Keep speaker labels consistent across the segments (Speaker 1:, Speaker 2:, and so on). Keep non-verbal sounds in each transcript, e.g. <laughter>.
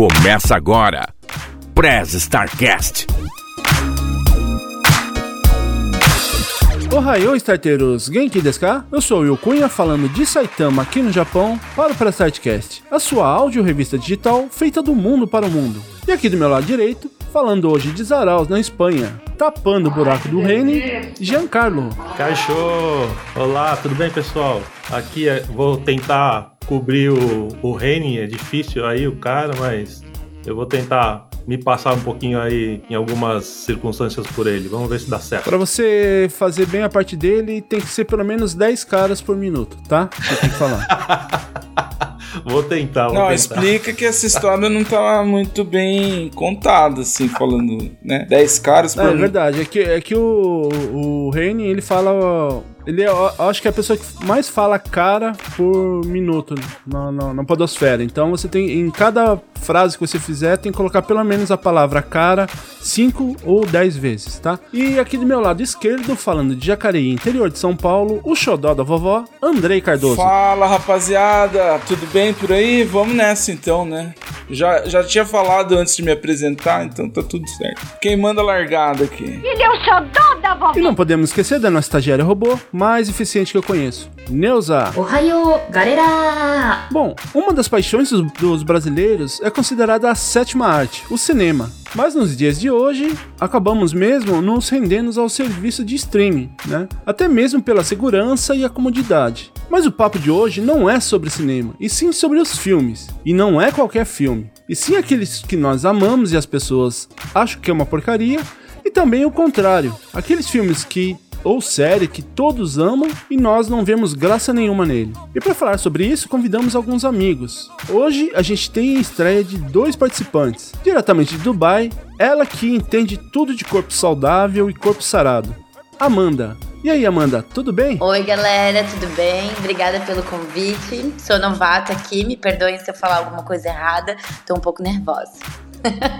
Speaker 1: Começa agora, Prez Starcast.
Speaker 2: Ohayou, starteiros! Genki desu ka? Eu sou o Will Cunha, falando de Saitama aqui no Japão para o Press Startcast, a sua áudio revista digital feita do mundo para o mundo. E aqui do meu lado direito, falando hoje de Zaraus, na Espanha, tapando o buraco do Rene, Giancarlo.
Speaker 3: Cachorro! Olá, tudo bem, pessoal? Aqui é- vou tentar cobrir o, o Reni, é difícil aí o cara, mas eu vou tentar me passar um pouquinho aí em algumas circunstâncias por ele. Vamos ver se dá certo.
Speaker 2: Para você fazer bem a parte dele, tem que ser pelo menos 10 caras por minuto, tá? Você tem que falar. <laughs>
Speaker 3: Vou tentar, vou
Speaker 4: Não,
Speaker 3: tentar.
Speaker 4: explica que essa história não tá muito bem contada, assim, falando, né? 10 caras por
Speaker 2: É, é verdade, é que, é que o, o Rene, ele fala. Ele é, eu acho que é a pessoa que mais fala cara por minuto na, na, na podosfera. Então você tem. Em cada frase que você fizer, tem que colocar pelo menos a palavra cara 5 ou 10 vezes, tá? E aqui do meu lado esquerdo, falando de Jacareí, interior de São Paulo, o xodó da vovó, Andrei Cardoso.
Speaker 4: Fala, rapaziada, tudo bem por aí? Vamos nessa então, né? Já, já tinha falado antes de me apresentar, então tá tudo certo. Quem manda a largada aqui?
Speaker 5: Ele é o xodó da vovó.
Speaker 2: E não podemos esquecer da nossa estagiária robô mais eficiente que eu conheço, Neuza.
Speaker 6: Ohayo, galera!
Speaker 2: Bom, uma das paixões dos, dos brasileiros é considerada a sétima arte, o cinema. Mas nos dias de hoje, acabamos mesmo nos rendendo ao serviço de streaming, né? Até mesmo pela segurança e a comodidade. Mas o papo de hoje não é sobre cinema, e sim sobre os filmes. E não é qualquer filme. E sim aqueles que nós amamos e as pessoas acham que é uma porcaria, e também o contrário, aqueles filmes que ou série que todos amam e nós não vemos graça nenhuma nele. E para falar sobre isso, convidamos alguns amigos. Hoje a gente tem a estreia de dois participantes, diretamente de Dubai, ela que entende tudo de corpo saudável e corpo sarado. Amanda. E aí, Amanda, tudo bem?
Speaker 7: Oi, galera, tudo bem? Obrigada pelo convite. Sou novata aqui, me perdoem se eu falar alguma coisa errada, tô um pouco nervosa.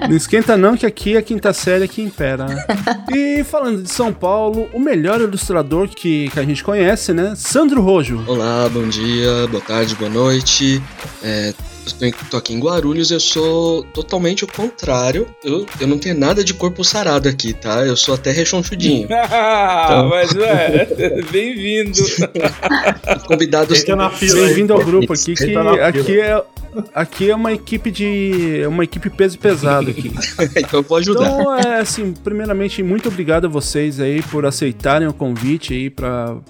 Speaker 2: Não esquenta não que aqui é a quinta série que impera, né? <laughs> E falando de São Paulo, o melhor ilustrador que, que a gente conhece, né? Sandro Rojo.
Speaker 8: Olá, bom dia, boa tarde, boa noite. É, tô aqui em Guarulhos, eu sou totalmente o contrário. Eu, eu não tenho nada de corpo sarado aqui, tá? Eu sou até rechonchudinho. <laughs>
Speaker 4: Ah, Mas, ué, <laughs> bem-vindo.
Speaker 8: Convidados.
Speaker 3: Entra na fila aí.
Speaker 2: Bem-vindo ao grupo aqui, que aqui é, aqui é uma equipe de. é uma equipe peso pesado aqui. <laughs>
Speaker 8: então eu vou ajudar.
Speaker 2: Então, é assim, primeiramente, muito obrigado a vocês aí por aceitarem o convite aí para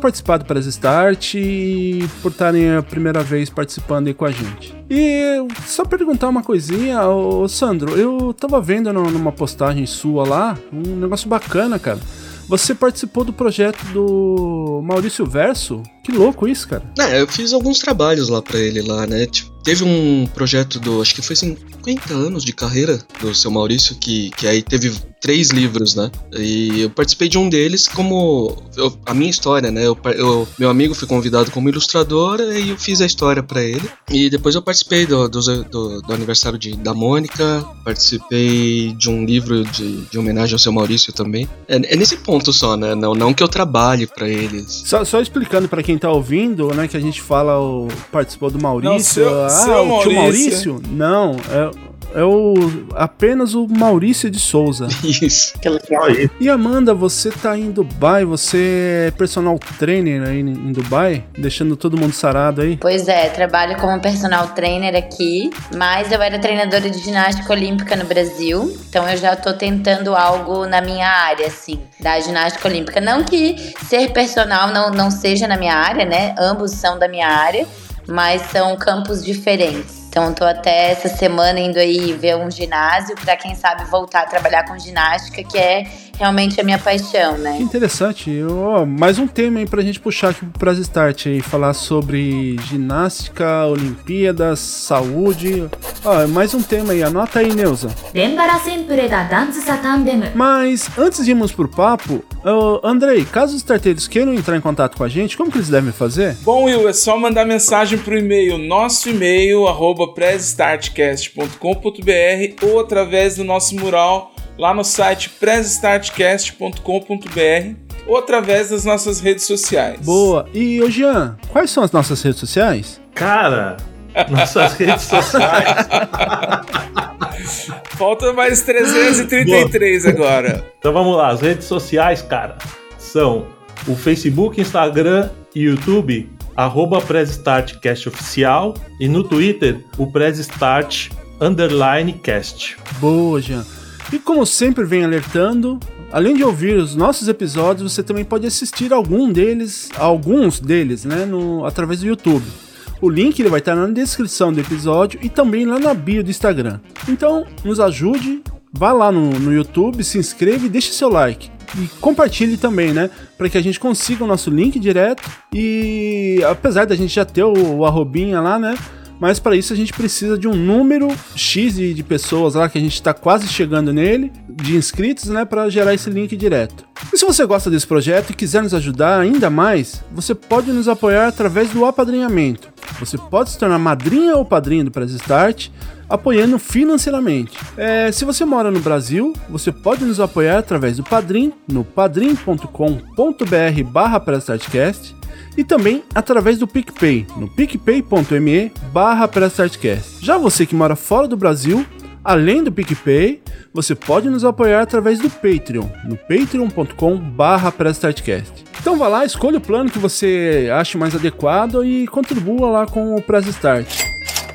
Speaker 2: participar do Press Start e por estarem a primeira vez participando aí com a gente. E só perguntar uma coisinha, ô Sandro, eu tava vendo numa postagem sua lá, um negócio bacana, cara. Você participou do projeto do Maurício Verso? Que louco isso, cara.
Speaker 8: É, eu fiz alguns trabalhos lá pra ele lá, né? Tipo, teve um projeto do, acho que foi 50 anos de carreira do seu Maurício, que, que aí teve três livros, né? E eu participei de um deles como eu- a minha história, né? Eu, eu- meu amigo foi convidado como ilustrador e eu fiz a história pra ele. E depois eu participei do, do, do- do aniversário de, da Mônica, participei de um livro de, de homenagem ao seu Maurício também. É, é nesse ponto só, né? Não, não que eu trabalhe pra eles.
Speaker 2: Só, só explicando pra quem tá ouvindo, né, que a gente fala o participou do Maurício.
Speaker 4: Não, seu-
Speaker 2: ah,
Speaker 4: seu
Speaker 2: o tio
Speaker 4: Maurício.
Speaker 2: Maurício? Não, é, é o apenas o Maurício de Souza. <laughs>
Speaker 8: Isso.
Speaker 7: Que legal.
Speaker 3: Só isso.
Speaker 2: E Amanda, você tá em Dubai, você é personal trainer aí em em Dubai, deixando todo mundo sarado aí.
Speaker 7: Pois é, trabalho como personal trainer aqui, mas eu era treinadora de ginástica olímpica no Brasil, então eu já tô tentando algo na minha área, assim, da ginástica olímpica. Não que ser personal não, não seja na minha área, né? Ambos são da minha área, mas são campos diferentes. Então tô até essa semana indo aí ver um ginásio pra quem sabe voltar a trabalhar com ginástica, que é realmente é minha paixão, né?
Speaker 2: Que interessante. Oh, mais um tema aí pra gente puxar aqui pro Start e falar sobre ginástica, Olimpíadas, saúde. Oh, mais um tema aí, anota aí, Neuza. Mas antes de irmos pro papo, oh, Andrei, caso os starteiros queiram entrar em contato com a gente, como que eles devem fazer?
Speaker 4: Bom, Will, é só mandar mensagem pro e-mail, nosso e-mail, arroba ou através do nosso mural lá no site pressstartcast.com.br ou através das nossas redes sociais.
Speaker 2: Boa. E, ô Jean, quais são as nossas redes sociais?
Speaker 3: Cara, nossas redes sociais. <laughs>
Speaker 4: Falta mais 333 agora.
Speaker 3: Então vamos lá, as redes sociais, cara, são o Facebook, Instagram e YouTube, arroba PressStartCast Oficial, e no Twitter, o PressStart Underline Cast.
Speaker 2: Boa, Jean. E como sempre vem alertando, além de ouvir os nossos episódios, você também pode assistir algum deles, alguns deles, né, no, através do YouTube. O link ele vai estar na descrição do episódio e também lá na bio do Instagram. Então, nos ajude, vá lá no, no YouTube, se inscreva e deixe seu like. E compartilhe também, né? Para que a gente consiga o nosso link direto. E apesar da gente já ter o, o arrobinha lá, né? Mas para isso a gente precisa de um número X de, de pessoas lá que a gente está quase chegando nele, de inscritos, né, para gerar esse link direto. E se você gosta desse projeto e quiser nos ajudar ainda mais, você pode nos apoiar através do apadrinhamento. Você pode se tornar madrinha ou padrinho do Press Start apoiando financeiramente. É, se você mora no Brasil, você pode nos apoiar através do Padrim, no padrim.com.br barra e também através do PicPay, no picpay.me barra Já você que mora fora do Brasil, além do PicPay, você pode nos apoiar através do Patreon, no patreon.com barra Então vá lá, escolha o plano que você ache mais adequado e contribua lá com o Press Start.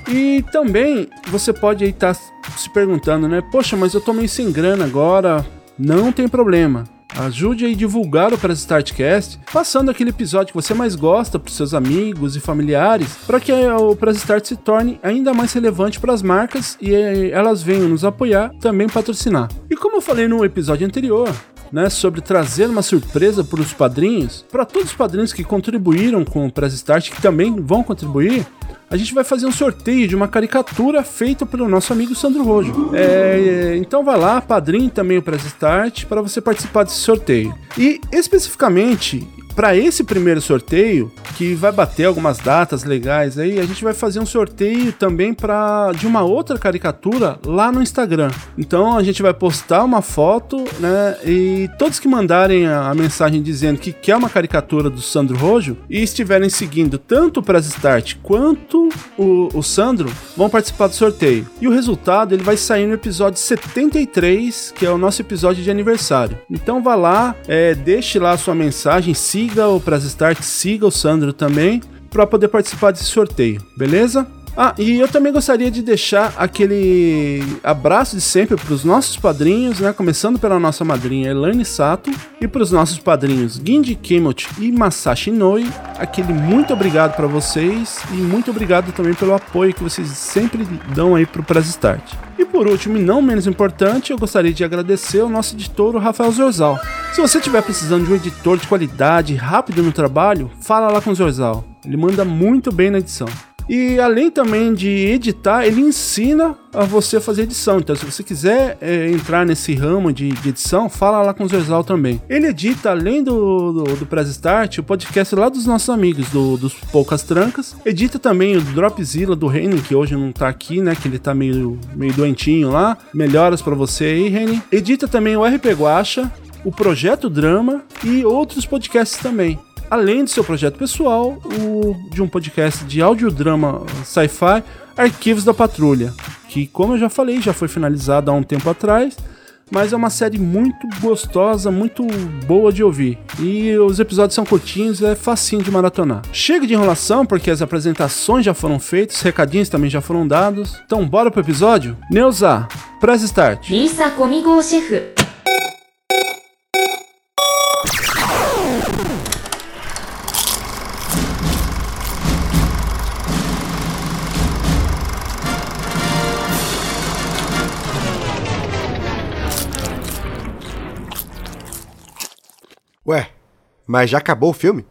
Speaker 2: E também você pode estar tá se perguntando, né? Poxa, mas eu tô meio sem grana agora. Não tem problema. Ajude a divulgar o Press Startcast, passando aquele episódio que você mais gosta para seus amigos e familiares, para que o Press Start se torne ainda mais relevante para as marcas e eh, elas venham nos apoiar, também patrocinar. E como eu falei no episódio anterior, né, sobre trazer uma surpresa para os padrinhos, para todos os padrinhos que contribuíram com o Press Start, que também vão contribuir, a gente vai fazer um sorteio de uma caricatura feita pelo nosso amigo Sandro Rojo. É, então vai lá, padrinho também o Press Start, para você participar desse sorteio. E especificamente para esse primeiro sorteio, que vai bater algumas datas legais aí, a gente vai fazer um sorteio também para de uma outra caricatura lá no Instagram. Então a gente vai postar uma foto, né? E todos que mandarem a, a mensagem dizendo que quer uma caricatura do Sandro Rojo e estiverem seguindo tanto o Press Start quanto o, o Sandro, vão participar do sorteio. E o resultado ele vai sair no episódio 73, que é o nosso episódio de aniversário. Então vá lá, é, deixe lá a sua mensagem, siga siga o Prazo Start, siga o Sandro também, para poder participar desse sorteio, beleza? Ah, e eu também gostaria de deixar aquele abraço de sempre para os nossos padrinhos, né? Começando pela nossa madrinha Elaine Sato e para os nossos padrinhos Ginji Kemot e Masashi Noi. Aquele muito obrigado para vocês e muito obrigado também pelo apoio que vocês sempre dão aí para o Press Start. E por último, e não menos importante, eu gostaria de agradecer ao nosso editor, o Rafael Zorzal. Se você estiver precisando de um editor de qualidade rápido no trabalho, fala lá com o Zorzal. Ele manda muito bem na edição. E além também de editar, ele ensina a você fazer edição. Então, se você quiser é, entrar nesse ramo de, de, edição, fala lá com o Zerzal também. Ele edita, além do, do, do Press Start, o podcast lá dos nossos amigos, do, dos Poucas Trancas. Edita também o Dropzilla do Renan, que hoje não tá aqui, né? Que ele tá meio, meio doentinho lá. Melhoras para você aí, Renan. Edita também o RP Guacha, o Projeto Drama e outros podcasts também além do seu projeto pessoal, o, de um podcast de audiodrama sci-fi, Arquivos da Patrulha, que, como eu já falei, já foi finalizado há um tempo atrás, mas é uma série muito gostosa, muito boa de ouvir. E os episódios são curtinhos, é facinho de maratonar. Chega de enrolação, porque as apresentações já foram feitas, recadinhos também já foram dados. Então, bora pro episódio? Neuza, press start.
Speaker 6: Lisa comigo, chefe.
Speaker 5: Mas já acabou o filme?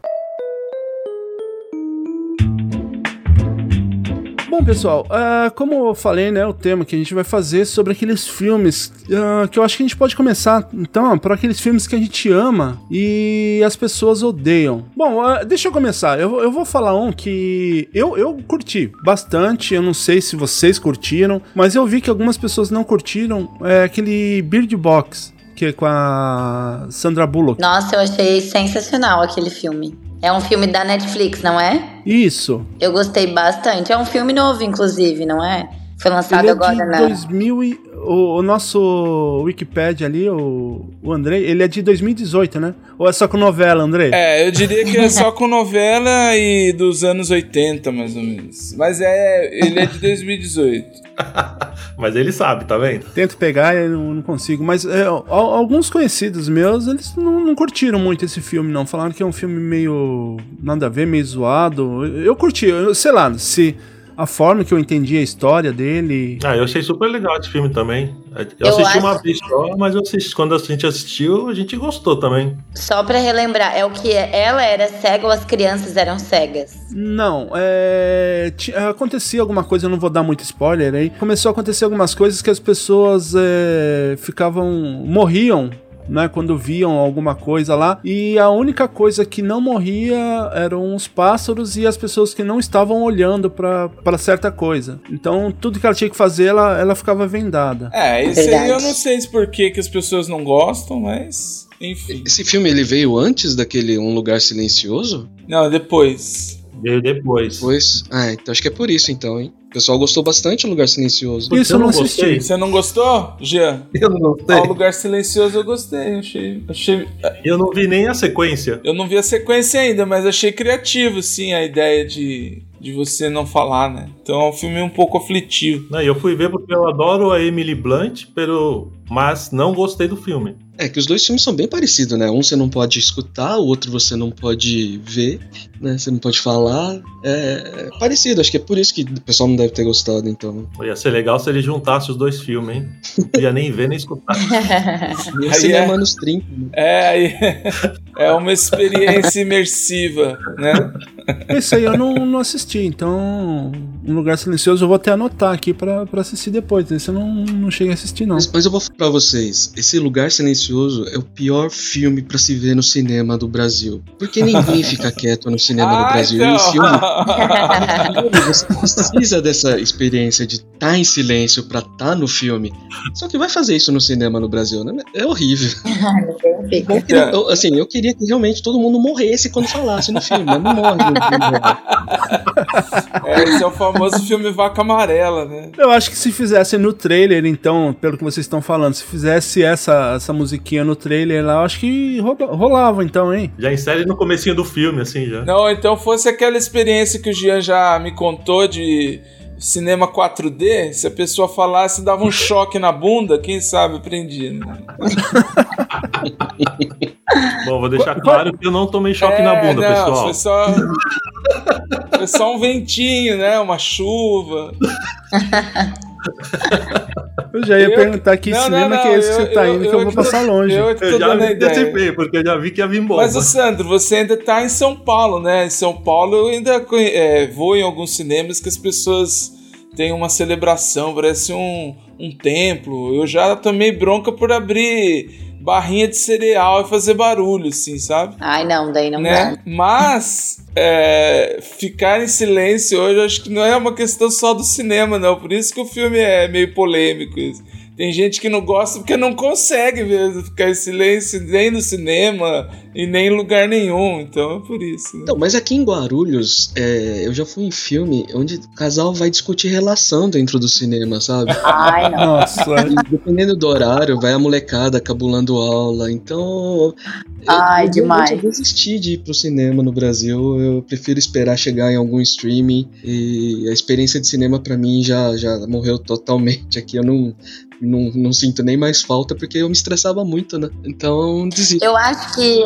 Speaker 2: Bom, pessoal, uh, como eu falei, né, o tema que a gente vai fazer é sobre aqueles filmes uh, que eu acho que a gente pode começar, então, por aqueles filmes que a gente ama e as pessoas odeiam. Bom, uh, deixa eu começar. Eu, eu vou falar um que eu, eu curti bastante. Eu não sei se vocês curtiram, mas eu vi que algumas pessoas não curtiram. É aquele Bird Box que é com a Sandra Bullock.
Speaker 7: Nossa, eu achei sensacional aquele filme. É um filme da Netflix, não é?
Speaker 2: Isso.
Speaker 7: Eu gostei bastante. É um filme novo, inclusive, não é? Foi lançado
Speaker 2: Ele é
Speaker 7: agora,
Speaker 2: de
Speaker 7: né?
Speaker 2: 2000 e, o, o nosso Wikipedia ali, o, o Andrei, ele é de 2018, né? Ou é só com novela, Andrei?
Speaker 4: É, eu diria que é só com novela e dos anos 80, mais ou menos. Mas é, ele é de 2018. <laughs>
Speaker 3: Mas ele sabe, tá vendo?
Speaker 2: Tento pegar e não, não consigo. Mas é, al- alguns conhecidos meus, eles não, não curtiram muito esse filme, não. Falaram que é um filme meio. nada a ver, meio zoado. Eu, eu curti, eu, sei lá, se a forma que eu entendi a história dele.
Speaker 3: Ah, eu achei super legal esse filme também. Eu,
Speaker 7: Eu
Speaker 3: assisti
Speaker 7: acho-
Speaker 3: uma vez só, mas eu assisti, quando a gente assistiu, a gente gostou também.
Speaker 7: Só pra relembrar, é o que é? Ela era cega ou as crianças eram cegas?
Speaker 2: Não, é. ti- Acontecia alguma coisa, eu não vou dar muito spoiler aí. Começou a acontecer algumas coisas que as pessoas é, ficavam. morriam. Né, quando viam alguma coisa lá, e a única coisa que não morria eram os pássaros e as pessoas que não estavam olhando pra pra certa coisa. Então, tudo que ela tinha que fazer, ela, ela ficava vendada.
Speaker 4: É, esse aí eu não sei se por que que as pessoas não gostam, mas. Enfim.
Speaker 8: Esse filme ele veio antes daquele Um Lugar Silencioso?
Speaker 4: Não, depois.
Speaker 3: Veio depois.
Speaker 8: Pois. Ah, então acho que é por isso então, hein? O pessoal gostou bastante do Lugar Silencioso.
Speaker 3: Porque
Speaker 2: Isso eu não assisti.
Speaker 3: gostei.
Speaker 4: Você não gostou, Jean?
Speaker 3: Eu não gostei.
Speaker 4: O Lugar Silencioso eu gostei. Achei, achei.
Speaker 3: Eu não vi nem a sequência.
Speaker 4: Eu não vi a sequência ainda, mas achei criativo, sim, a ideia de, de você não falar, né? Então é um filme um pouco aflitivo.
Speaker 3: Não, e eu fui ver porque eu adoro a Emily Blunt, pero... mas não gostei do filme.
Speaker 8: É que os dois filmes são bem parecidos, né? Um você não pode escutar, o outro você não pode ver, né? Você não pode falar. É, é parecido, acho que é por isso que o pessoal não deve ter gostado, então.
Speaker 3: Ia ser legal se ele juntasse os dois filmes, hein? Não podia nem ver nem escutar.
Speaker 8: E <laughs> o
Speaker 4: Aí
Speaker 8: cinema
Speaker 4: é.
Speaker 8: nos 30, né?
Speaker 4: É, aí <laughs> é uma experiência imersiva, né?
Speaker 2: Esse aí eu não, não assisti, então. Um lugar silencioso eu vou até anotar aqui pra, pra assistir depois. Esse eu não, não cheguei a assistir, não.
Speaker 8: Mas, mas eu vou falar pra vocês, esse Lugar Silencioso é o pior filme pra se ver no cinema do Brasil. Porque ninguém <laughs> fica quieto no cinema do
Speaker 4: Ah,
Speaker 8: Brasil.
Speaker 4: então.
Speaker 8: E o <laughs> filme Você precisa dessa experiência de estar em silêncio pra estar no filme. Só que vai fazer isso no cinema no Brasil, né? É horrível. <laughs> Eu queria- eu- assim, eu queria que realmente todo mundo morresse quando falasse no filme, mas não morre no.
Speaker 4: É, esse é o famoso filme Vaca Amarela, né?
Speaker 2: Eu acho que se fizesse no trailer, então, pelo que vocês estão falando, se fizesse essa, essa musiquinha no trailer lá, eu acho que rola- rolava então, hein?
Speaker 3: Já insere no comecinho do filme, assim, já.
Speaker 4: Não, então fosse aquela experiência que o Jean já me contou de cinema 4D, se a pessoa falasse dava um <laughs> choque na bunda, quem sabe aprendia. Né? <laughs>
Speaker 3: Bom, vou deixar claro que eu não tomei choque na
Speaker 4: É,
Speaker 3: bunda,
Speaker 4: não,
Speaker 3: pessoal.
Speaker 4: Foi só, foi só um ventinho, né? Uma chuva. <laughs>
Speaker 2: Eu já ia
Speaker 4: Eu-
Speaker 2: perguntar que
Speaker 4: Não,
Speaker 2: cinema
Speaker 4: não,
Speaker 2: que é esse que
Speaker 4: não,
Speaker 2: você tá
Speaker 4: eu-
Speaker 2: indo,
Speaker 4: eu-
Speaker 2: que eu
Speaker 4: eu
Speaker 2: vou
Speaker 4: que tô-
Speaker 2: passar longe.
Speaker 4: eu que tô
Speaker 3: Eu já me antecipei, porque eu já vi que ia vir embora.
Speaker 4: Mas o Sandro, você ainda tá em São Paulo, né? Em São Paulo eu ainda é, vou em alguns cinemas que as pessoas têm uma celebração, parece um, um templo. Eu já tomei bronca por abrir barrinha de cereal e fazer barulho, assim, sabe?
Speaker 7: Ai, não, daí não
Speaker 4: né?
Speaker 7: dá.
Speaker 4: Mas é, ficar em silêncio hoje acho que não é uma questão só do cinema, não. Por isso que o filme é meio polêmico. isso. Tem gente que não gosta porque não consegue mesmo ficar em silêncio nem no cinema e nem em lugar nenhum. Então é por isso. Né?
Speaker 8: Então, mas aqui em Guarulhos, é, eu já fui em filme onde o casal vai discutir relação dentro do cinema, sabe? <laughs>
Speaker 7: Ai, não.
Speaker 2: Nossa,
Speaker 8: E dependendo do horário, vai a molecada cabulando aula. Então.
Speaker 7: Ai,
Speaker 8: eu,
Speaker 7: demais.
Speaker 8: Eu desisti de ir pro cinema no Brasil. Eu prefiro esperar chegar em algum streaming. E a experiência de cinema pra mim já, já morreu totalmente aqui. Eu não, não, não sinto nem mais falta porque eu me estressava muito, né? Então, desisto.
Speaker 7: Eu acho que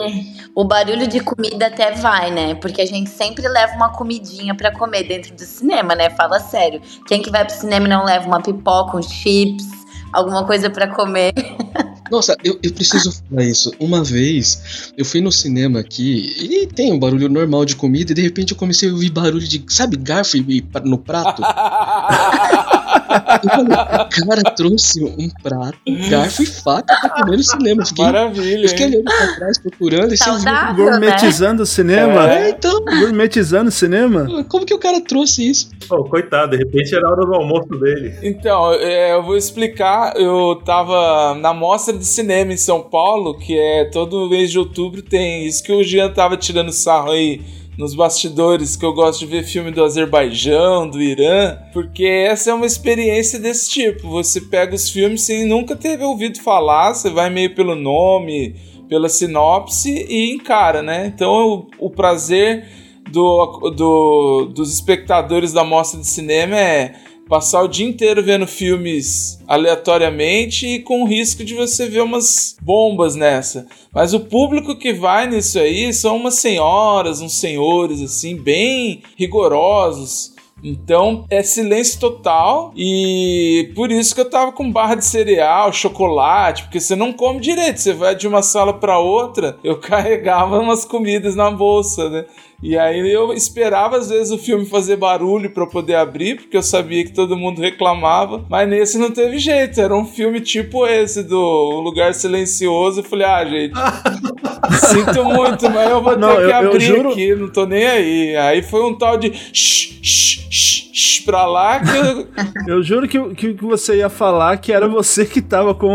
Speaker 7: o barulho de comida até vai, né? Porque a gente sempre leva uma comidinha pra comer dentro do cinema, né? Fala sério. Quem que vai pro cinema e não leva uma pipoca, um chips, alguma coisa pra comer? <laughs>
Speaker 8: Nossa, eu, eu preciso falar isso. Uma vez eu fui no cinema aqui e tem um barulho normal de comida e de repente eu comecei a ouvir barulho de, sabe, garfo e- e no prato. <laughs> O cara trouxe um prato, garfo e faca pra comer no cinema. Fiquei,
Speaker 4: Maravilha.
Speaker 8: eu fiquei
Speaker 4: hein?
Speaker 8: olhando pra trás, procurando. E
Speaker 7: Saudável, né?
Speaker 2: Gourmetizando o cinema.
Speaker 8: é, então,
Speaker 2: Gourmetizando o cinema.
Speaker 8: como que o cara trouxe isso?
Speaker 3: Pô, coitado, de repente era a hora do almoço dele.
Speaker 4: Então, é, eu vou explicar. Eu tava na mostra de cinema em São Paulo, que é todo mês de outubro tem isso que o Jean tava tirando sarro aí nos bastidores, que eu gosto de ver filme do Azerbaijão, do Irã, porque essa é uma experiência desse tipo. Você pega os filmes sem nunca ter ouvido falar, você vai meio pelo nome, pela sinopse e encara, né? Então o, o prazer do, do- dos espectadores da mostra de cinema é passar o dia inteiro vendo filmes aleatoriamente e com o risco de você ver umas bombas nessa. Mas o público que vai nisso aí são umas senhoras, uns senhores assim, bem rigorosos. Então é silêncio total e por isso que eu tava com barra de cereal, chocolate, porque você não come direito, você vai de uma sala para outra. Eu <laughs> carregava umas comidas na bolsa, né? E aí eu esperava às vezes o filme fazer barulho para poder abrir, porque eu sabia que todo mundo reclamava, mas nesse não teve jeito, era um filme tipo esse do O Lugar Silencioso. Eu falei: "Ah, gente, <laughs> sinto muito, mas eu vou
Speaker 2: Não,
Speaker 4: ter
Speaker 2: eu-
Speaker 4: que abrir
Speaker 2: juro-
Speaker 4: aqui, não tô nem aí". Aí foi um tal de shh, shh, shh, shh pra lá que eu, <laughs>
Speaker 2: Eu juro que, que, que você ia falar que era você que tava com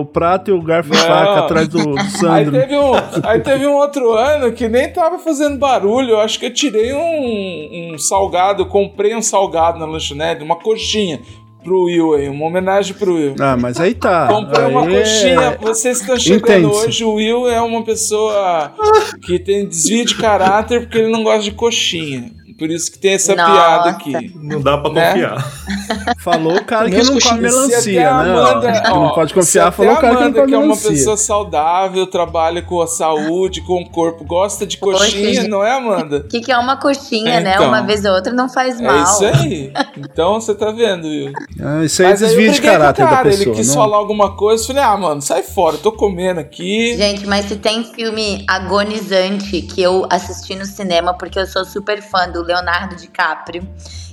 Speaker 2: o prato e o garfo
Speaker 4: Não.
Speaker 2: faca atrás do
Speaker 4: Aí
Speaker 2: Sandro.
Speaker 4: teve, um, aí teve um outro ano que nem tava fazendo barulho. Eu acho que eu tirei um, um salgado, comprei um salgado na lanchonete, uma coxinha pro Will aí, uma homenagem pro Will.
Speaker 2: Ah, mas aí tá.
Speaker 4: Comprei uma
Speaker 2: Aí é-
Speaker 4: coxinha, vocês estão chegando
Speaker 2: Entende-se.
Speaker 4: hoje. O Will é uma pessoa que tem desvio de caráter porque ele não gosta de coxinha. Por isso que tem essa
Speaker 7: Nossa.
Speaker 4: piada aqui.
Speaker 3: Não dá pra
Speaker 4: Né?
Speaker 3: confiar.
Speaker 2: Falou o cara que não come melancia, né?
Speaker 4: Amanda-
Speaker 2: ó.
Speaker 4: ó,
Speaker 2: não pode confiar, falou o cara que não
Speaker 4: Amanda,
Speaker 2: come
Speaker 4: que é uma pessoa saudável, trabalha com a saúde, com o corpo, gosta de coxinha,
Speaker 7: Coxinha.
Speaker 4: não é, Amanda?
Speaker 7: O que, que é uma coxinha, né?
Speaker 4: Então.
Speaker 7: Uma vez ou outra não faz mal.
Speaker 4: É isso aí. Então você tá vendo, Will.
Speaker 2: Ah, isso aí é
Speaker 4: Mas aí eu
Speaker 2: desvio de caráter da
Speaker 4: cara,
Speaker 2: pessoa.
Speaker 4: Ele quis
Speaker 2: não?
Speaker 4: falar alguma coisa, eu falei, ah, mano, sai fora, eu tô comendo aqui.
Speaker 7: Gente, mas se tem filme agonizante que eu assisti no cinema, porque eu sou super fã do Leonardo DiCaprio,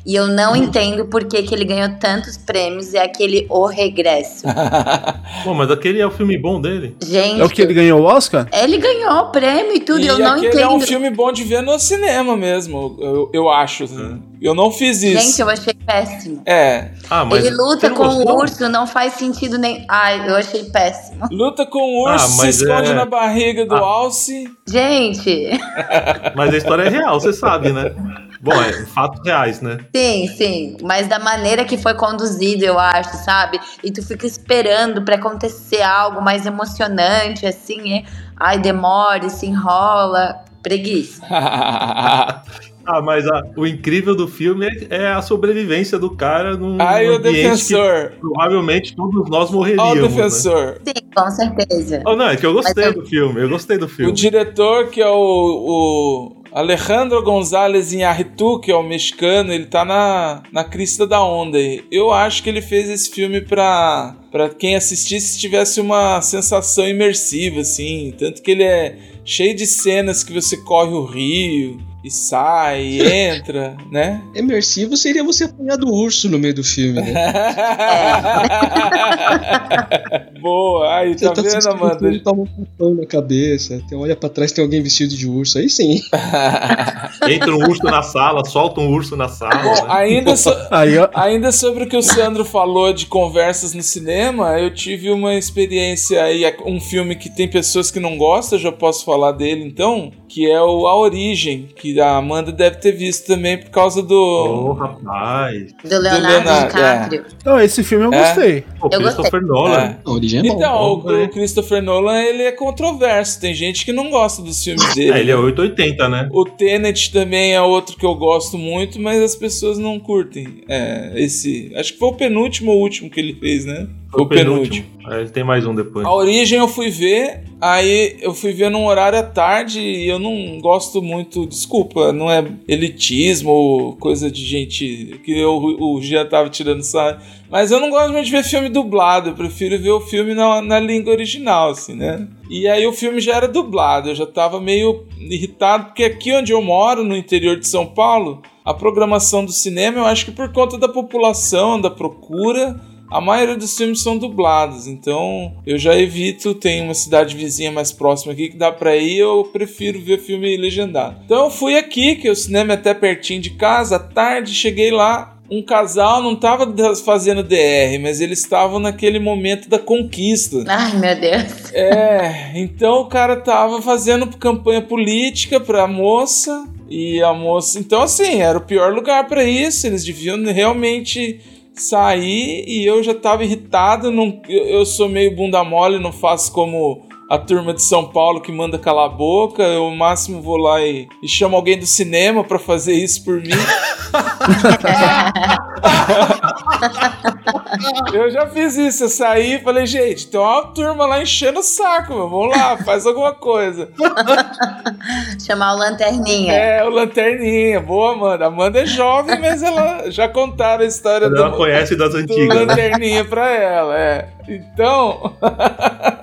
Speaker 7: e eu não entendo por que, que ele ganhou tantos prêmios, é aquele O Regresso. <laughs>
Speaker 3: Pô, mas aquele é o filme bom dele.
Speaker 7: Gente,
Speaker 2: É o que ele ganhou o Oscar?
Speaker 7: ele ganhou prêmio e tudo,
Speaker 4: e
Speaker 7: e eu não
Speaker 4: aquele
Speaker 7: entendo.
Speaker 4: é um filme bom de ver no cinema mesmo, eu, eu acho. assim. Eu não fiz isso.
Speaker 7: Gente, eu achei péssimo.
Speaker 4: É,
Speaker 3: Ah, mas
Speaker 7: ele luta com o urso, não faz sentido nem. Ai, eu achei péssimo.
Speaker 4: luta com o urso,
Speaker 3: Ah,
Speaker 4: se esconde
Speaker 3: é-
Speaker 4: na barriga do
Speaker 3: Ah.
Speaker 4: alce.
Speaker 7: Gente, <laughs>
Speaker 3: Mas a história é real, você sabe, né? <laughs> Bom, é fatos reais, né?
Speaker 7: Sim, sim. Mas da maneira que foi conduzido, eu acho, sabe? E tu fica esperando pra acontecer algo mais emocionante, assim, é. Ai, demora, se enrola. Preguiça. <laughs>
Speaker 3: Ah, mas a- o incrível do filme é, é a sobrevivência do cara num
Speaker 4: Aí o
Speaker 3: ambiente
Speaker 4: defensor.
Speaker 3: que provavelmente todos nós
Speaker 4: Ó, o
Speaker 3: morreríamos. né?
Speaker 4: defensor.
Speaker 7: Sim, com certeza.
Speaker 3: Oh, não, é que eu gostei
Speaker 7: Mas
Speaker 3: do filme, eu gostei do
Speaker 4: O
Speaker 3: filme.
Speaker 4: diretor, que é o, o Alejandro González Iñárritu, que é o mexicano, ele tá na, na crista da onda aí. Eu acho que ele fez esse filme pra, pra quem assistisse tivesse uma sensação imersiva, assim. Tanto que ele é cheio de cenas que você corre o rio e sai, e <laughs> entra, né?
Speaker 8: Imersivo seria você apanhar do urso no meio do filme, né? <laughs>
Speaker 4: Boa, aí,
Speaker 8: Você
Speaker 4: tá,
Speaker 8: tá
Speaker 4: vendo, Amanda?
Speaker 8: filme, toma um tapão na cabeça, tem, olha pra trás, tem alguém vestido de urso, aí sim. <laughs> <laughs>
Speaker 3: Entra um urso na sala, solta um urso na sala.
Speaker 4: Bom,
Speaker 3: né?
Speaker 4: ainda, so- <laughs>
Speaker 2: Aí.
Speaker 4: Ainda sobre o que o Sandro falou de conversas no cinema, eu tive uma experiência aí, um filme que tem pessoas que não gostam, eu já posso falar dele então, que é o A Origem, que a Amanda deve ter visto também por causa do.
Speaker 3: Ô, rapaz.
Speaker 7: Do Leonardo,
Speaker 4: Leonardo,
Speaker 7: DiCaprio.
Speaker 2: Não, esse filme eu
Speaker 4: É?
Speaker 2: gostei.
Speaker 7: Eu
Speaker 3: Christopher Nolan.
Speaker 4: É.
Speaker 8: A origem é bom.
Speaker 4: Então,
Speaker 3: bom,
Speaker 4: o,
Speaker 3: né?
Speaker 4: o Christopher Nolan ele é controverso, tem gente que não gosta dos filmes <laughs> dele.
Speaker 3: É, ele é 880, né?
Speaker 4: O Tenet também é outro que eu gosto muito, mas as pessoas não curtem. É, esse. Acho que foi o penúltimo ou último que ele fez, né? Foi o penúltimo.
Speaker 3: É, ele tem mais um depois.
Speaker 4: A origem eu fui ver, aí eu fui ver num horário à tarde e eu não gosto muito, desculpa, não é elitismo ou coisa de gente que eu, o Jean tava tirando sarro, mas eu não gosto muito de ver filme dublado, eu prefiro ver o filme na, na língua original, assim, né? E aí o filme já era dublado, eu já tava meio irritado, porque aqui onde eu moro, no interior de São Paulo, a programação do cinema, eu acho que por conta da população, da procura, a maioria dos filmes são dublados, então eu já evito. Tem uma cidade vizinha mais próxima aqui que dá pra ir, eu prefiro ver filme legendado. Então eu fui aqui, que o cinema é até pertinho de casa, à tarde, cheguei lá. Um casal não tava fazendo DR, mas eles estavam naquele momento da conquista.
Speaker 7: Ai, meu Deus.
Speaker 4: É, então o cara tava fazendo campanha política pra moça. E a moça. Então, assim, era o pior lugar pra isso. Eles deviam realmente sair e eu já tava irritado. Não, eu, sou meio bunda mole, não faço como a turma de São Paulo que manda calar a boca. Eu, no máximo, vou lá e, e chamo alguém do cinema para fazer isso por mim. <laughs> eu já fiz isso. Eu saí e falei, gente, tem uma turma lá enchendo o saco, meu. Vamos lá, faz alguma coisa. <laughs>
Speaker 7: Chamar o Lanterninha.
Speaker 4: É, o Lanterninha. Boa, Amanda. A Amanda é jovem, mas ela já contaram a história
Speaker 3: Ela
Speaker 4: do,
Speaker 3: conhece das
Speaker 4: do
Speaker 3: antigas. né?
Speaker 4: Lanterninha pra ela, é. Então. <laughs>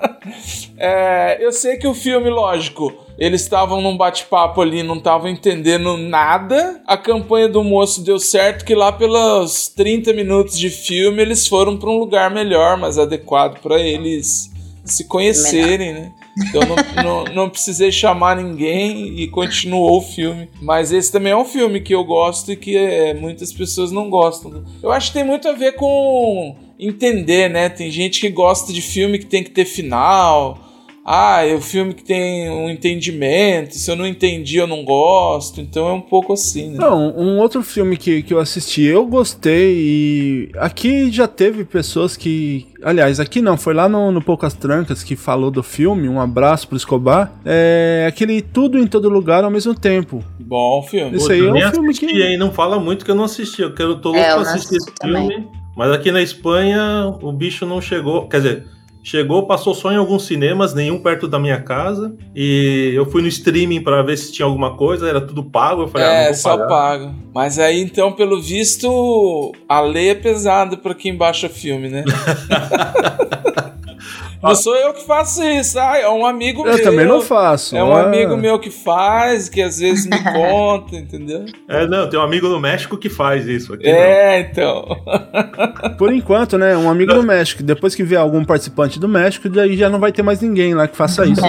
Speaker 4: é, eu sei que o filme, lógico, eles estavam num bate-papo ali, não estavam entendendo nada. A campanha do moço deu certo, que lá pelos 30 minutos de filme eles foram pra um lugar melhor, mais adequado pra eles se conhecerem, né? Então não, <laughs> não, não precisei chamar ninguém e continuou o filme. Mas esse também é um filme que eu gosto e que é, muitas pessoas não gostam. Eu acho que tem muito a ver com entender, né? Tem gente que gosta de filme que tem que ter final. Ah, é o filme que tem um entendimento. Se eu não entendi, eu não gosto. Então é um pouco assim, né?
Speaker 2: Não, um outro filme que, que eu assisti, eu gostei e aqui já teve pessoas que. Aliás, aqui não, foi lá no, no Poucas Trancas que falou do filme, um abraço pro Escobar. É aquele Tudo em Todo Lugar ao mesmo tempo.
Speaker 4: Bom filme.
Speaker 2: Esse
Speaker 3: Pô,
Speaker 2: aí é um filme
Speaker 3: assisti,
Speaker 2: que.
Speaker 3: hein? Não fala muito que eu não assisti. Eu quero, tô louco
Speaker 7: É,
Speaker 3: pra assistir esse
Speaker 7: assisti também.
Speaker 3: Mas aqui na Espanha o bicho não chegou. Quer dizer, chegou, passou só em alguns cinemas, nenhum perto da minha casa. E eu fui no streaming pra ver se tinha alguma coisa, era tudo pago. Eu falei, ah, não
Speaker 4: É,
Speaker 3: vou
Speaker 4: só
Speaker 3: pagar.
Speaker 4: pago. Mas aí, então, pelo visto, a lei é pesada pra quem baixa filme, né? <laughs> não sou eu que faço isso, ah, é um amigo meu.
Speaker 2: Eu também não faço.
Speaker 4: É um
Speaker 2: Ah,
Speaker 4: amigo meu que faz, que às vezes me <laughs> conta, entendeu?
Speaker 3: É, não, tem um amigo no México que faz isso aqui.
Speaker 4: É, então. <laughs>
Speaker 2: Por enquanto, né? Um amigo do México. Depois que vier algum participante do México, daí já não vai ter mais ninguém lá que faça isso.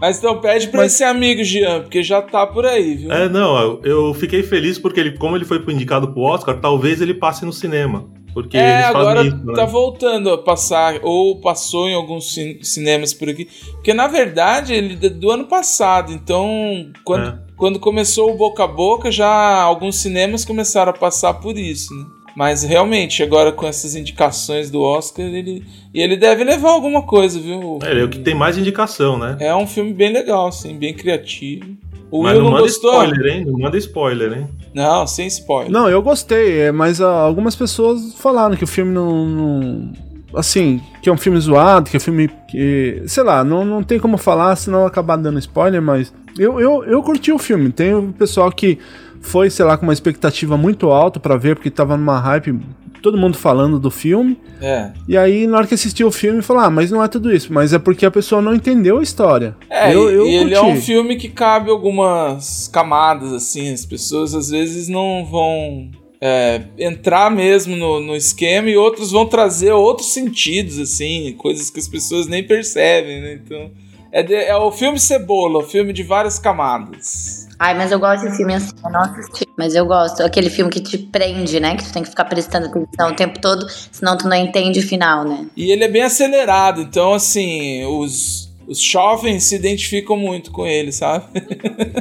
Speaker 4: Mas então pede pra
Speaker 2: Mas-
Speaker 4: esse amigo, Jean, porque já tá por aí, viu?
Speaker 3: não. É, não, eu, eu fiquei feliz porque ele, como ele foi indicado pro Oscar, talvez ele passe no cinema. Porque
Speaker 4: É, agora
Speaker 3: isso, né?
Speaker 4: tá voltando a passar, ou passou em alguns cin- cinemas por aqui. Porque na verdade ele é do ano passado, então quando,
Speaker 3: É.
Speaker 4: quando começou o boca a boca, já alguns cinemas começaram a passar por isso, né? Mas realmente, agora com essas indicações do Oscar, ele. E ele deve levar alguma coisa, viu?
Speaker 3: É, ele é o que tem mais indicação, né?
Speaker 4: É um filme bem legal, assim, bem criativo. O
Speaker 3: Mas
Speaker 4: Will
Speaker 3: não
Speaker 4: não
Speaker 3: manda
Speaker 4: gostou?
Speaker 3: spoiler, hein? Não manda spoiler, hein?
Speaker 4: Não, sem spoiler.
Speaker 2: Não, eu gostei, é, mas ah, algumas pessoas falaram que o filme não, não- Assim, que é um filme zoado, que é um filme que. Sei lá, não, não tem como falar, senão acabar dando spoiler, mas. Eu, eu, eu curti o filme. Tem o pessoal que foi, sei lá, com uma expectativa muito alta pra ver, porque tava numa hype, todo mundo falando do filme.
Speaker 4: É.
Speaker 2: E aí, na hora que assistiu o filme, falou: Ah, mas não é tudo isso. Mas é porque a pessoa não entendeu a história.
Speaker 4: É,
Speaker 2: eu, eu
Speaker 4: e ele é um filme que cabe algumas camadas, assim, as pessoas às vezes não vão é, entrar mesmo no, no esquema e outros vão trazer outros sentidos, assim, coisas que as pessoas nem percebem, né? Então, é, de- é o filme Cebola, o filme de várias camadas.
Speaker 7: Ai, mas eu gosto de filme assim, eu não assisti. Mas eu gosto. Aquele filme que te prende, né? Que tu tem que ficar prestando atenção o tempo todo, senão tu não entende o final, né?
Speaker 4: E ele é bem acelerado, então, assim, os. Os jovens se identificam muito com ele, sabe?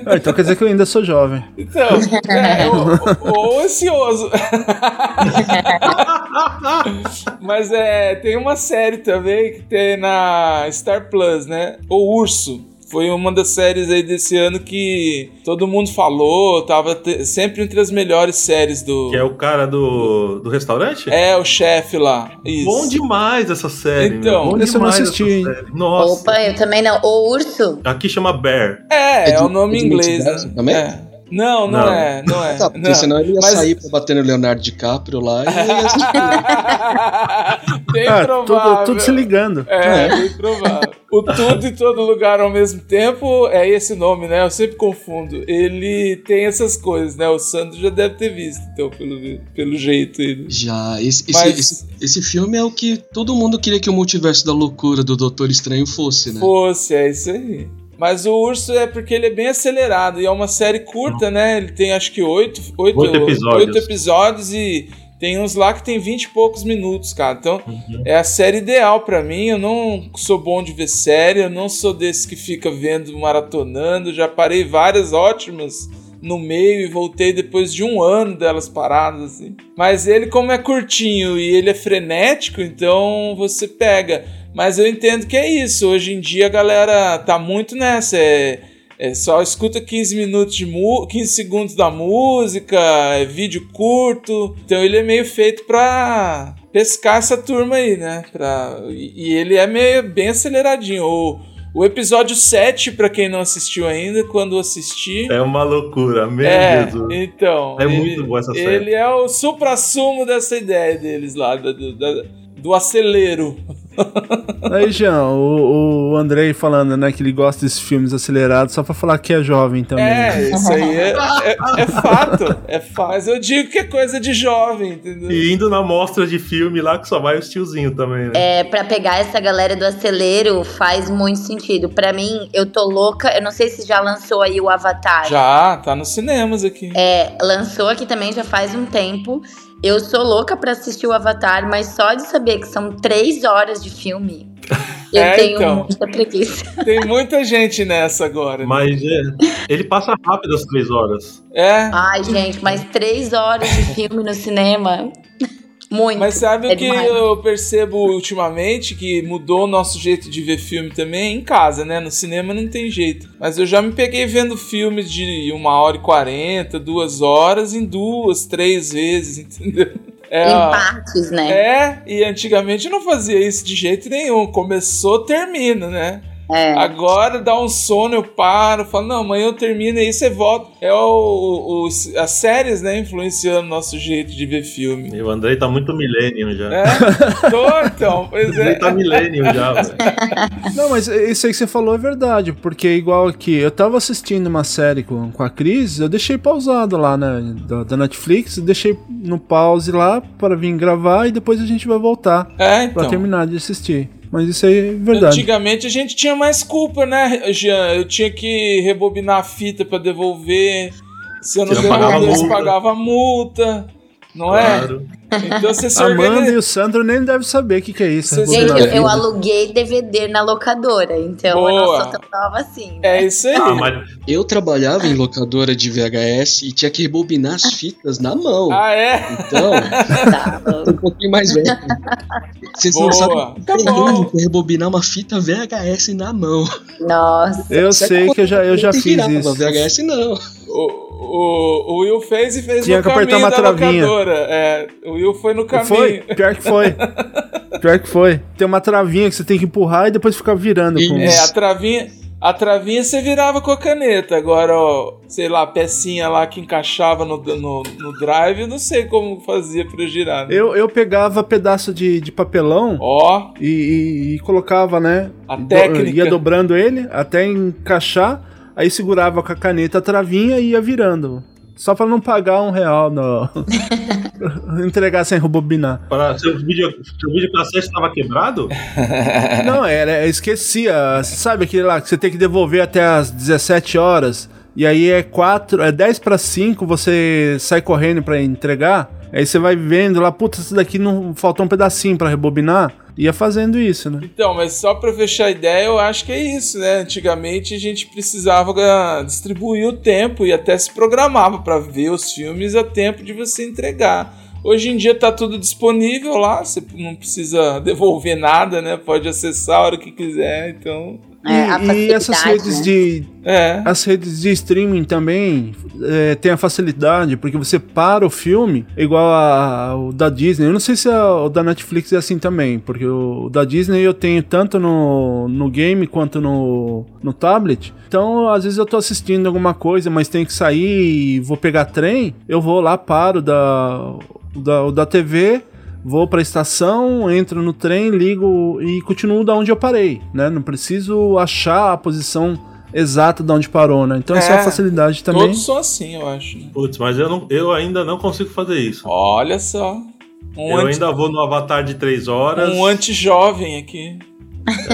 Speaker 2: Ah, então quer dizer que eu ainda sou jovem. <laughs>
Speaker 4: Então, é, ou, ou ansioso. <laughs> Mas é, tem uma série também que tem na Star Plus, né? O Urso. Foi uma das séries aí desse ano que todo mundo falou, tava sempre entre as melhores séries do.
Speaker 3: Que é o cara do, do restaurante?
Speaker 4: É, o chefe lá. Isso.
Speaker 3: Bom demais essa série.
Speaker 4: Então,
Speaker 3: meu. Bom
Speaker 2: esse eu não
Speaker 3: demais
Speaker 2: assisti.
Speaker 3: Nossa.
Speaker 7: Opa, eu também não. O urso?
Speaker 3: Aqui chama Bear.
Speaker 4: É, é,
Speaker 8: É
Speaker 4: o nome em inglês. né?
Speaker 8: também?
Speaker 4: É. Não, não,
Speaker 3: Não.
Speaker 4: é, não é.
Speaker 8: Tá, porque
Speaker 4: não.
Speaker 8: senão ele ia
Speaker 4: Mas-
Speaker 8: sair pra bater no Leonardo DiCaprio lá e ia. <laughs>
Speaker 4: Bem
Speaker 2: Ah,
Speaker 4: provável.
Speaker 2: tudo, tudo se ligando.
Speaker 4: É, bem provável. O Tudo em Todo Lugar ao mesmo tempo é esse nome, né? Eu sempre confundo. Ele tem essas coisas, né? O Sandro já deve ter visto, então, pelo, pelo jeito. Ele...
Speaker 8: Já, esse, esse,
Speaker 4: Mas-
Speaker 8: esse, esse filme é o que todo mundo queria que o multiverso da loucura do Doutor Estranho fosse, né?
Speaker 4: Fosse, é isso aí. Mas o Urso é porque ele é bem acelerado e é uma série curta, né? Ele tem acho que oito, oito,
Speaker 3: Oito episódios.
Speaker 4: oito episódios e tem uns lá que tem vinte e poucos minutos, cara. Então
Speaker 3: Uhum.
Speaker 4: é a série ideal pra mim. Eu não sou bom de ver série, eu não sou desse que fica vendo, maratonando. Já parei várias ótimas no meio e voltei depois de um ano delas paradas, assim. Mas ele, como é curtinho e ele é frenético, então você pega. Mas eu entendo que é isso. Hoje em dia a galera tá muito nessa. É, é só escuta 15 minutos de mu 15 segundos da música, é vídeo curto. Então ele é meio feito pra pescar essa turma aí, né? Pra, e, e ele é meio bem aceleradinho. O, o episódio 7, pra quem não assistiu ainda, quando assistir.
Speaker 3: É uma loucura, meu
Speaker 4: É,
Speaker 3: Jesus.
Speaker 4: então.
Speaker 3: É
Speaker 4: ele-
Speaker 3: muito boa essa série.
Speaker 4: Ele é o supra-sumo dessa ideia deles lá, do, do, do acelero. <laughs>
Speaker 2: Aí, Jean, o, o Andrei falando, né, que ele gosta desses filmes acelerados só pra falar que é jovem também.
Speaker 4: É, isso aí é, é, é fato. É fato. Mas eu digo que é coisa de jovem, entendeu?
Speaker 3: E indo na mostra de filme lá que só vai os tiozinhos também, né?
Speaker 7: É, pra pegar essa galera do acelero faz muito sentido. Pra mim, eu tô louca. Eu não sei se já lançou aí o Avatar.
Speaker 4: Já, tá nos cinemas aqui.
Speaker 7: É, lançou aqui também já faz um tempo. Eu sou louca pra assistir o Avatar, mas só de saber que são três horas de filme, <laughs> eu
Speaker 4: É,
Speaker 7: tenho
Speaker 4: então.
Speaker 7: muita preguiça. <laughs>
Speaker 4: Tem muita gente nessa agora. né?
Speaker 3: Mas é, ele passa rápido as três horas.
Speaker 4: É.
Speaker 7: Ai, gente, mas três horas de filme no cinema. Muito.
Speaker 4: Mas sabe
Speaker 7: É
Speaker 4: o que
Speaker 7: demais.
Speaker 4: eu percebo ultimamente que mudou o nosso jeito de ver filme também? Em casa, né? No cinema não tem jeito. Mas eu já me peguei vendo filmes de uma hora e quarenta, duas horas, em duas, três vezes, entendeu? <laughs> É,
Speaker 7: em partes, né?
Speaker 4: é, e antigamente não fazia isso de jeito nenhum. Começou, termina, né?
Speaker 7: É.
Speaker 4: Agora dá um sono, eu paro, falo, não, amanhã eu termino e aí você volta. É o, o- as séries, né, influenciando o nosso jeito de ver filme.
Speaker 3: E o Andrei tá muito millennium já.
Speaker 4: É? Tô, então, <laughs>
Speaker 3: O
Speaker 4: pois
Speaker 3: Andrei
Speaker 4: é.
Speaker 3: tá millennium já, <laughs> velho.
Speaker 2: Não, mas isso aí que você falou é verdade, porque igual aqui, eu tava assistindo uma série com, com a Cris, eu deixei pausado lá, né, da, da Netflix, deixei no pause lá para vir gravar e depois a gente vai voltar
Speaker 4: É,
Speaker 2: pra
Speaker 4: então.
Speaker 2: terminar de assistir. Mas isso aí é verdade.
Speaker 4: Antigamente a gente tinha mais culpa, né, Jean? Eu tinha que rebobinar a fita pra devolver. Se eu não
Speaker 3: não pagava
Speaker 4: devolvesse,
Speaker 3: multa.
Speaker 4: pagava multa. Não
Speaker 3: Claro.
Speaker 4: é? Então você se
Speaker 2: Amanda e o Sandro nem devem saber o que, que é isso.
Speaker 4: Você-
Speaker 7: Gente, eu, eu aluguei DVD na locadora, então eu
Speaker 4: Boa.
Speaker 7: não sou tão nova assim.
Speaker 4: É isso aí.
Speaker 3: Ah, mas
Speaker 8: Eu trabalhava em locadora de VHS e tinha que rebobinar as fitas na mão.
Speaker 4: Ah, é?
Speaker 8: Então,
Speaker 7: Tá,
Speaker 8: um pouquinho mais velho. Vocês não
Speaker 4: Boa.
Speaker 8: sabem
Speaker 4: Tá bom.
Speaker 8: que é rebobinar uma fita VHS na mão.
Speaker 7: Nossa.
Speaker 2: Eu
Speaker 8: Você
Speaker 2: sei que eu já, eu já fiz isso.
Speaker 8: VHS não.
Speaker 4: O, o, o Will fez e fez
Speaker 2: Tinha
Speaker 4: no
Speaker 2: que apertar uma
Speaker 4: da
Speaker 2: travinha.
Speaker 4: locadora. É, o Will foi no caminho.
Speaker 2: Foi? Pior que foi. <laughs> Pior que foi. Tem uma travinha que você tem que empurrar e depois ficar virando. Com...
Speaker 4: É, a travinha. A travinha você virava com a caneta. Agora, ó, sei lá, a pecinha lá que encaixava no, no, no drive, eu não sei como fazia pra girar. né?
Speaker 2: Eu, eu pegava pedaço de, de papelão
Speaker 4: Ó,
Speaker 2: e, e- e colocava, né?
Speaker 4: A
Speaker 2: do-
Speaker 4: técnica.
Speaker 2: Ia dobrando ele até encaixar, aí segurava com a caneta a travinha e ia virando. Só pra não pagar um real no. <laughs> Entregar sem rebobinar.
Speaker 3: para, seu, vídeo, seu videocassete estava quebrado? <laughs>
Speaker 2: Não, era, eu esquecia. Sabe aquele lá que você tem que devolver até as 17 horas? E aí é 4, é 10 para 5, você sai correndo pra entregar. Aí você vai vendo lá, puta, isso daqui não faltou um pedacinho pra rebobinar. Ia fazendo isso, né?
Speaker 4: então, mas só pra fechar a ideia, eu acho que é isso, né? Antigamente a gente precisava ah, distribuir o tempo e até se programava pra ver os filmes a tempo de você entregar. Hoje em dia tá tudo disponível lá, você não precisa <laughs> devolver nada, né? Pode acessar a hora que quiser, então
Speaker 7: É, a
Speaker 2: E, e essas redes
Speaker 7: né?
Speaker 2: de.
Speaker 4: É.
Speaker 2: As redes de streaming também é, tem a facilidade, porque você para o filme, igual a- o da Disney. Eu não sei se a- o da Netflix é assim também, porque o, o da Disney eu tenho tanto no, no game quanto no, no tablet. Então, às vezes eu tô assistindo alguma coisa, mas tem que sair e vou pegar trem, eu vou lá, paro da, da, o da TV. Vou pra estação, entro no trem, ligo e continuo da onde eu parei, né? Não preciso achar a posição exata de onde parou, né? Então essa é
Speaker 4: É,
Speaker 2: a facilidade também.
Speaker 4: Todos são assim, eu acho. né?
Speaker 3: Putz, mas eu, não, eu ainda não consigo fazer isso.
Speaker 4: Olha só. Um,
Speaker 3: eu
Speaker 4: anti,
Speaker 3: ainda vou no Avatar de 3 horas.
Speaker 4: um anti-jovem aqui.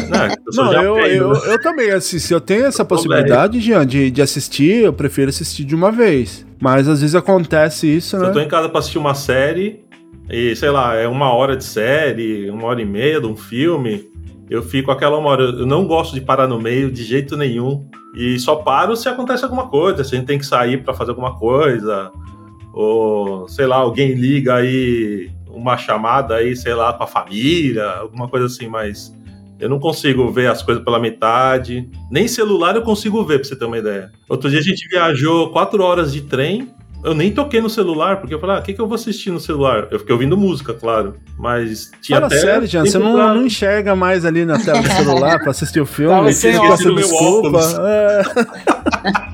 Speaker 3: Não, eu sou
Speaker 2: Não, eu,
Speaker 3: velho,
Speaker 2: eu,
Speaker 3: né?
Speaker 2: eu também assisto. Se eu tenho essa possibilidade, Jean, de, de assistir, eu prefiro assistir de uma vez. Mas às vezes acontece isso,
Speaker 3: Se
Speaker 2: né?
Speaker 3: eu tô em casa pra assistir uma série, e sei lá, é uma hora de série, uma hora e meia de um filme, eu fico aquela uma hora. Eu não gosto de parar no meio de jeito nenhum. E só paro se acontece alguma coisa, se a gente tem que sair pra fazer alguma coisa, ou sei lá, alguém liga aí uma chamada aí, sei lá, com a família, alguma coisa assim, mas eu não consigo ver as coisas pela metade. Nem celular eu consigo ver, pra você ter uma ideia. Outro dia a gente viajou quatro horas de trem. Eu nem toquei no celular, porque eu falei, ah, o que, que eu vou assistir no celular? Eu fiquei ouvindo música, claro. Mas tinha
Speaker 2: Fala
Speaker 3: até.
Speaker 2: sério, Jean, você não,
Speaker 3: pra-
Speaker 2: não enxerga mais ali na tela do <laughs> celular pra assistir o filme.
Speaker 4: Óculos.
Speaker 2: essa
Speaker 3: Meu
Speaker 2: desculpa.
Speaker 3: óculos.
Speaker 2: É. <laughs>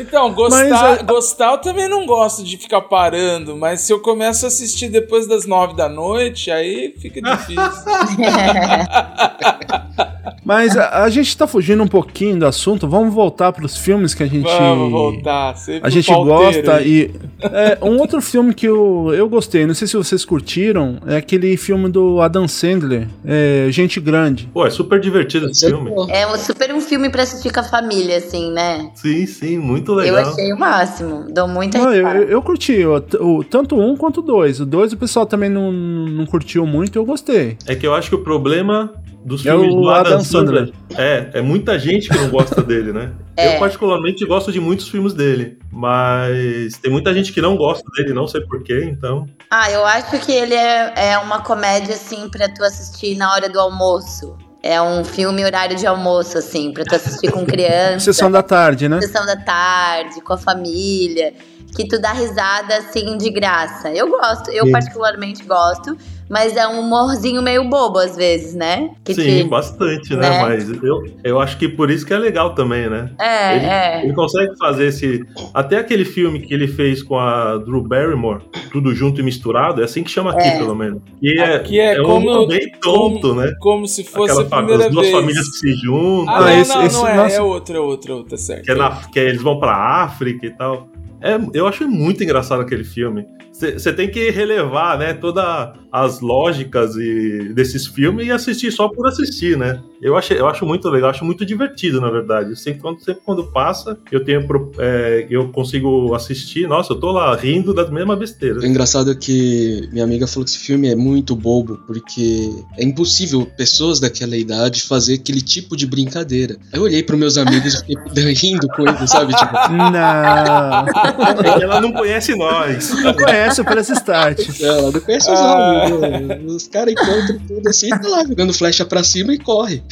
Speaker 4: Então, gostar,
Speaker 2: Mas, é-
Speaker 4: gostar eu também não gosto de ficar parando, mas se eu começo a assistir depois das nove da noite, aí fica difícil. <laughs>
Speaker 2: Mas a, a gente tá fugindo um pouquinho do assunto. Vamos voltar pros filmes que a gente.
Speaker 4: Vamos voltar. sempre
Speaker 2: A gente gosta
Speaker 4: aí.
Speaker 2: e. É, um outro filme que eu, eu gostei, não sei se vocês curtiram, é aquele filme do Adam Sandler, é, Gente Grande.
Speaker 3: Pô, é super divertido esse filme.
Speaker 7: É um super um filme pra assistir com a família, assim, né?
Speaker 3: Sim, sim, muito
Speaker 7: Eu
Speaker 3: legal.
Speaker 7: achei o máximo. Dou muita
Speaker 2: Não, eu, eu, eu curti, o, o- tanto um quanto o dois. O dois o pessoal também não, não curtiu muito, eu gostei.
Speaker 3: É que eu acho que o problema dos
Speaker 2: É
Speaker 3: filmes
Speaker 2: o
Speaker 3: do Adam,
Speaker 2: Adam
Speaker 3: Sandler,
Speaker 2: Sandler.
Speaker 3: é, é muita gente que não gosta <laughs> dele, né?
Speaker 7: É.
Speaker 3: Eu particularmente gosto de muitos filmes dele, mas tem muita gente que não gosta dele, não sei porquê, então.
Speaker 7: Ah, eu acho que ele é, é uma comédia, assim, pra tu assistir na hora do almoço. É um filme horário de almoço, assim, pra tu assistir com <laughs> criança.
Speaker 2: Sessão da tarde, né?
Speaker 7: Sessão da tarde, com a família, que tu dá risada assim de graça. Eu gosto, eu
Speaker 2: Sim.
Speaker 7: particularmente gosto, mas é um humorzinho meio bobo às vezes, né? Que
Speaker 3: Sim,
Speaker 7: te-
Speaker 3: bastante, né?
Speaker 7: né?
Speaker 3: Mas eu, eu acho que por isso que é legal também, né?
Speaker 7: É,
Speaker 3: ele,
Speaker 7: é.
Speaker 3: ele consegue fazer esse. Até aquele filme que ele fez com a Drew Barrymore, tudo junto e misturado, é assim que chama aqui,
Speaker 7: É.
Speaker 3: pelo menos. E é,
Speaker 4: Aqui é
Speaker 3: é um
Speaker 4: como-
Speaker 3: humor bem tonto,
Speaker 4: como,
Speaker 3: né?
Speaker 4: Como se fosse
Speaker 3: Aquela
Speaker 4: a primeira
Speaker 3: as duas
Speaker 4: vez.
Speaker 3: famílias que se juntam.
Speaker 4: Ah,
Speaker 2: Ah,
Speaker 4: não,
Speaker 2: esse-
Speaker 4: não,
Speaker 2: esse-
Speaker 4: não é.
Speaker 2: nossa.
Speaker 4: É outra, é outra, é outra, certo.
Speaker 3: Que, é na- que eles vão pra África e tal. É, eu acho muito engraçado aquele filme. Você tem que relevar, né, todas as lógicas e, desses filmes e assistir só por assistir, né? Eu acho, eu acho muito legal, acho muito divertido, na verdade. Sempre quando, sempre quando passa, eu tenho é, eu consigo assistir. Nossa, eu tô lá rindo das mesmas besteiras.
Speaker 8: O engraçado é que minha amiga falou que esse filme é muito bobo, porque é impossível pessoas daquela idade fazer aquele tipo de brincadeira. Eu olhei pros meus amigos e fiquei rindo com eles, sabe? Tipo,
Speaker 2: Não.
Speaker 3: Ela não conhece nós.
Speaker 2: Não conhece o Press Start. <laughs>
Speaker 8: ela não conhece os
Speaker 4: Ah.
Speaker 8: homens, né? Os caras encontram tudo assim, tá lá jogando flecha pra cima e corre.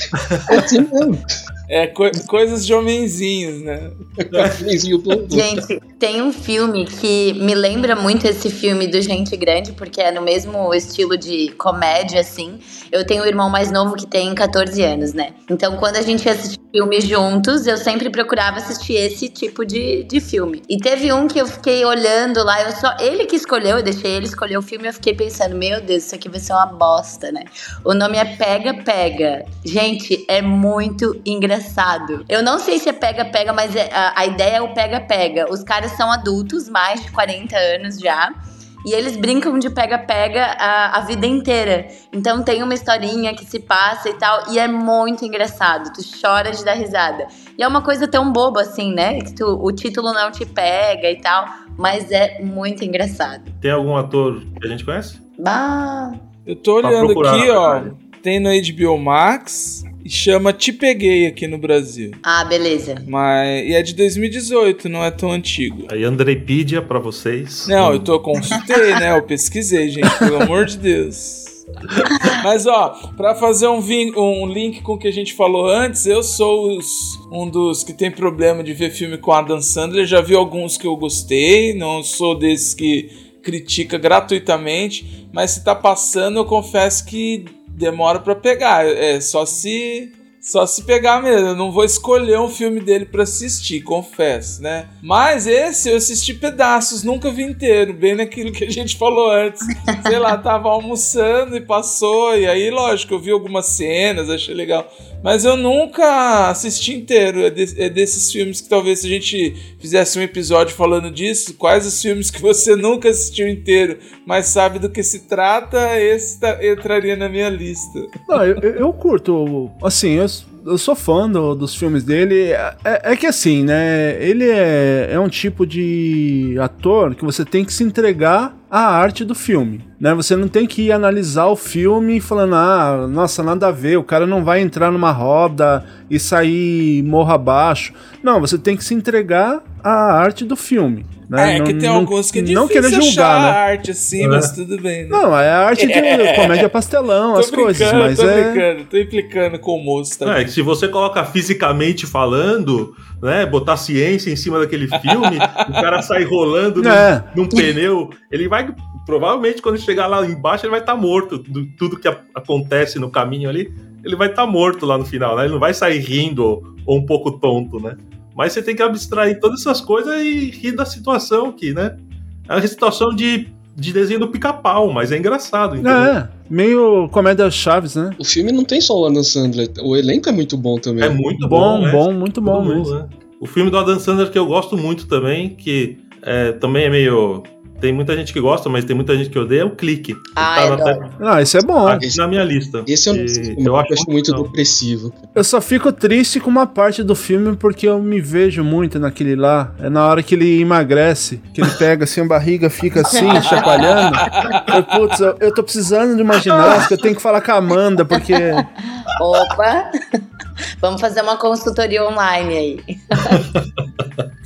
Speaker 8: É assim mesmo.
Speaker 4: É co- coisas de homenzinhos, né? <laughs>
Speaker 7: Gente, tem um filme que me lembra muito esse filme do Gente Grande, porque é no mesmo estilo de comédia, assim. Eu tenho um irmão mais novo que tem 14 anos, né? Então, quando a gente ia assistir filmes juntos, eu sempre procurava assistir esse tipo de, de filme. E teve um que eu fiquei olhando lá, eu só. Ele que escolheu, eu deixei ele escolher o filme, eu fiquei pensando, meu Deus, isso aqui vai ser uma bosta, né? O nome é Pega Pega. Gente, é muito engraçado. Eu não sei se é Pega Pega, mas é- a, a ideia é o Pega Pega. Os caras são adultos, mais de 40 anos já. E eles brincam de pega-pega a, a vida inteira. Então tem uma historinha que se passa e tal. E é muito engraçado. Tu chora de dar risada. E é uma coisa tão boba assim, né? Que tu- o título não te pega e tal. Mas é muito engraçado.
Speaker 3: Tem algum ator que a gente conhece?
Speaker 7: Bah.
Speaker 4: Eu tô olhando aqui, ó. Tem no HBO Max chama Te Peguei aqui no Brasil.
Speaker 7: Ah, beleza.
Speaker 4: Mas. E é de 2018, não é tão antigo.
Speaker 3: Aí Andreipedia pra vocês.
Speaker 4: Não, eu tô consultei, né? Eu pesquisei, gente, pelo amor de Deus. <laughs> Mas ó, pra fazer um, um link com o que a gente falou antes, eu sou os- um dos que tem problema de ver filme com Adam Sandler. Já vi alguns que eu gostei, não sou desses que critica gratuitamente, mas se tá passando, eu confesso que demora pra pegar. É só se só se pegar mesmo. Eu não vou escolher um filme dele pra assistir, confesso, né? Mas esse eu assisti pedaços, nunca vi inteiro, bem naquilo que a gente falou antes. Sei lá, tava almoçando e passou, e aí, lógico, eu vi algumas cenas, achei legal. Mas eu nunca assisti inteiro. É, de- é desses filmes que talvez se a gente fizesse um episódio falando disso, quais os filmes que você nunca assistiu inteiro, mas sabe do que se trata, esse tá- entraria na minha lista.
Speaker 2: Não, eu- eu curto, assim, eu, eu sou fã do- dos filmes dele. É, é que assim, né? Ele é, é um tipo de ator que você tem que se entregar à arte do filme, né? Você não tem que ir analisar o filme falando, ah, nossa, nada a ver, o cara não vai entrar numa roda e sair morro abaixo. Não, você tem que se entregar à arte do filme. Né?
Speaker 4: É,
Speaker 2: Não-
Speaker 4: que tem
Speaker 2: não-
Speaker 4: alguns que é difícil
Speaker 2: Não querer
Speaker 4: achar
Speaker 2: julgar, né?
Speaker 4: a arte assim, mas tudo bem, né?
Speaker 2: Não, é a arte de <laughs> comédia pastelão,
Speaker 4: tô
Speaker 2: as coisas, mas
Speaker 4: tô
Speaker 2: é.
Speaker 4: brincando, tô implicando com o moço também.
Speaker 3: É, que se você coloca fisicamente falando, né, botar ciência em cima daquele filme, <laughs> o cara sai rolando num,
Speaker 2: É.
Speaker 3: num pneu, ele vai, provavelmente quando chegar lá embaixo, ele vai estar morto. Do, tudo que a- acontece no caminho ali, ele vai estar morto lá no final, né? Ele não vai sair rindo ou, ou um pouco tonto, né? Mas você tem que abstrair todas essas coisas e rir da situação que, né? É uma situação de, de desenho do pica-pau, mas é engraçado, entendeu?
Speaker 2: É, meio comédia Chaves, né?
Speaker 8: O filme não tem só o Adam Sandler, o elenco é muito bom também.
Speaker 3: É muito
Speaker 2: Bom,
Speaker 3: bom, né?
Speaker 2: bom, muito bom mesmo.
Speaker 3: né? O filme do Adam Sandler que eu gosto muito também, que é, também é meio. Tem muita gente que gosta, mas tem muita gente que odeia, é o Clique. que
Speaker 7: Ah,
Speaker 3: tá
Speaker 7: eu
Speaker 3: na-
Speaker 7: adoro.
Speaker 2: Ah, esse é bom.
Speaker 3: aqui na minha lista.
Speaker 8: Esse eu não sei,
Speaker 3: eu acho,
Speaker 8: acho muito depressivo.
Speaker 2: Eu só fico triste com uma parte do filme porque eu me vejo muito naquele lá. É na hora que ele emagrece, que ele pega assim a barriga, fica assim, <laughs> chacoalhando. Eu, putz, eu, eu tô precisando de uma ginástica, eu tenho que falar com a Amanda, porque.
Speaker 7: Opa! Vamos fazer uma consultoria online aí.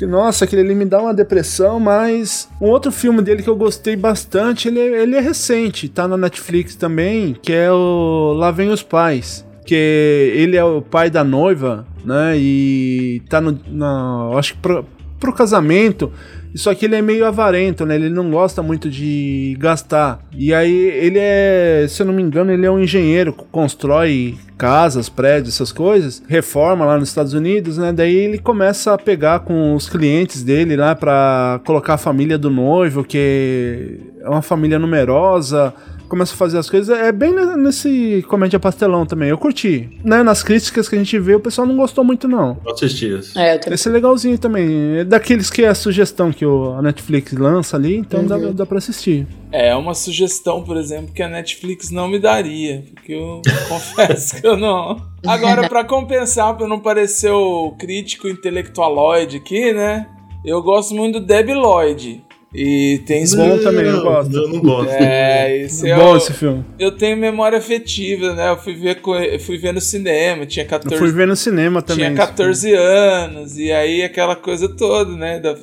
Speaker 7: <laughs>
Speaker 2: nossa, aquele ali me dá uma depressão, mas. Um outro filme dele que eu gostei bastante, ele é, ele é recente, tá na Netflix também, que é o Lá Vem os Pais. Que ele é o pai da noiva, né? E tá no. Na, acho que pro, pro casamento. Só que ele é meio avarento, né? Ele não gosta muito de gastar. E aí ele é, se eu não me engano, ele é um engenheiro, constrói casas, prédios, essas coisas, reforma lá nos Estados Unidos, né? Daí ele começa a pegar com os clientes dele lá pra colocar a família do noivo, que é uma família numerosa, começa a fazer as coisas. É bem ne- nesse comédia pastelão também. Eu curti. Né? Nas críticas que a gente vê, o pessoal não gostou muito, não.
Speaker 3: Eu assisti esse.
Speaker 7: É, eu também.
Speaker 2: Esse é legalzinho também. É daqueles que é a sugestão que o, a Netflix lança ali, então dá, dá pra assistir.
Speaker 4: É uma sugestão, por exemplo, que a Netflix não me daria, porque eu <laughs> confesso que eu não. Agora, pra compensar, pra não parecer o crítico intelectualoide aqui, né? Eu gosto muito do Debi Lloyd. E tem
Speaker 2: Bom também, eu gosto.
Speaker 3: Eu não gosto.
Speaker 4: É, esse é
Speaker 2: Bom
Speaker 4: o-
Speaker 2: esse filme.
Speaker 4: Eu tenho memória afetiva, né? Eu fui ver, eu fui ver no cinema, tinha
Speaker 2: Eu
Speaker 4: 14,
Speaker 2: fui ver no cinema também.
Speaker 4: tinha 14 anos, e aí aquela coisa toda, né? Da-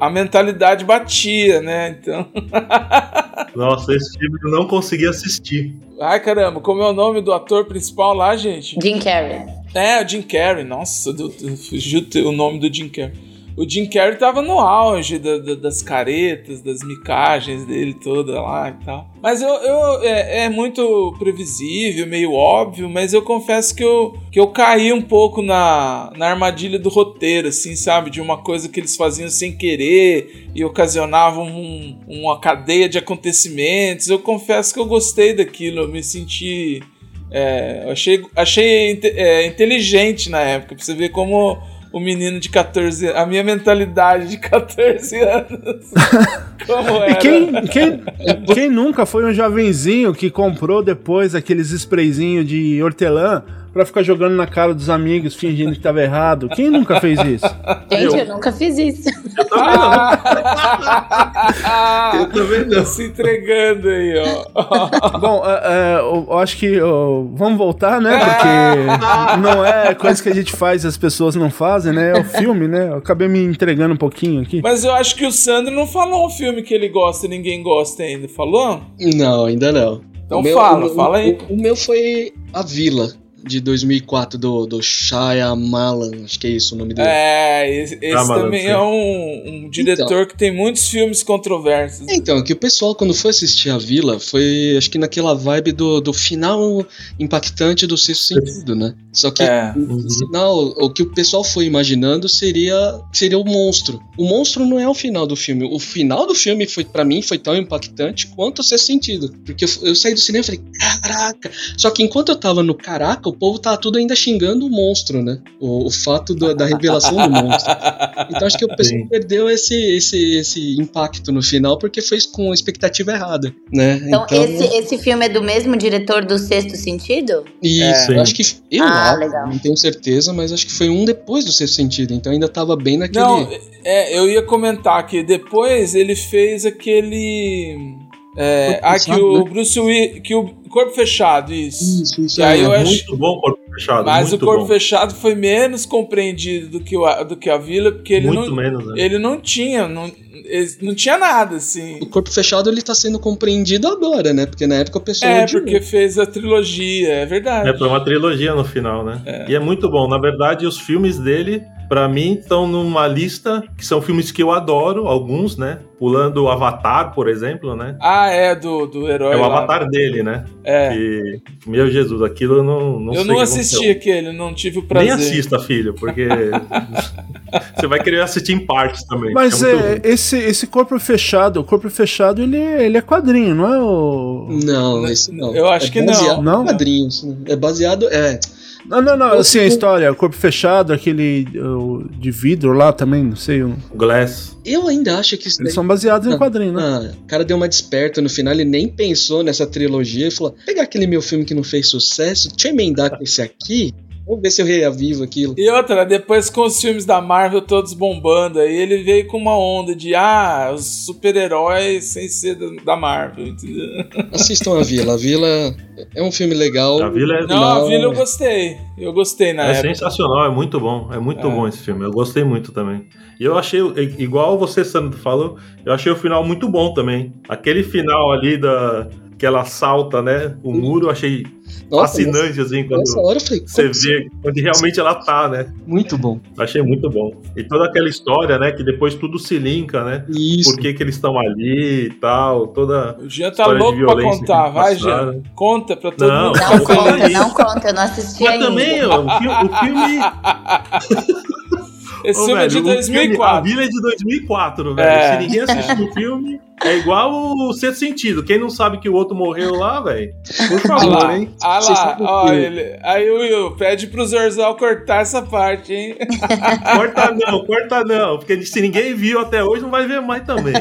Speaker 4: a mentalidade batia, né? Então. <laughs>
Speaker 3: Nossa, esse filme eu não consegui assistir.
Speaker 4: Ai caramba, como é o nome do ator principal lá, gente?
Speaker 7: Jim Carrey.
Speaker 4: É, o Jim Carrey. Nossa, fugiu o nome do Jim Carrey. O Jim Carrey tava no auge da- da- das caretas, das micagens dele toda lá e tal. Mas eu, eu- é, é muito previsível, meio óbvio, mas eu confesso que eu, que eu caí um pouco na, na armadilha do roteiro, assim, sabe? De uma coisa que eles faziam sem querer e ocasionavam um- uma cadeia de acontecimentos. Eu confesso que eu gostei daquilo, eu me senti. É, achei, achei é, inteligente na época, pra você ver como o menino de 14 anos, a minha mentalidade de 14 anos, <laughs> como era.
Speaker 2: E quem, quem, quem nunca foi um jovenzinho que comprou depois aqueles sprayzinhos de hortelã pra ficar jogando na cara dos amigos fingindo que tava errado? Quem nunca fez isso?
Speaker 7: Gente, eu, nunca fiz isso.
Speaker 3: Eu também não. <laughs>
Speaker 4: Se entregando aí, ó.
Speaker 2: Bom, é, é, eu, eu acho que ó, vamos voltar, né? Porque não é coisa que a gente faz e as pessoas não fazem, né? É o filme, né? Eu acabei me entregando um pouquinho aqui.
Speaker 4: Mas eu acho que o Sandro não falou um filme que ele gosta e ninguém gosta ainda. Falou?
Speaker 8: Não, ainda não.
Speaker 4: Então
Speaker 8: meu-
Speaker 4: fala,
Speaker 8: o-
Speaker 4: fala aí.
Speaker 8: O, o meu foi A Vila, de 2004, do, do Shyamalan, acho que é isso o nome dele.
Speaker 4: É, esse, esse também
Speaker 3: sim.
Speaker 4: é um, um diretor que tem muitos filmes controversos.
Speaker 8: Então, que o pessoal, quando foi assistir a Vila, foi acho que naquela vibe do, do final impactante do sexto sentido, né? Só que
Speaker 4: É.
Speaker 8: no final, o que o pessoal foi imaginando seria, seria o monstro. O monstro não é o final do filme. O final do filme, foi para mim, foi tão impactante quanto o sexto sentido. Porque eu, eu saí do cinema e falei, caraca! Só que enquanto eu tava no caraca, o povo tava tudo ainda xingando o monstro, né? O, o fato do- da revelação do monstro. Então acho que o pessoal
Speaker 3: Sim.
Speaker 8: perdeu esse, esse, esse impacto no final porque fez com a expectativa errada, né?
Speaker 7: Então, esse, esse filme é do mesmo diretor do Sexto Sentido?
Speaker 8: Isso,
Speaker 3: É.
Speaker 8: eu acho que. Eu
Speaker 7: Ah,
Speaker 8: acho,
Speaker 7: legal.
Speaker 8: não tenho certeza, mas acho que foi um depois do sexto sentido, então ainda tava bem naquele.
Speaker 4: Não, é, eu ia comentar que depois ele fez aquele. É, ah, que o
Speaker 8: né?
Speaker 4: Bruce Willis. Que o Corpo Fechado, isso.
Speaker 8: Isso, isso
Speaker 4: E aí
Speaker 8: é.
Speaker 4: eu acho-
Speaker 3: Muito bom Corpo Fechado.
Speaker 4: Mas o Corpo
Speaker 3: bom.
Speaker 4: Fechado foi menos compreendido do que, o, do que a Vila, porque ele
Speaker 3: Muito
Speaker 4: não,
Speaker 3: menos, né?
Speaker 4: ele não tinha. Não, não tinha nada, assim.
Speaker 8: O corpo fechado ele tá sendo compreendido agora, né? Porque na época o pessoal.
Speaker 4: É,
Speaker 8: odiou.
Speaker 4: porque fez a trilogia, é verdade.
Speaker 3: É, foi uma trilogia no final, né? E é muito bom. Na verdade, os filmes dele, pra mim, estão numa lista que são filmes que eu adoro, alguns, né? Pulando o Avatar, por exemplo, né?
Speaker 4: Ah, é, do, do herói.
Speaker 3: É o
Speaker 4: lá.
Speaker 3: Avatar dele, né?
Speaker 4: É.
Speaker 3: Que, meu Jesus, aquilo eu não, não
Speaker 4: eu
Speaker 3: sei
Speaker 4: não assisti
Speaker 3: aconteceu.
Speaker 4: aquele, não tive o prazer.
Speaker 3: Nem assista, filho, porque <laughs> você vai querer assistir em partes também.
Speaker 2: Mas
Speaker 3: é
Speaker 2: é, esse, esse corpo fechado, o corpo fechado, ele, é- ele é quadrinho, não é o.
Speaker 8: Não, esse não.
Speaker 4: Eu acho
Speaker 8: é
Speaker 4: que não.
Speaker 2: Não?
Speaker 8: quadrinhos. né? É baseado. É.
Speaker 2: Não, não, não. Assim, a história, o corpo fechado, aquele o, de vidro lá também, não sei. o-
Speaker 3: Glass.
Speaker 8: Eu ainda acho que isso
Speaker 2: Eles
Speaker 8: daí-
Speaker 2: são baseados em
Speaker 8: Ah,
Speaker 2: quadrinho, né?
Speaker 8: Ah, o cara deu uma desperta no final, ele nem pensou nessa trilogia e falou: pegar aquele meu filme que não fez sucesso, deixa eu emendar com esse aqui, vamos ver se eu reavivo aquilo.
Speaker 4: E outra, depois com os filmes da Marvel todos bombando, aí ele veio com uma onda de ah, os super-heróis sem ser da- Marvel, entendeu? <laughs>
Speaker 8: Assistam a Vila. A Vila é um filme legal.
Speaker 3: A Vila é,
Speaker 4: Não, a
Speaker 8: Não,
Speaker 4: Vila eu
Speaker 8: é.
Speaker 4: gostei. Eu gostei na
Speaker 3: é
Speaker 4: época.
Speaker 3: sensacional, é muito bom. É muito
Speaker 4: É.
Speaker 3: bom esse filme. Eu gostei muito também. E eu achei, igual você, Sandro, falou, eu achei o final muito bom também. Aquele final ali da. Que ela salta, né? O muro, eu achei
Speaker 8: Nossa,
Speaker 3: fascinante, assim, quando
Speaker 8: falei,
Speaker 3: você
Speaker 8: assim?
Speaker 3: vê onde realmente ela tá, né?
Speaker 8: Muito bom.
Speaker 3: Achei muito bom. E toda aquela história, né? Que depois tudo se linka, né?
Speaker 8: Isso.
Speaker 3: Por que, que eles estão ali e tal, toda.
Speaker 4: O Jean tá
Speaker 3: História de
Speaker 4: louco pra
Speaker 3: violência
Speaker 4: contar. Vai. Jean. Conta pra todo
Speaker 3: Não,
Speaker 4: mundo.
Speaker 7: Não conta, não conta, eu não assisti
Speaker 3: Mas
Speaker 7: ainda.
Speaker 3: também, ó, o fi- o filme. <laughs>
Speaker 4: Esse
Speaker 3: Ô,
Speaker 4: filme é de
Speaker 3: velho, o filme- A
Speaker 4: 2004.
Speaker 3: Vila é de 2004, velho.
Speaker 4: É.
Speaker 3: Se ninguém assistiu o filme, é igual o Sexto Sentido. Quem não sabe que o outro morreu lá, velho, por
Speaker 4: Ah
Speaker 3: favor,
Speaker 4: lá,
Speaker 3: hein?
Speaker 4: ah lá, ó, ele, aí o Will, pede pro Zorzal cortar essa parte, hein? <laughs>
Speaker 3: Corta não, corta não. Porque se ninguém viu até hoje, não vai ver mais também.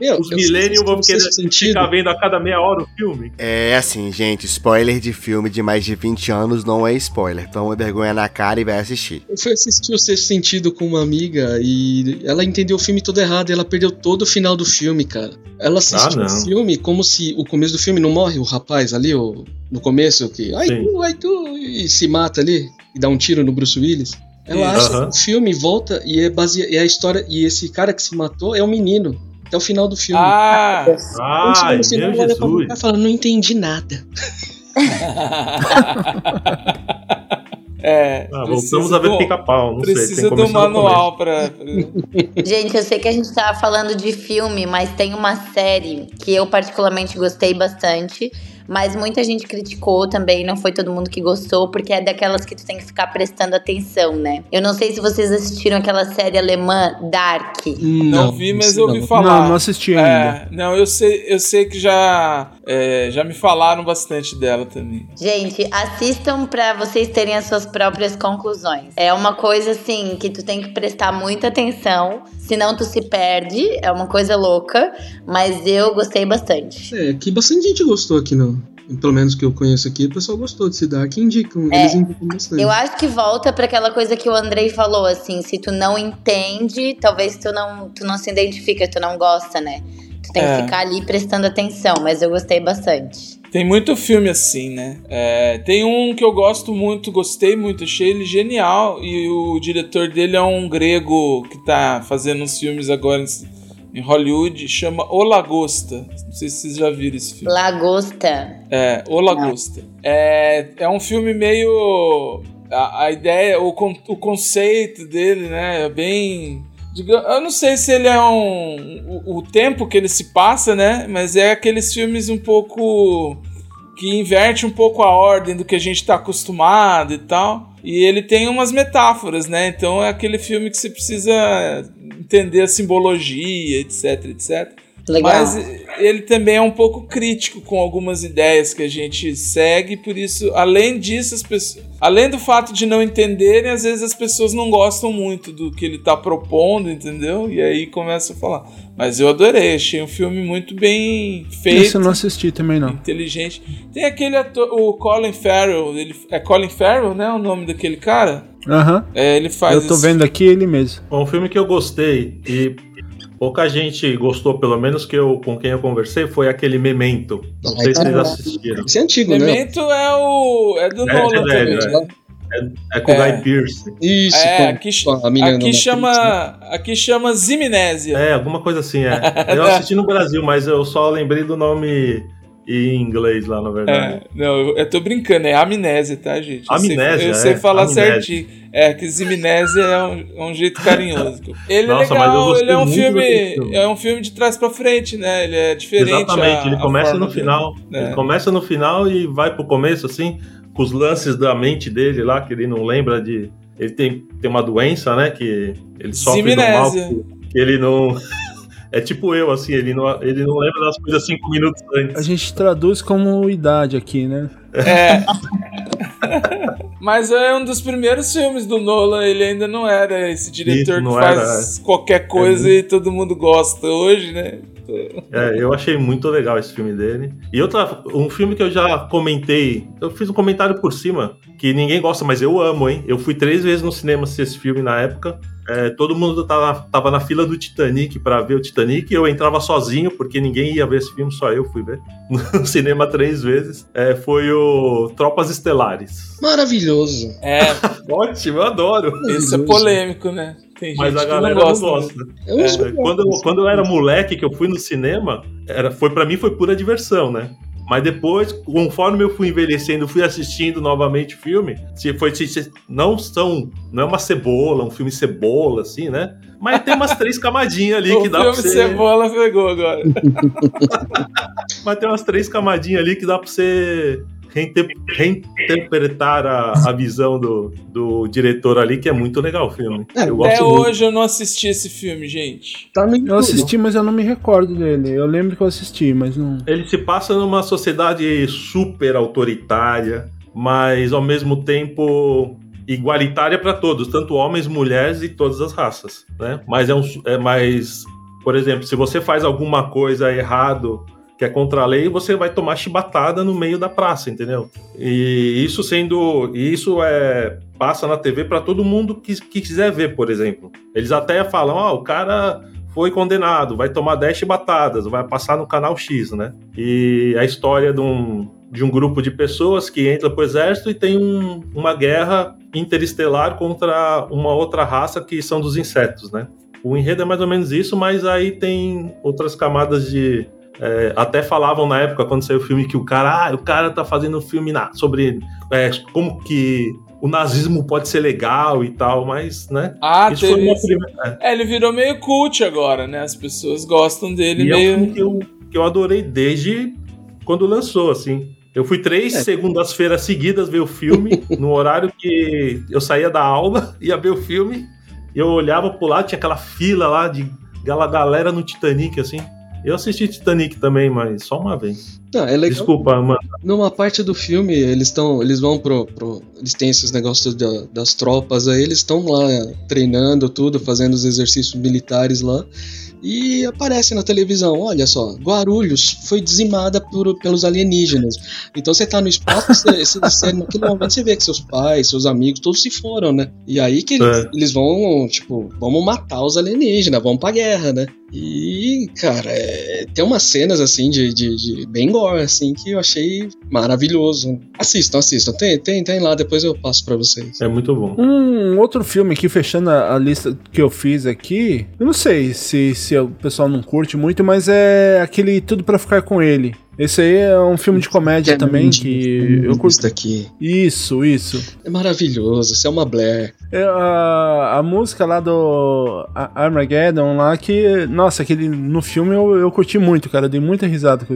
Speaker 8: Meu,
Speaker 3: Os
Speaker 8: sei
Speaker 3: vão
Speaker 8: que
Speaker 3: querer ficar vendo a cada meia hora o filme.
Speaker 5: É assim, gente, spoiler de filme de mais de 20 anos não é spoiler. Toma vergonha na cara e vai assistir.
Speaker 8: Eu fui assistir o Sexto Sentido com uma amiga e ela entendeu o filme todo errado. e Ela perdeu todo o final do filme, cara. Ela assistiu
Speaker 3: Ah,
Speaker 8: o filme como se o começo do filme não morre o rapaz ali, o, no começo, que ai
Speaker 3: Sim.
Speaker 8: tu, ai tu, e se mata ali e dá um tiro no Bruce Willis. Ela
Speaker 3: Isso.
Speaker 8: acha
Speaker 3: Aham.
Speaker 8: que o filme volta e é base... e a história e esse cara que se matou é o menino. Até o final do filme.
Speaker 4: Ah,
Speaker 8: chega
Speaker 3: Ai, meu
Speaker 8: ela pra
Speaker 3: Jesus.
Speaker 8: cá e fala, não entendi nada. <laughs>
Speaker 4: é.
Speaker 3: Ah,
Speaker 4: precisa
Speaker 3: voltamos a ver
Speaker 4: do-
Speaker 3: pica-pau. Não sei,
Speaker 4: Precisa do
Speaker 3: começar do
Speaker 4: manual pra.
Speaker 7: Gente, eu sei que a gente tava falando de filme, mas tem uma série que eu particularmente gostei bastante. Mas muita gente criticou também, não foi todo mundo que gostou, porque é daquelas que tu tem que ficar prestando atenção, né? Eu não sei se vocês assistiram aquela série alemã Dark.
Speaker 4: Não, vi, mas eu ouvi
Speaker 8: não.
Speaker 4: falar.
Speaker 2: Não, não assisti ainda.
Speaker 4: É, não, eu sei, eu sei que já, é, já me falaram bastante dela também.
Speaker 7: Gente, assistam pra vocês terem as suas próprias conclusões. É uma coisa assim que tu tem que prestar muita atenção, senão tu se perde. É uma coisa louca, mas eu gostei bastante.
Speaker 8: É, que bastante gente gostou aqui, não. Pelo menos que eu conheço aqui, o pessoal gostou de se dar, que indicam,
Speaker 7: É.
Speaker 8: eles indicam bastante.
Speaker 7: Eu acho que volta pra aquela coisa que o Andrei falou, assim, se tu não entende, talvez tu não, tu não se identifica, tu não gosta, né? Tu tem
Speaker 4: É.
Speaker 7: que ficar ali prestando atenção, mas eu gostei bastante.
Speaker 4: Tem muito filme assim, né? É, tem um que eu gosto muito, gostei muito, achei ele genial. E o diretor dele é um grego que tá fazendo uns filmes agora em Hollywood, chama O Lagosta. Não sei se vocês já viram esse filme.
Speaker 7: Lagosta.
Speaker 4: É, O Lagosta. É, é um filme meio. A, a ideia, o, con- o conceito dele, né? É bem. Eu não sei se ele é um. O, o tempo que ele se passa, né? Mas é aqueles filmes um pouco. que inverte um pouco a ordem do que a gente tá acostumado e tal. E ele tem umas metáforas, né? Então é aquele filme que você precisa entender a simbologia, etc, etc.
Speaker 7: Legal.
Speaker 4: Mas ele também é um pouco crítico com algumas ideias que a gente segue, por isso, além disso, as pessoas, além do fato de não entenderem, às vezes as pessoas não gostam muito do que ele tá propondo, entendeu? E aí começa a falar. Mas eu adorei, achei um filme muito bem feito,
Speaker 2: Esse eu não assisti também, não.
Speaker 4: inteligente. Tem aquele ator, o Colin Farrell, ele é Colin Farrell, né, o nome daquele cara?
Speaker 2: Aham.
Speaker 4: É, ele faz
Speaker 2: Eu tô
Speaker 4: esse-
Speaker 2: vendo aqui ele mesmo.
Speaker 3: Um filme que eu gostei e pouca gente gostou, pelo menos que eu com quem eu conversei, foi aquele Memento. Não sei se vocês assistiram.
Speaker 8: Esse é antigo, né?
Speaker 4: Memento é o é do
Speaker 3: É,
Speaker 4: Nolan
Speaker 3: é
Speaker 4: também.
Speaker 3: é. É com o
Speaker 4: É.
Speaker 3: Guy Pearce.
Speaker 8: Isso,
Speaker 4: É,
Speaker 8: com-
Speaker 4: aqui, aqui chama,
Speaker 8: Matrix, né?
Speaker 4: aqui chama Zimnésia.
Speaker 3: É, alguma coisa assim, é. <laughs> Eu assisti no Brasil, mas eu só lembrei do nome em inglês lá, na verdade.
Speaker 4: É, não, eu, tô brincando, é amnésia, tá, gente? Eu sei-
Speaker 3: Amnésia,
Speaker 4: eu sei,
Speaker 3: é,
Speaker 4: falar
Speaker 3: amnésia.
Speaker 4: certinho. É, que Zimnésia é um, é um jeito carinhoso. Ele
Speaker 3: Nossa,
Speaker 4: é legal,
Speaker 3: gostei
Speaker 4: ele é um filme.
Speaker 3: filme.
Speaker 4: É um filme de trás pra frente, né? Ele é diferente.
Speaker 3: Exatamente,
Speaker 4: a-
Speaker 3: ele começa no
Speaker 4: dele.
Speaker 3: final.
Speaker 4: É.
Speaker 3: Ele começa no final e vai pro começo, assim, com os lances da mente dele lá, que ele não lembra de. Ele tem, tem uma doença, né? Que ele sofre do mal.
Speaker 4: Zimnésia.
Speaker 3: Que ele não. É tipo eu, assim, ele não, ele não lembra das coisas cinco minutos antes.
Speaker 2: A gente traduz como idade aqui, né?
Speaker 4: É. <laughs> Mas é um dos primeiros filmes do Nolan, ele ainda não era esse diretor que faz qualquer coisa e todo mundo gosta hoje, né?
Speaker 3: É, eu achei muito legal esse filme dele. E outra, um filme que eu já comentei, eu fiz um comentário por cima, que ninguém gosta, mas eu amo, hein? Eu fui três vezes no cinema assistir esse filme na época. É, todo mundo tava, tava na fila do Titanic pra ver o Titanic. Eu entrava sozinho, porque ninguém ia ver esse filme, só eu fui ver. <laughs> No cinema três vezes. É, foi o Tropas Estelares.
Speaker 8: Maravilhoso.
Speaker 4: É, <laughs>
Speaker 3: Ótimo, eu adoro.
Speaker 4: esse é polêmico, né? Tem
Speaker 3: Mas
Speaker 4: gente
Speaker 3: a galera
Speaker 4: não
Speaker 3: não
Speaker 4: gosta.
Speaker 3: gosta.
Speaker 8: É
Speaker 3: quando, eu, quando eu era moleque, que eu fui no cinema, era, foi para mim foi pura diversão, né? Mas depois, conforme eu fui envelhecendo, fui assistindo novamente o filme, se foi se, não são, não é uma cebola, um filme cebola assim, né? Mas tem umas três camadinhas ali <laughs>
Speaker 4: O
Speaker 3: que dá pra
Speaker 4: filme
Speaker 3: você,
Speaker 4: Cebola pegou agora. <laughs>
Speaker 3: mas tem umas três camadinhas ali que dá pra você reinterpretar a, a visão do, do diretor ali, que é muito legal o filme.
Speaker 8: É,
Speaker 3: eu
Speaker 4: Até
Speaker 3: muito.
Speaker 4: hoje eu não assisti esse filme, gente.
Speaker 8: Tá
Speaker 2: Eu assisti, mas eu não me recordo dele. Eu lembro que eu assisti, mas não.
Speaker 3: Ele se passa numa sociedade super autoritária, mas ao mesmo tempo igualitária para todos, tanto homens, mulheres e todas as raças, né? Mas é um é mais, por exemplo, se você faz alguma coisa errado que é contra a lei, você vai tomar chibatada no meio da praça, entendeu? E isso sendo, isso é passa na TV para todo mundo que, que quiser ver, por exemplo. Eles até falam, ó, o cara foi condenado, vai tomar 10 chibatadas, vai passar no canal X, né? E a história de um, de um grupo de pessoas que entra pro exército e tem um- uma guerra interestelar contra uma outra raça que são dos insetos, né? O enredo é mais ou menos isso, mas aí tem outras camadas de. É, até falavam na época, quando saiu o filme, que o cara, ah, o cara tá fazendo um filme na- sobre é, como que o nazismo pode ser legal e tal, mas, né?
Speaker 4: Ah,
Speaker 3: Isso foi
Speaker 4: teve.
Speaker 3: uma primeira.
Speaker 4: É, ele virou meio cult agora, né? As pessoas gostam dele
Speaker 3: E é um
Speaker 4: meio.
Speaker 3: filme que eu, que eu adorei desde quando lançou, assim. Eu fui três
Speaker 8: É.
Speaker 3: segundas-feiras seguidas ver o filme, <laughs> no horário que eu saía da aula, <laughs> ia ver o filme, e eu olhava pro lado, tinha aquela fila lá de aquela galera no Titanic, assim. Eu assisti Titanic também, mas só uma vez.
Speaker 8: Não, é legal.
Speaker 3: Desculpa, mano.
Speaker 8: Numa parte do filme, eles estão. Eles vão pro, pro. Eles têm esses negócios da- das tropas aí, eles estão lá treinando tudo, fazendo os exercícios militares lá. E aparece na televisão, olha só, Guarulhos foi dizimada por- pelos alienígenas. Então você tá no espaço, você, <laughs> você, você- naquele momento você vê que seus pais, seus amigos, todos se foram, né? E aí que eles,
Speaker 3: É.
Speaker 8: eles vão, tipo, vamos matar os alienígenas, vamos pra guerra, né? E, cara, é, tem umas cenas assim de, de, de bem gore assim, que eu achei maravilhoso. Assistam, assistam. Tem, tem, tem lá, depois eu passo pra vocês.
Speaker 3: É muito bom.
Speaker 2: Um outro filme aqui, fechando a, a lista que eu fiz aqui, eu não sei se, se o pessoal não curte muito, mas é aquele Tudo Pra Ficar Com Ele. Esse aí é um filme de comédia também que eu curto.
Speaker 8: aqui.
Speaker 2: Isso, isso.
Speaker 8: É maravilhoso, você é uma Blair.
Speaker 2: É, a, a música lá do Armageddon lá que, nossa, aquele no filme eu, eu curti muito, cara, eu dei muita risada com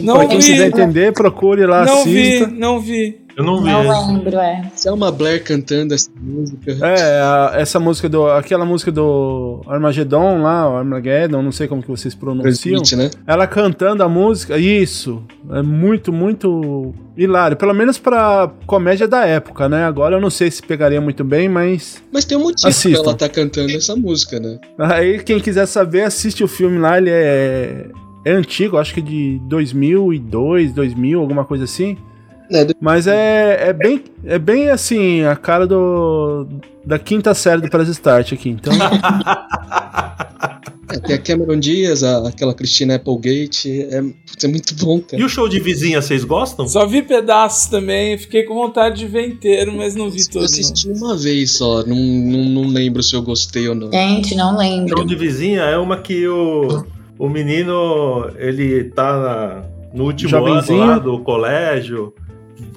Speaker 4: Não
Speaker 2: Pra quem
Speaker 4: vi,
Speaker 2: quiser entender, procure lá,
Speaker 4: não vi,
Speaker 2: assista.
Speaker 4: não vi.
Speaker 3: Eu não vi
Speaker 7: Não lembro, é.
Speaker 8: Uma Blair cantando essa música.
Speaker 2: É, a- essa música do. Aquela música do Armageddon lá, Armageddon, não sei como que vocês pronunciam.
Speaker 8: Smith, né?
Speaker 2: Ela cantando a música, isso. É muito, muito hilário. Pelo menos pra comédia da época, né? Agora eu não sei se pegaria muito bem, mas.
Speaker 8: Mas tem um motivo
Speaker 2: Assistam.
Speaker 8: pra ela tá cantando essa música, né?
Speaker 2: Aí quem quiser saber, assiste o filme lá, ele é. É antigo, acho que de 2002, 2000, alguma coisa assim.
Speaker 8: É, do-
Speaker 2: Mas é, é bem é bem assim, a cara do da quinta série do Press Start aqui. Então, <laughs>
Speaker 8: é, tem a Cameron Diaz, a- aquela Christina Applegate. É, é muito bom, cara.
Speaker 3: E o show de vizinha, vocês gostam?
Speaker 4: Só vi pedaços também, fiquei com vontade de ver inteiro, mas não vi
Speaker 8: Eu
Speaker 4: todo. não.
Speaker 8: assisti uma vez só, não, não, não lembro se eu gostei ou não.
Speaker 7: Gente, não lembro.
Speaker 3: Show de vizinha é uma que o, o menino, ele tá na- no último
Speaker 2: Jovenzinho.
Speaker 3: ano lá do colégio,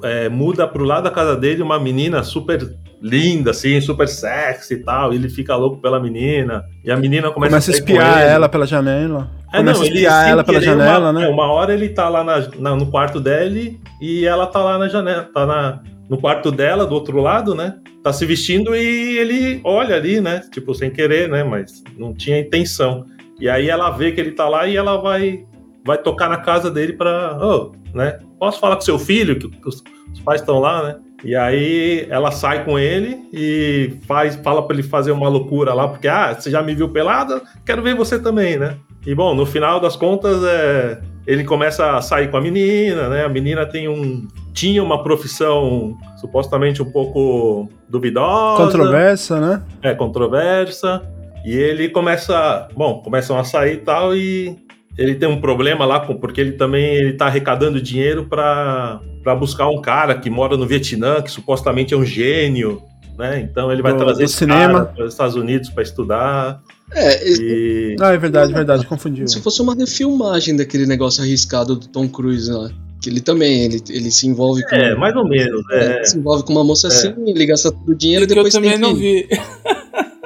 Speaker 3: é, muda pro lado da casa dele uma menina super linda, assim, super sexy e tal, e ele fica louco pela menina, e a menina começa,
Speaker 2: começa a
Speaker 3: com
Speaker 2: espiar
Speaker 3: ele.
Speaker 2: ela pela janela.
Speaker 3: É,
Speaker 2: começa
Speaker 3: não,
Speaker 2: a
Speaker 3: ele
Speaker 2: espiar
Speaker 3: sem
Speaker 2: ela pela janela,
Speaker 3: uma,
Speaker 2: né?
Speaker 3: é, Uma hora ele tá lá na- na- no quarto dele e ela tá lá na janela, tá na, no quarto dela, do outro lado, né? Tá se vestindo e ele olha ali, né? Tipo, sem querer, né? Mas não tinha intenção. E aí ela vê que ele tá lá e ela vai vai tocar na casa dele pra. Ô, né? Posso falar com seu filho? Que os, os pais estão lá, né? E aí ela sai com ele e faz, fala pra ele fazer uma loucura lá, porque, ah, você já me viu pelada? Quero ver você também, né? E bom, no final das contas, é, ele começa a sair com a menina, né? A menina tem um. Tinha uma profissão supostamente um pouco duvidosa.
Speaker 2: Controversa, né?
Speaker 3: É, controversa. E ele começa. Bom, começam a sair e tal, e ele tem um problema lá, com, porque ele também ele tá arrecadando dinheiro para buscar um cara que mora no Vietnã, que supostamente é um gênio, né? Então ele vai
Speaker 2: Do-
Speaker 3: trazer
Speaker 2: do
Speaker 3: esse
Speaker 2: cinema.
Speaker 3: cara para os Estados Unidos para estudar.
Speaker 8: É, e-.
Speaker 2: Ah, é verdade, verdade, confundiu.
Speaker 8: se fosse uma refilmagem daquele negócio arriscado do Tom Cruise lá. Que ele também, ele, ele se envolve com.
Speaker 3: É, mais ou menos.
Speaker 8: é,
Speaker 3: É,
Speaker 8: se envolve com uma moça assim, ele gasta todo o dinheiro e
Speaker 4: Que eu
Speaker 8: depois
Speaker 4: também
Speaker 8: tem
Speaker 4: não
Speaker 8: que...
Speaker 4: vi. <laughs>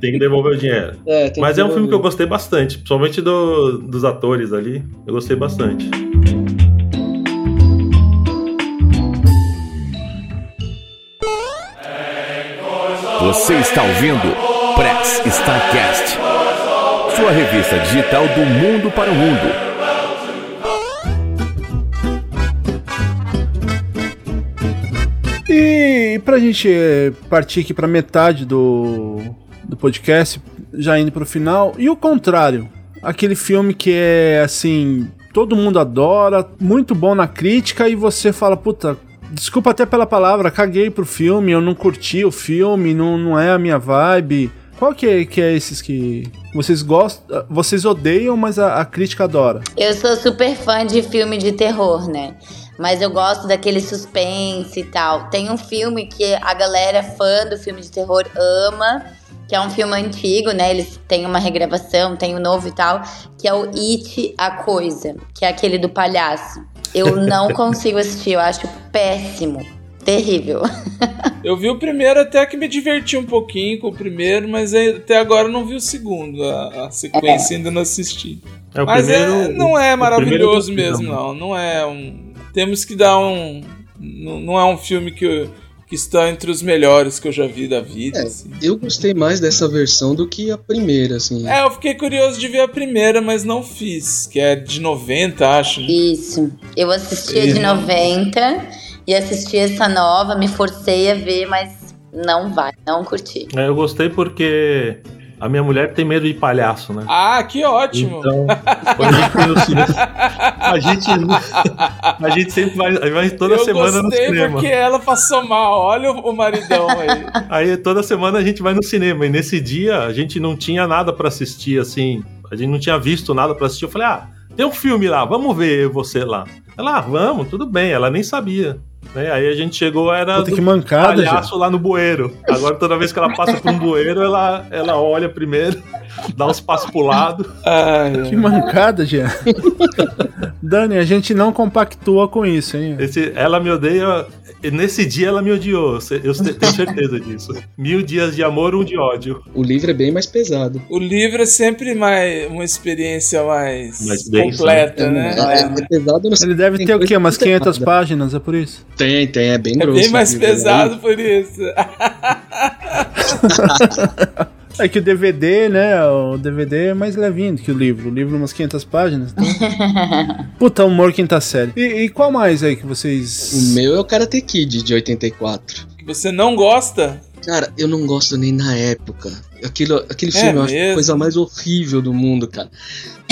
Speaker 3: tem que devolver o dinheiro.
Speaker 8: É, tem
Speaker 3: Mas
Speaker 8: que
Speaker 3: é um filme que eu gostei bastante, principalmente do- dos atores ali. Eu gostei bastante.
Speaker 1: Você está ouvindo Press Starcast, sua revista digital do mundo para o mundo.
Speaker 2: E pra gente eh, partir aqui pra metade do podcast, já indo pro final, e o contrário, aquele filme que é assim, todo mundo adora, muito bom na crítica, e você fala, puta, desculpa até pela palavra, caguei pro filme, eu não curti o filme, não, não é a minha vibe. Qual que é, que é esses que vocês gostam, vocês odeiam, mas a, a crítica adora?
Speaker 7: Eu sou super fã de filme de terror, né? Mas eu gosto daquele suspense e tal. Tem um filme que a galera fã do filme de terror ama, que é um filme antigo, né? Eles têm uma regravação, tem um novo e tal, que é o It a Coisa, que é aquele do palhaço. Eu não <laughs> consigo assistir, eu acho péssimo. Terrível. <laughs>
Speaker 4: Eu vi o primeiro até que me diverti um pouquinho com o primeiro, mas até agora eu não vi o segundo. A, a sequência ainda não assisti.
Speaker 3: É o
Speaker 4: mas é-
Speaker 3: primeiro.
Speaker 4: não é
Speaker 3: o
Speaker 4: maravilhoso mesmo, não. Não é um. Temos que dar um. Não não é um filme que, que está entre os melhores que eu já vi da vida.
Speaker 8: É.
Speaker 4: assim.
Speaker 8: Eu gostei mais dessa versão do que a primeira, assim.
Speaker 4: É, eu fiquei curioso de ver a primeira, mas não fiz. Que é de 90, acho. né?
Speaker 7: Isso. Eu assisti a de 90 e assisti essa nova, me forcei a ver, mas não vai, não curti.
Speaker 3: É, eu gostei porque a minha mulher tem medo de palhaço, né?
Speaker 4: Ah, que ótimo!
Speaker 3: Então, quando a gente foi no cinema, a gente, a gente sempre vai, vai toda
Speaker 4: eu
Speaker 3: semana no cinema.
Speaker 4: porque ela passou mal. Olha o, maridão aí.
Speaker 3: Aí toda semana a gente vai no cinema. E nesse dia a gente não tinha nada pra assistir, assim. A gente não tinha visto nada pra assistir. Eu falei, ah, tem um filme lá, vamos ver você lá. Ela, ah, vamos, tudo bem, ela nem sabia. Né? Aí a gente chegou, era
Speaker 2: Puta, que mancada,
Speaker 3: palhaço lá no bueiro. Agora toda vez que ela passa por um bueiro, ela, ela olha primeiro, <laughs> dá uns passos pro lado.
Speaker 4: Ai,
Speaker 2: Que mancada, Jean. <laughs> Dani, a gente não compactua com isso, hein?
Speaker 3: Esse, ela me odeia. e Nesse dia ela me odiou, eu te- tenho certeza disso. Mil dias de amor, um de ódio.
Speaker 8: O livro é bem mais pesado.
Speaker 4: O livro é sempre mais uma experiência mais
Speaker 3: Mais densa,
Speaker 4: completa, né?
Speaker 8: É, é pesado
Speaker 2: Ele deve ter o quê? Umas
Speaker 8: muito
Speaker 2: 500
Speaker 8: errada.
Speaker 2: páginas, é por isso?
Speaker 8: Tem, tem, é bem
Speaker 4: É
Speaker 8: grosso.
Speaker 4: bem mais
Speaker 8: o livro, né?
Speaker 4: pesado por isso. <laughs>
Speaker 2: É que o DVD, né? O DVD é mais levinho do que o livro. O livro, umas 500 páginas. Então... <laughs> Puta, humor quinta série. E, e qual mais aí que vocês.
Speaker 8: O meu é o Karate Kid de 84.
Speaker 4: Que você não gosta?
Speaker 8: Cara, eu não gosto nem na época. Aquilo, aquele
Speaker 4: É
Speaker 8: filme eu acho a coisa mais horrível do mundo, cara.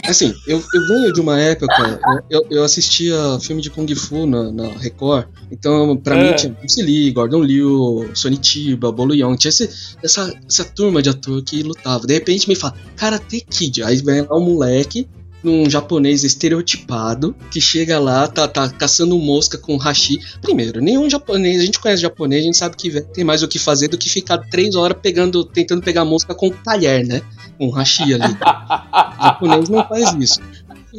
Speaker 8: Assim, eu, eu venho de uma época, eu, eu assistia filme de Kung Fu na, na Record, então pra
Speaker 4: É.
Speaker 8: mim tinha Bruce Lee, Gordon Liu, Sonny Chiba, Bolo Young, tinha esse- essa, essa turma de ator que lutava. De repente me fala, Karate Kid, aí vem lá um moleque, num japonês estereotipado, que chega lá, tá, tá caçando mosca com hashi. Primeiro, nenhum japonês, a gente conhece japonês, a gente sabe que tem mais o que fazer do que ficar três horas pegando, tentando pegar mosca com talher, né? Com hashi ali. O <laughs> japonês não faz isso.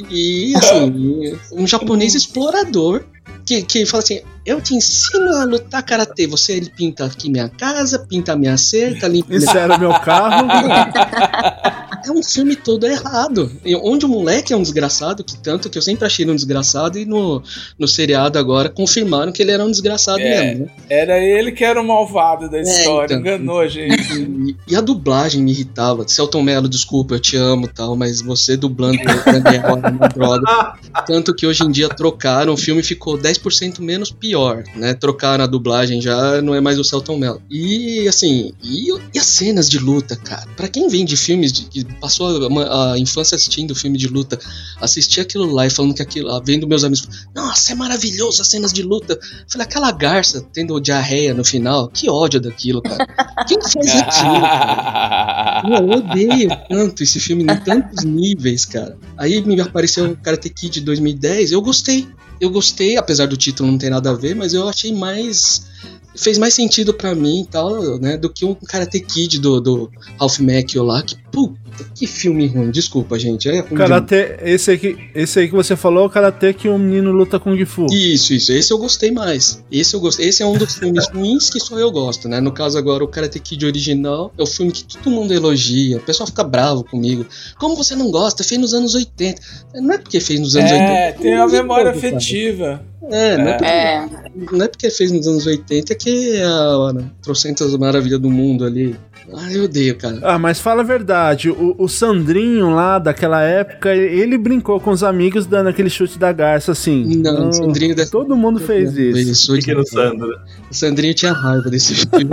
Speaker 8: E assim, um japonês explorador que, que fala assim: Eu te ensino a lutar karatê. Você ele pinta aqui minha casa, pinta minha cerca, limpa minha
Speaker 2: Isso era meu carro. <laughs> <laughs>
Speaker 8: é um filme todo errado. Onde o moleque é um desgraçado, que tanto que eu sempre achei ele um desgraçado, e no, no seriado agora confirmaram que ele era um desgraçado
Speaker 4: É.
Speaker 8: mesmo. Né?
Speaker 4: Era ele que era o malvado da história,
Speaker 8: então.
Speaker 4: enganou a gente.
Speaker 8: E, e a dublagem me irritava. Celton Mello, desculpa, eu te amo e tal, mas você dublando é uma <laughs> droga. Tanto que hoje em dia trocaram, o filme ficou 10% menos pior, né? Trocaram a dublagem já, não é mais o Celton Mello. E assim, e, e as cenas de luta, cara? Pra quem vem de filmes de, que passou a, a infância assistindo filme de luta, assistir aquilo lá e falando que aquilo, vendo meus amigos, nossa, é maravilhoso as cenas de luta. Falei, aquela garça tendo diarreia no final, que ódio daquilo, cara. <laughs> Quem fez aquilo? cara? Eu odeio tanto esse filme em tantos níveis, cara. Aí me apareceu o Karate Kid 2010, eu gostei. Eu gostei, apesar do título não ter nada a ver, mas eu achei mais. Fez mais sentido pra mim e tal, né? Do que um Karate Kid do, do Ralph Macchio lá. Que puta, que filme ruim. Desculpa, gente. É.
Speaker 2: Karate, esse aí, que, esse aí que você falou, o Karate que o menino luta Kung Fu.
Speaker 8: Isso, isso. Esse eu gostei mais. Esse eu gostei. Esse é um dos filmes <laughs> ruins que só eu gosto, né? No caso agora, o Karate Kid original é o filme que todo mundo elogia. O pessoal fica bravo comigo. Como você não gosta? Fez nos anos 80. Não é porque fez nos anos
Speaker 4: É,
Speaker 8: 80.
Speaker 4: tem uma memória afetiva.
Speaker 8: É, não é, porque,
Speaker 7: É,
Speaker 8: não é porque fez nos anos 80 que é a trocentas maravilhas do mundo ali. Ah, eu odeio, cara.
Speaker 2: Ah, mas fala a verdade, o, o Sandrinho lá daquela época, ele brincou com os amigos dando aquele chute da garça assim.
Speaker 8: Não, o Sandrinho dessa
Speaker 2: Todo mundo fez isso.
Speaker 8: Isso,
Speaker 3: Pequeno Sandro.
Speaker 8: O Sandrinho tinha raiva desse <laughs> filme.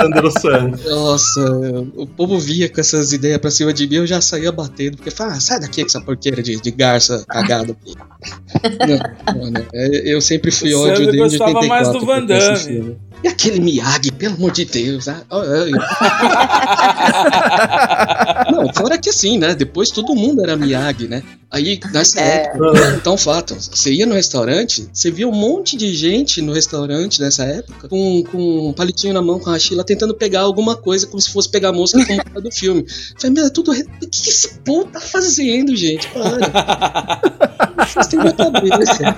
Speaker 3: Sandro Sandro.
Speaker 8: Nossa, o povo via com essas ideias pra cima de mim, eu já saía batendo, porque fala, ah, sai daqui com essa porqueira de, de garça cagada. <laughs> não, não, não. É, Eu sempre fui ódio
Speaker 4: Sandro
Speaker 8: desde
Speaker 4: gostava
Speaker 8: 84.
Speaker 4: mais do
Speaker 8: que eu
Speaker 4: Van Damme.
Speaker 8: E aquele Miyagi, pelo amor de Deus. ah, <laughs> não, fora que assim, né? Depois todo mundo era Miyagi, né? Aí, nessa
Speaker 7: É.
Speaker 8: época, então fato, você ia no restaurante, você via um monte de gente no restaurante nessa época, com, com um palitinho na mão, com a chila, tentando pegar alguma coisa, como se fosse pegar mosca como era <laughs> do filme. Eu Falei, meu, é tudo. O que esse povo tá fazendo, gente? Para. <laughs> Na cabeça.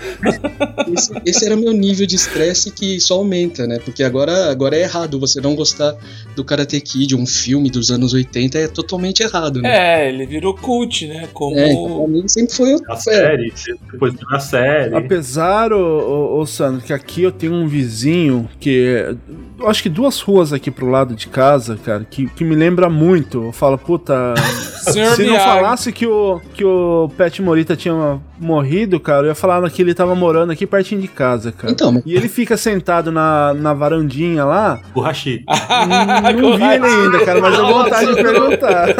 Speaker 8: Esse, esse era meu nível de estresse que só aumenta, né? Porque agora, agora é errado você não gostar do Karate Kid, um filme dos anos 80, é totalmente errado, né?
Speaker 4: É, ele virou cult, né? Como.
Speaker 8: É, então, pra mim sempre foi.
Speaker 3: A
Speaker 8: é,
Speaker 3: série, depois na série.
Speaker 2: Apesar, ô, ô, ô, Sandro, que aqui eu tenho um vizinho que. eu acho que duas ruas aqui pro lado de casa, cara, que, que me lembra muito. Eu falo, puta. <laughs> Se não falasse que o, que o Pet Morita tinha morrido, cara, eu ia falar que ele tava morando aqui pertinho de casa, cara.
Speaker 8: Então, mas
Speaker 2: E ele fica sentado na, na varandinha lá.
Speaker 3: O Hashi.
Speaker 2: Hum, não <laughs> vi ele ainda, cara, mas eu vontade de perguntar. <laughs>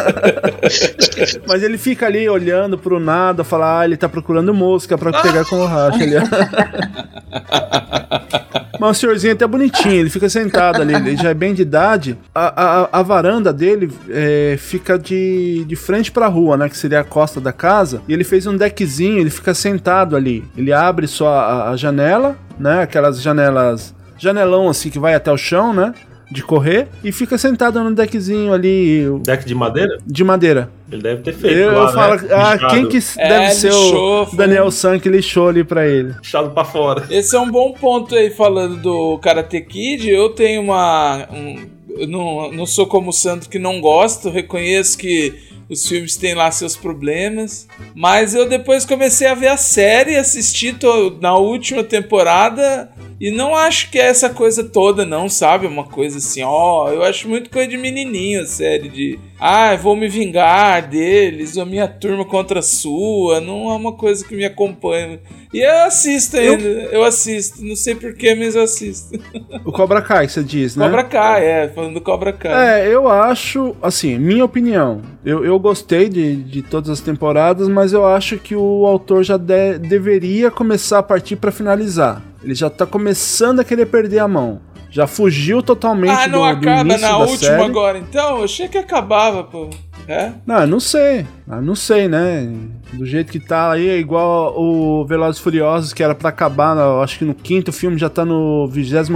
Speaker 2: mas ele fica ali olhando pro nada, falar, ah, ele tá procurando mosca pra pegar com o racha ali. <laughs> Mas o senhorzinho é até bonitinho, ele fica sentado ali, ele já é bem de idade. A, a, a varanda dele é, fica de, de frente pra rua, né? Que seria a costa da casa. E ele fez um deckzinho, ele fica sentado ali. Ele abre só a, a janela, né? Aquelas janelas. Janelão assim que vai até o chão, né? De correr. E fica sentado no deckzinho ali
Speaker 3: Deck de madeira?
Speaker 2: de madeira.
Speaker 3: Ele deve ter feito.
Speaker 2: Eu,
Speaker 3: lá,
Speaker 2: eu falo,
Speaker 3: né?
Speaker 2: ah,
Speaker 3: Lixado.
Speaker 2: quem que
Speaker 4: É,
Speaker 2: deve ser
Speaker 4: lixou,
Speaker 2: o
Speaker 4: foi.
Speaker 2: Daniel San que lixou ali pra ele?
Speaker 3: Lixado pra fora.
Speaker 4: Esse é um bom ponto aí, falando do Karate Kid. Eu tenho uma. um- eu não, não sou como o Sandro que não gosto, reconheço que os filmes têm lá seus problemas. Mas eu depois comecei a ver a série, assisti na última temporada. E não acho que é essa coisa toda, não, sabe? Uma coisa assim, ó. Eu acho muito coisa de menininho a série de. Ah, eu vou me vingar deles, ou minha turma contra a sua. Não é uma coisa que me acompanha. E eu assisto ainda, eu, assisto. Não sei porquê, mas eu assisto.
Speaker 2: O Cobra Kai, você diz, né?
Speaker 4: Cobra Kai, é, falando do Cobra Kai.
Speaker 2: É, eu acho, assim, minha opinião. Eu, eu gostei de, de todas as temporadas, mas eu acho que o autor já de- deveria começar a partir pra finalizar. Ele já tá começando a querer perder a mão. Já fugiu totalmente
Speaker 4: ah, não
Speaker 2: do, do
Speaker 4: acaba
Speaker 2: início
Speaker 4: na
Speaker 2: da
Speaker 4: última
Speaker 2: série.
Speaker 4: agora, então? Eu achei que acabava, pô. É?
Speaker 2: Não, eu não sei. Eu não sei, né? Do jeito que tá aí, é igual o Velozes e Furiosos, que era pra acabar, acho que no quinto filme já tá no 28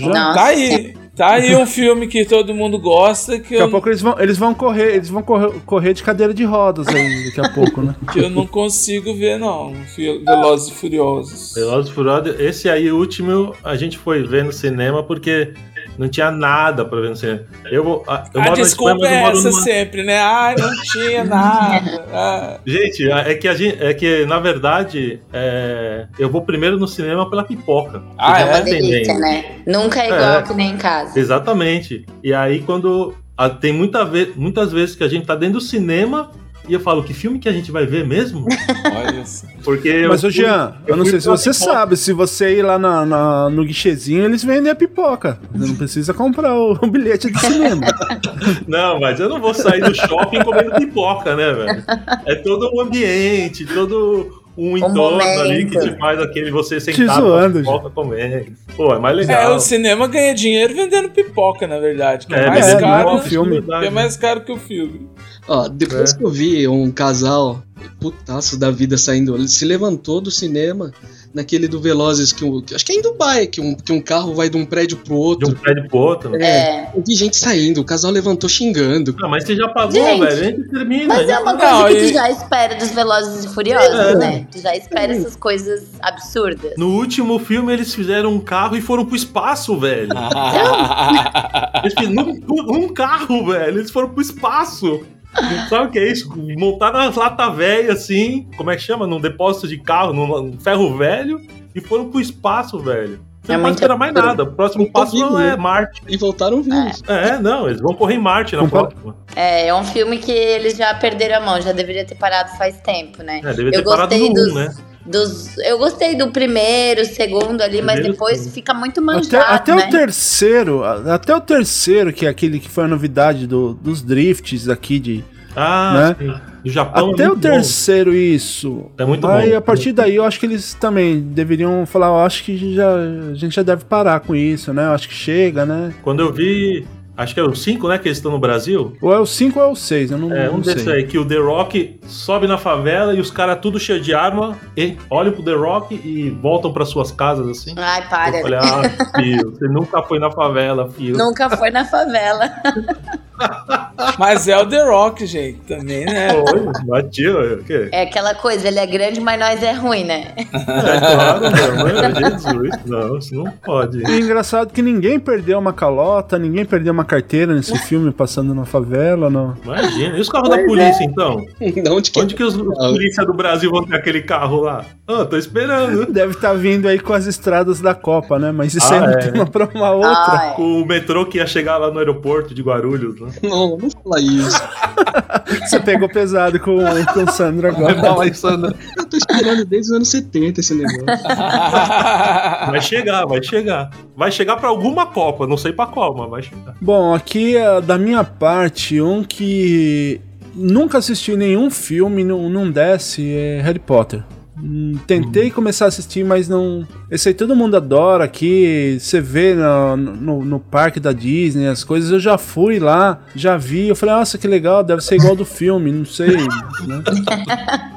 Speaker 2: já.
Speaker 7: Não.
Speaker 4: Tá aí. Tá aí um filme que todo mundo gosta que
Speaker 2: Daqui a
Speaker 4: eu,
Speaker 2: pouco eles vão, eles vão correr, eles vão correr, correr de cadeira de rodas aí daqui a pouco, né?
Speaker 4: que <laughs> eu não consigo ver, não. Velozes e Furiosos.
Speaker 3: Velozes e Furiosos, esse aí, o último, a gente foi ver no cinema porque não tinha nada pra ver no cinema. Eu, vou- ah, eu
Speaker 4: A
Speaker 3: moro na
Speaker 4: desculpa
Speaker 3: Espanha,
Speaker 4: é essa
Speaker 3: numa-
Speaker 4: sempre, né? Ai, não tinha <laughs> nada. Ah.
Speaker 3: Gente, é que a gente, é que na verdade é, eu vou primeiro no cinema pela pipoca.
Speaker 4: Ah, é?
Speaker 7: Uma delícia, né? Nunca é igual
Speaker 3: É.
Speaker 7: que nem em casa.
Speaker 3: Exatamente. E aí quando ah, tem muita ve muitas vezes que a gente tá dentro do cinema e eu falo que filme que a gente vai ver mesmo? <laughs>
Speaker 4: Olha só.
Speaker 3: Porque
Speaker 2: Mas, ô Jean, eu,
Speaker 3: eu
Speaker 2: não sei se você
Speaker 3: pipoca.
Speaker 2: sabe, se você ir lá na, na- no guichezinho, eles vendem a pipoca. Você não precisa comprar o, o bilhete do cinema. <laughs>
Speaker 3: Não, mas eu não vou sair do shopping comendo pipoca, né, velho? É todo um ambiente, todo um entorno ali que te faz aquele você sentado com a
Speaker 2: zoando,
Speaker 3: pipoca comendo. Pô, é mais
Speaker 4: É,
Speaker 3: legal.
Speaker 4: o cinema ganha dinheiro vendendo pipoca, na verdade. Que é,
Speaker 3: É,
Speaker 4: mais
Speaker 2: é,
Speaker 4: caro.
Speaker 2: é um filme.
Speaker 4: Que é mais caro que o filme.
Speaker 8: Ó, depois
Speaker 3: É.
Speaker 8: que eu vi um casal putaço da vida saindo, ele se levantou do cinema naquele do Velozes, que, acho que é em Dubai, que um, que um carro vai de um prédio pro
Speaker 3: De
Speaker 8: outro.
Speaker 3: um prédio pro outro. né?
Speaker 7: É.
Speaker 8: Eu vi gente saindo, o casal levantou xingando.
Speaker 3: Ah, mas você já pagou,
Speaker 7: Gente,
Speaker 3: velho. A gente termina.
Speaker 7: Mas é uma coisa
Speaker 4: Não,
Speaker 7: que
Speaker 4: e-
Speaker 7: tu já espera dos Velozes e Furiosos,
Speaker 3: É.
Speaker 7: né? Tu já espera essas coisas absurdas.
Speaker 3: No último filme eles fizeram um carro e foram pro espaço, velho. Eles fizeram um, um carro, velho. Eles foram pro espaço. <laughs> Sabe o que é isso? Montaram as lata velha assim, como é que chama? Num depósito de carro, num, ferro velho, e foram pro espaço, velho. Você
Speaker 7: É
Speaker 3: não pode esperar mais nada. O próximo passo
Speaker 8: vivo,
Speaker 3: é
Speaker 8: né?
Speaker 3: Marte.
Speaker 8: E voltaram vivos.
Speaker 3: É, não, eles vão correr em Marte na
Speaker 2: Compa-
Speaker 3: próxima.
Speaker 7: É, é um filme que eles já perderam a mão, já deveria ter parado faz tempo, né?
Speaker 3: É, deveria ter
Speaker 7: Eu
Speaker 3: parado
Speaker 7: gostei
Speaker 3: no
Speaker 7: dos,
Speaker 3: 1, né?
Speaker 7: Dos. Eu gostei do primeiro, segundo ali, mas
Speaker 3: Primeiro,
Speaker 7: depois
Speaker 3: segundo.
Speaker 7: fica muito
Speaker 2: Até,
Speaker 7: manjado,
Speaker 2: até
Speaker 7: né?
Speaker 2: o terceiro, até o terceiro, que é aquele que foi a novidade do- dos drifts aqui de.
Speaker 3: Ah,
Speaker 2: Né?
Speaker 3: sim. O Japão
Speaker 2: até
Speaker 3: é
Speaker 2: o
Speaker 3: muito bom.
Speaker 2: terceiro, isso.
Speaker 3: É muito
Speaker 2: Aí
Speaker 3: bom.
Speaker 2: a partir daí eu acho que eles também deveriam falar, eu acho que já, a gente já deve parar com isso, né? Eu acho que chega, né?
Speaker 3: Quando eu vi, acho que é o 5, né, que eles estão no Brasil.
Speaker 2: Ou é o 5 ou é o 6, eu não,
Speaker 3: É, um
Speaker 2: não
Speaker 3: desses
Speaker 2: sei.
Speaker 3: aí, que o The Rock sobe na favela e os caras tudo cheio de arma, e olham pro The Rock e voltam para suas casas assim.
Speaker 7: Ai, para.
Speaker 3: Eu falei, ah, filho, você nunca foi na favela, filho.
Speaker 7: Nunca foi na favela. <laughs>
Speaker 4: Mas é o The Rock, gente, também, né?
Speaker 3: Foi, batia, o quê?
Speaker 7: É aquela coisa, ele é grande, mas nós é ruim, né?
Speaker 3: É claro, meu, mano, Jesus, não, isso não pode.
Speaker 2: E é engraçado que ninguém perdeu uma calota, ninguém perdeu uma carteira nesse filme passando na favela, não.
Speaker 3: Imagina, e os carros da polícia então? <laughs>
Speaker 8: Não, onde que
Speaker 3: Onde que os, os polícia do Brasil vão ter aquele carro lá? Ah, tô esperando.
Speaker 2: Deve estar vindo aí com as estradas da Copa, né? Mas isso
Speaker 3: Ah,
Speaker 2: aí não
Speaker 3: é.
Speaker 2: tem uma pra uma outra.
Speaker 7: Ah, é.
Speaker 3: Com o metrô que ia chegar lá no aeroporto de Guarulhos,
Speaker 8: Não, não fala isso. <laughs>
Speaker 2: Você pegou pesado com, com o Sandro agora.
Speaker 3: Fala Ana.
Speaker 8: Eu tô esperando desde os anos 70 esse negócio. <laughs>
Speaker 3: Vai chegar, vai chegar. Vai chegar pra alguma Copa, não sei pra qual, mas vai chegar.
Speaker 2: Bom, aqui eh, da minha parte, um que nunca assisti nenhum filme, não, não desce, é Harry Potter. Hum, Tentei começar a assistir, mas não, Esse aí todo mundo adora aqui. Você vê no, no, no parque da Disney as coisas. Eu já fui lá, já vi. Eu falei, nossa, que legal, deve ser igual do filme, não sei. né? <laughs>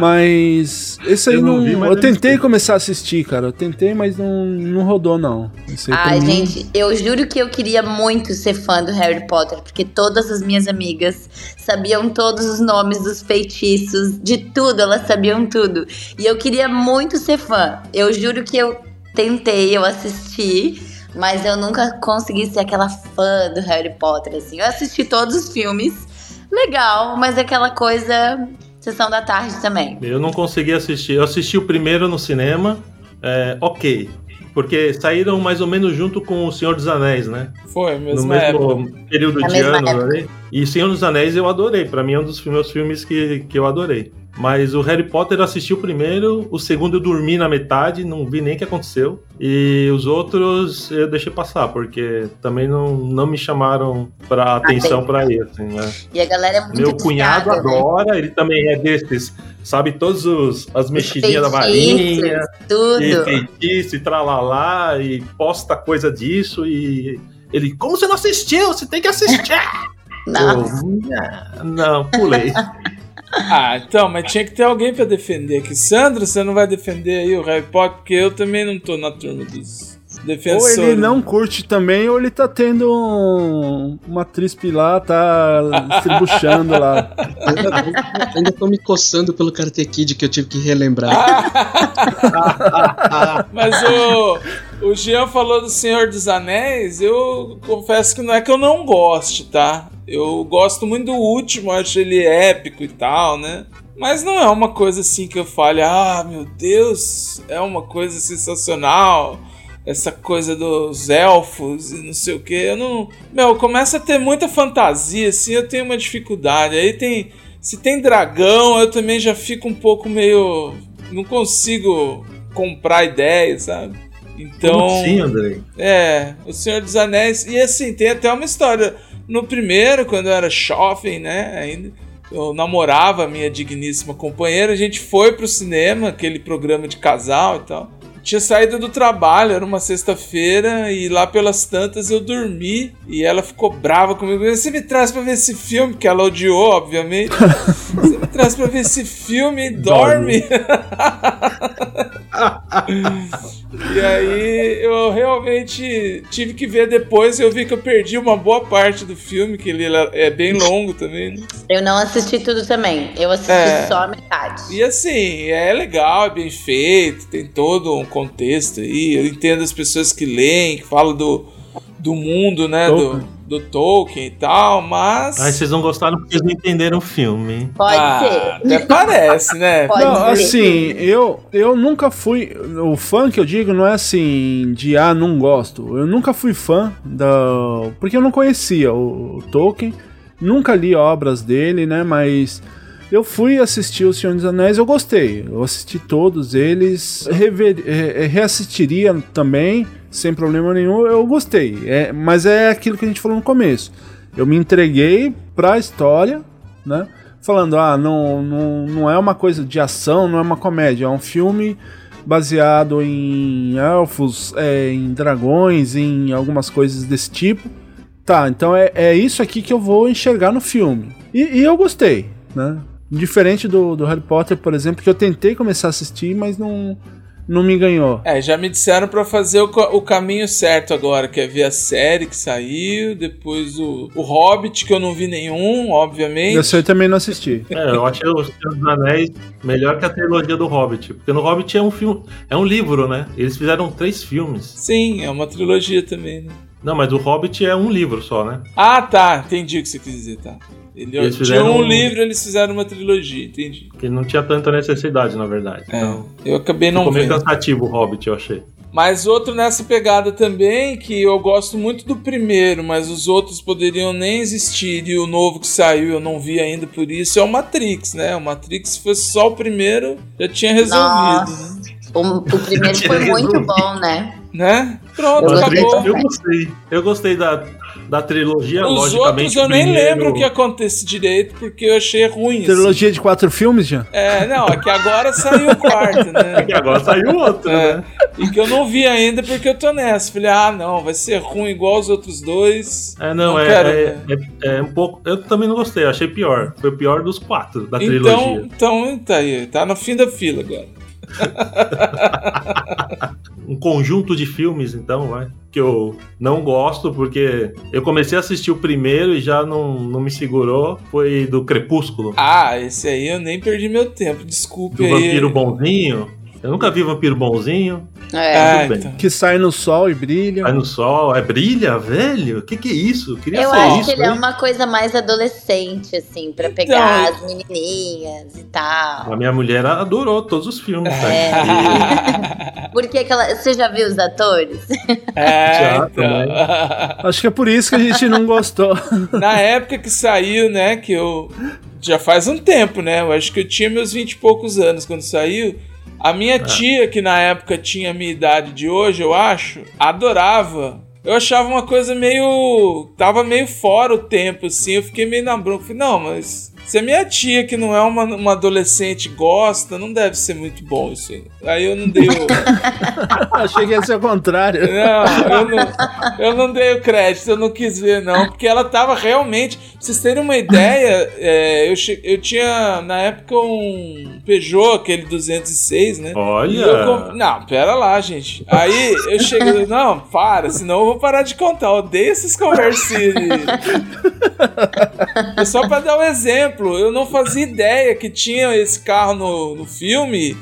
Speaker 2: Mas esse aí
Speaker 3: Eu
Speaker 2: não.
Speaker 3: não vi,
Speaker 2: eu tentei
Speaker 3: sei.
Speaker 2: começar a assistir, cara. Eu tentei, mas não, não rodou, não. Esse aí pra
Speaker 7: Ai,
Speaker 2: mim-
Speaker 7: gente, eu juro que eu queria muito ser fã do Harry Potter, porque todas as minhas amigas sabiam todos os nomes dos feitiços, de tudo, elas sabiam tudo. E eu queria muito ser fã. Eu juro que eu tentei, eu assisti, mas eu nunca consegui ser aquela fã do Harry Potter, assim. Eu assisti todos os filmes, legal, mas é aquela coisa. Sessão da tarde também.
Speaker 3: Eu não consegui assistir. Eu assisti o primeiro no cinema, é, ok. Porque saíram mais ou menos junto com O Senhor dos Anéis, né?
Speaker 4: Foi,
Speaker 3: no
Speaker 4: mesmo
Speaker 3: mesmo período
Speaker 7: Na
Speaker 3: de anos
Speaker 7: época.
Speaker 3: ali. E Senhor dos Anéis eu adorei. Pra mim é um dos meus filmes que, que eu adorei. Mas o Harry Potter eu assisti o primeiro, o segundo eu dormi na metade, não vi nem o que aconteceu. E os outros eu deixei passar, porque também não, não me chamaram pra atenção pra isso. Assim, né?
Speaker 7: E a galera é muito
Speaker 3: Meu cunhado
Speaker 7: né?
Speaker 3: adora, ele também é desses, sabe, todos os as mexidinhas da varinha,
Speaker 7: Tudo.
Speaker 3: e feitiço, e tralalá, e posta coisa disso, e ele, como você não assistiu? Você tem que assistir! <laughs>
Speaker 7: Nossa.
Speaker 3: Eu, não, pulei. <laughs> <laughs>
Speaker 4: Ah, então, mas tinha que ter alguém pra defender aqui. Sandra, você não vai defender aí o Harry Potter? Porque eu também não tô na turma dos
Speaker 2: Ou
Speaker 4: defensores.
Speaker 2: ele não curte também, ou ele tá tendo um- uma trispe lá, tá estribuchando lá. <laughs>
Speaker 8: Ainda, ainda tô me coçando pelo Karate Kid que eu tive que relembrar. <laughs>
Speaker 4: Mas o, o Jean falou do Senhor dos Anéis, eu confesso que não é que eu não goste, tá? Eu gosto muito do último, acho ele épico e tal, né? Mas não é uma coisa assim que eu fale, ah, meu Deus, é uma coisa sensacional. Essa coisa dos elfos e não sei o que. Eu não. Meu, começa a ter muita fantasia, assim, eu tenho uma dificuldade. Aí tem. Se tem dragão, eu também já fico um pouco meio. Não consigo comprar ideia, sabe? Então.
Speaker 3: Como assim, Andrei?
Speaker 4: É, O Senhor dos Anéis. E assim, tem até uma história. No primeiro, quando eu era jovem, né? Ainda. Eu namorava a minha digníssima companheira, a gente foi pro cinema, aquele programa de casal e tal. Tinha saído do trabalho, era uma sexta-feira, e lá pelas tantas eu dormi e ela ficou brava comigo. Você me traz pra ver esse filme, que ela odiou, obviamente. <laughs> Você me traz pra ver esse filme e dorme. <laughs> E aí eu realmente tive que ver depois eu vi que eu perdi uma boa parte do filme, que ele é bem longo também. né?
Speaker 7: Eu não assisti tudo também. Eu assisti
Speaker 4: É.
Speaker 7: só a metade.
Speaker 4: E assim, é legal, é bem feito, tem todo um contexto aí. Eu entendo as pessoas que leem, que falam do, do mundo, né?
Speaker 2: Tolkien.
Speaker 4: Do, do Tolkien e tal, mas.
Speaker 3: Ai, vocês não gostaram porque vocês não entenderam o filme. hein?
Speaker 7: Pode
Speaker 4: Ah,
Speaker 7: ser.
Speaker 4: Até parece, né? <laughs>
Speaker 7: Pode
Speaker 2: Não,
Speaker 7: ser.
Speaker 2: assim, eu, eu nunca fui. O fã que eu digo não é assim de ah, não gosto. Eu nunca fui fã da. Porque eu não conhecia o, o Tolkien, nunca li obras dele, né? Mas eu fui assistir O Senhor dos Anéis, eu gostei. Eu assisti todos eles, rever, reassistiria também, sem problema nenhum. Eu gostei. É, mas é aquilo que a gente falou no começo. Eu me entreguei pra história, né? falando, ah, não, não, não é uma coisa de ação, não é uma comédia, é um filme baseado em elfos, é, em dragões, em algumas coisas desse tipo. Tá, então é, é isso aqui que eu vou enxergar no filme. E, e eu gostei, né? Diferente do, do Harry Potter, por exemplo, que eu tentei começar a assistir, mas não, não me ganhou.
Speaker 4: É, já me disseram pra fazer o, o caminho certo agora, que é ver a série que saiu, depois o, o Hobbit, que eu não vi nenhum, obviamente.
Speaker 2: Eu sei, também não assisti.
Speaker 3: É, eu achei o Senhor dos Anéis melhor que a trilogia do Hobbit. Porque no Hobbit é um filme. É um livro, né? Eles fizeram três filmes.
Speaker 4: Sim, é uma trilogia também, né?
Speaker 3: Não, mas o Hobbit é um livro só, né?
Speaker 4: Ah, tá, entendi o que você quis dizer, tá. Ele,
Speaker 3: Eles
Speaker 4: tinha um
Speaker 3: um-
Speaker 4: livro, eles fizeram uma trilogia, entendi.
Speaker 3: Que não tinha tanta necessidade, na verdade.
Speaker 4: É,
Speaker 3: Então,
Speaker 4: eu acabei não
Speaker 3: ficou meio
Speaker 4: vendo.
Speaker 3: cansativo o Hobbit, eu achei.
Speaker 4: Mas outro nessa pegada também, que eu gosto muito do primeiro, mas os outros poderiam nem existir, e o novo que saiu eu não vi ainda por isso, é o Matrix, né? O Matrix, se fosse só o primeiro, já tinha resolvido,
Speaker 7: Nossa. O, o primeiro <laughs> foi muito bom, né?
Speaker 4: né? Pronto,
Speaker 7: Eu
Speaker 4: acabou.
Speaker 3: eu gostei. Eu gostei da, da trilogia,
Speaker 4: Os
Speaker 3: logicamente.
Speaker 4: outros eu nem
Speaker 3: primeiro-
Speaker 4: lembro o que acontece direito, porque eu achei ruim. assim.
Speaker 2: Trilogia de quatro filmes, já?
Speaker 4: É, não, é que agora saiu o quarto, né? <laughs>
Speaker 3: E agora saiu outro,
Speaker 4: É,
Speaker 3: né?
Speaker 4: e que eu não vi ainda porque eu tô nessa. Falei, ah, não, vai ser ruim igual os outros dois.
Speaker 3: É, não, é,
Speaker 4: quero,
Speaker 3: é,
Speaker 4: né?
Speaker 3: é- é um pouco. Eu também não gostei, achei pior. Foi o pior dos quatro da
Speaker 4: Então,
Speaker 3: trilogia.
Speaker 4: então, tá aí, tá no fim da fila agora. <laughs>
Speaker 3: Um conjunto de filmes, então, vai. Que eu não gosto, porque eu comecei a assistir o primeiro e já não, não me segurou. Foi do Crepúsculo.
Speaker 4: Ah, esse aí eu nem perdi meu tempo, desculpe
Speaker 3: Do
Speaker 4: aí.
Speaker 3: Vampiro Bonzinho. Eu nunca vi Vampiro Bonzinho.
Speaker 7: É.
Speaker 3: Bem.
Speaker 4: então.
Speaker 2: Que sai no sol e brilha.
Speaker 3: Vai no sol, é brilha, velho? O que, que é isso? Eu queria
Speaker 7: Eu
Speaker 3: ser
Speaker 7: acho
Speaker 3: isso.
Speaker 7: que ele é
Speaker 3: hein?
Speaker 7: uma coisa mais adolescente, assim, pra
Speaker 4: Então,
Speaker 7: pegar
Speaker 4: eu-
Speaker 7: as menininhas e tal.
Speaker 3: A minha mulher adorou todos os filmes. cara.
Speaker 7: É. <laughs> Porque aquela. Você já viu os atores?
Speaker 4: É,
Speaker 3: Já,
Speaker 4: então.
Speaker 2: Acho que é por isso que a gente não gostou. <laughs>
Speaker 4: Na época que saiu, né, que eu. Já faz um tempo, né? Eu acho que eu tinha meus 20 e poucos anos quando saiu. A minha tia, que na época tinha a minha idade de hoje, eu acho, adorava. Eu achava uma coisa meio. Tava meio fora o tempo, assim. Eu fiquei meio na bronca. Falei, não, mas se a minha tia, que não é uma, uma adolescente, gosta, não deve ser muito bom isso aí. Aí eu não dei o. <laughs>
Speaker 2: Achei que ia ser o contrário.
Speaker 4: Não, eu não, eu não dei o crédito, eu não quis ver, não. Porque ela tava realmente. Pra vocês terem uma ideia, é, eu, che- eu tinha na época um Peugeot, aquele 206, né?
Speaker 3: Olha.
Speaker 4: E eu comp- Não, pera lá, gente. Aí eu cheguei. <laughs> Não, para, senão eu vou parar de contar. Eu odeio essas conversinhas. <laughs> É só pra dar um exemplo, eu não fazia ideia que tinha esse carro no, no filme.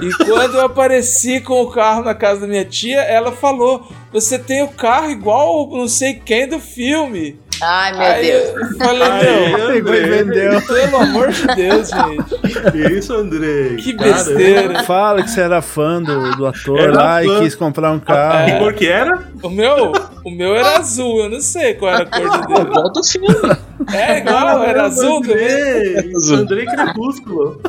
Speaker 4: E <laughs> quando eu apareci com o carro na casa da minha tia, ela falou: Você tem o carro igual o não sei quem do filme.
Speaker 7: Ai, meu
Speaker 4: Aí
Speaker 7: Deus.
Speaker 4: eu falei: Não,
Speaker 2: e
Speaker 3: Andrei.
Speaker 2: vendeu.
Speaker 4: pelo amor de Deus, gente.
Speaker 3: Que isso, Andrei?
Speaker 4: Que
Speaker 3: Caramba.
Speaker 4: besteira.
Speaker 2: Fala que você era fã do, do ator
Speaker 3: Era
Speaker 2: lá
Speaker 3: fã.
Speaker 2: e quis comprar um carro.
Speaker 3: cor que era?
Speaker 4: O meu, o meu era azul, eu não sei qual era a cor do dele.
Speaker 8: volta o filme.
Speaker 4: É igual, era azul também.
Speaker 3: Andrei,
Speaker 8: Azul.
Speaker 3: Andrei Crepúsculo.
Speaker 2: É,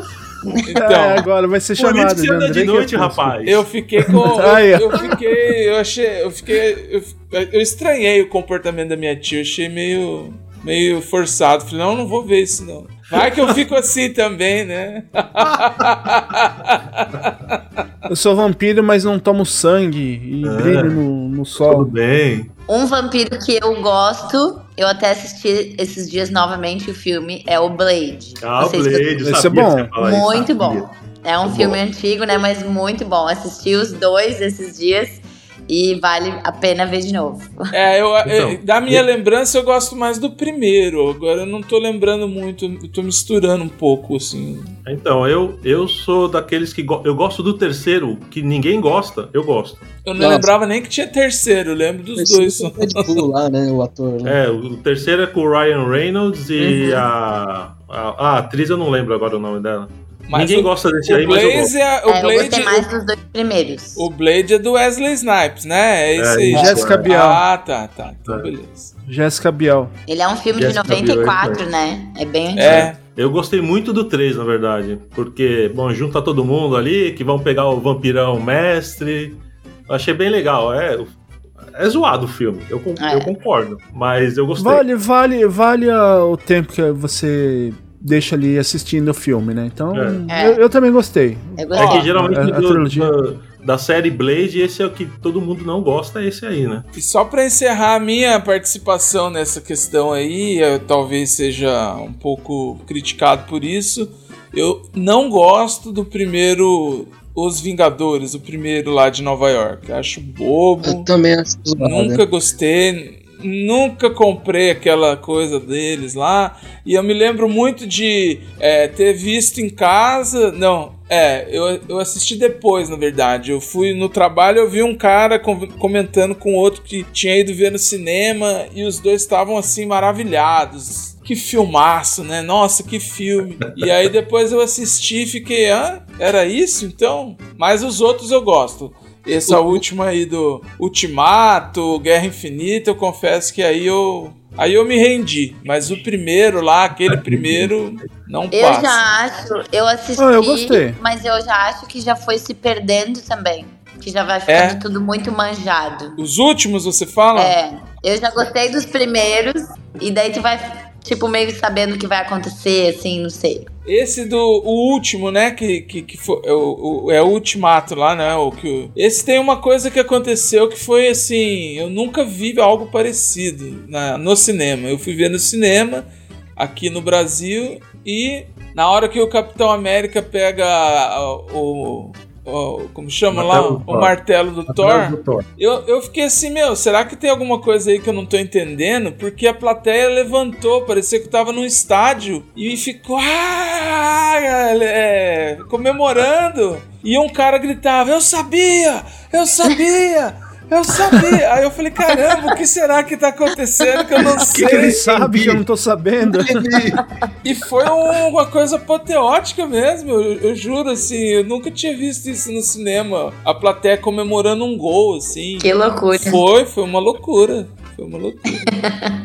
Speaker 4: Então,
Speaker 2: agora vai ser chamado de André
Speaker 3: de noite,
Speaker 2: Crepúsculo.
Speaker 3: rapaz.
Speaker 4: eu fiquei com.
Speaker 2: Aí.
Speaker 4: Eu, eu fiquei. Eu achei. Eu fiquei. Eu, eu estranhei o comportamento da minha tia. Eu achei meio. meio forçado. Falei, não, não vou ver isso não. Vai que eu fico assim também, né? <laughs>
Speaker 2: Eu sou vampiro, mas não tomo sangue e
Speaker 3: É.
Speaker 2: brilho no, no
Speaker 3: Tudo
Speaker 2: sol.
Speaker 3: bem.
Speaker 7: Um vampiro que eu gosto, eu até assisti esses dias novamente o filme, é o Blade.
Speaker 3: Ah, o Blade,
Speaker 2: Esse é
Speaker 3: sabia
Speaker 2: bom.
Speaker 3: que você ia falar isso,
Speaker 7: Muito
Speaker 3: sabia.
Speaker 7: bom. É um
Speaker 3: Muito
Speaker 7: filme
Speaker 3: bom.
Speaker 7: antigo, né? Mas muito bom. Assisti os dois esses dias e vale a pena ver de novo.
Speaker 4: É, eu, eu-
Speaker 3: Então,
Speaker 4: da minha
Speaker 3: e-
Speaker 4: lembrança eu gosto mais do primeiro. Agora eu não tô lembrando muito. Eu tô misturando um pouco, assim.
Speaker 3: Então, eu, eu sou daqueles que. go- Eu gosto do terceiro, que ninguém gosta, eu gosto.
Speaker 4: Eu não
Speaker 8: Nossa.
Speaker 4: lembrava nem que tinha terceiro, eu lembro dos dois.
Speaker 8: é o Deadpool lá, né? O ator. Né?
Speaker 3: É, o terceiro é com o Ryan Reynolds e
Speaker 4: Uhum.
Speaker 3: a, a. A atriz eu não lembro agora o nome dela.
Speaker 4: Mas
Speaker 3: ninguém
Speaker 4: o-
Speaker 3: gosta desse
Speaker 4: O
Speaker 3: aí, mas eu.
Speaker 4: Blaze é. O
Speaker 7: É, eu
Speaker 4: Blade,
Speaker 7: gostei mais dos dois primeiros.
Speaker 4: o Blade é do Wesley Snipes, né? É isso
Speaker 3: É,
Speaker 4: aí.
Speaker 2: Jéssica Biel.
Speaker 4: Ah, tá, tá. Então,
Speaker 3: É.
Speaker 4: beleza.
Speaker 2: Jéssica Biel.
Speaker 7: Ele é um filme de
Speaker 3: Jessica Biel,
Speaker 7: 94,
Speaker 3: isso
Speaker 7: né? É bem antigo.
Speaker 4: É.
Speaker 3: Eu gostei muito do 3, na verdade. Porque, bom, junta todo mundo ali, que vão pegar o vampirão mestre. Eu achei bem legal. É, é zoado o filme, eu,
Speaker 7: É.
Speaker 3: eu concordo. Mas eu gostei.
Speaker 2: Vale, vale, vale o tempo que você deixa ali assistindo o filme, né? Então,
Speaker 7: É.
Speaker 2: eu, eu também gostei.
Speaker 3: É
Speaker 7: gostei.
Speaker 3: que geralmente
Speaker 2: a- a
Speaker 3: do-
Speaker 2: trilogia.
Speaker 3: da, série Blade, esse é o que todo mundo não gosta, é esse aí, né?
Speaker 4: E só pra encerrar a minha participação nessa questão aí, eu talvez seja um pouco criticado por isso. Eu não gosto do primeiro Os Vingadores, o primeiro lá de Nova York. Acho bobo.
Speaker 8: Eu também acho
Speaker 4: Nunca gostei, nunca comprei aquela coisa deles lá. E eu me lembro muito de é, ter visto em casa. Não, é, eu, eu assisti depois, na verdade. Eu fui no trabalho, eu vi um cara com- comentando com outro que tinha ido ver no cinema e os dois estavam assim maravilhados. Que filmaço, né? Nossa, que filme. E aí depois eu assisti e fiquei, ah, era isso então? Mas os outros eu gosto. Essa última aí do Ultimato, Guerra Infinita, eu confesso que aí eu. Aí eu me rendi. Mas o primeiro lá, aquele primeiro, não
Speaker 7: Eu
Speaker 4: passa.
Speaker 7: já acho, eu assisti,
Speaker 2: Ah, eu gostei.
Speaker 7: mas eu já acho que já foi se perdendo também. Que já vai ficando
Speaker 4: É?
Speaker 7: tudo muito manjado.
Speaker 4: Os últimos, você fala?
Speaker 7: É, Eu já gostei dos primeiros, e daí tu vai, tipo, meio sabendo o que vai acontecer, assim, não sei.
Speaker 4: Esse do o último, né? Que, que, que foi, é, o, é o ultimato lá, né? O que, esse tem uma coisa que aconteceu que foi assim. Eu nunca vi algo parecido na, no cinema. Eu fui ver no cinema aqui no Brasil e na hora que o Capitão América pega o. o- como chama lá?
Speaker 3: Martelo
Speaker 4: O martelo do Thor.
Speaker 3: Atrás do Thor.
Speaker 4: Eu, eu fiquei assim, meu, será que tem alguma coisa aí que eu não tô entendendo? Porque a plateia levantou, parecia que tava num estádio e ficou ah, é, comemorando. E um cara gritava: Eu sabia! Eu sabia! Eu sabia! Aí eu falei: Caramba, o que será que tá acontecendo que eu não
Speaker 2: O <laughs> que,
Speaker 4: sei?
Speaker 2: que ele sabe que eu não tô sabendo?
Speaker 4: E foi um- uma coisa apoteótica mesmo, eu, eu juro, assim, eu nunca tinha visto isso no cinema. A plateia comemorando um gol, assim.
Speaker 7: Que loucura.
Speaker 4: Foi, foi uma loucura. Foi uma loucura.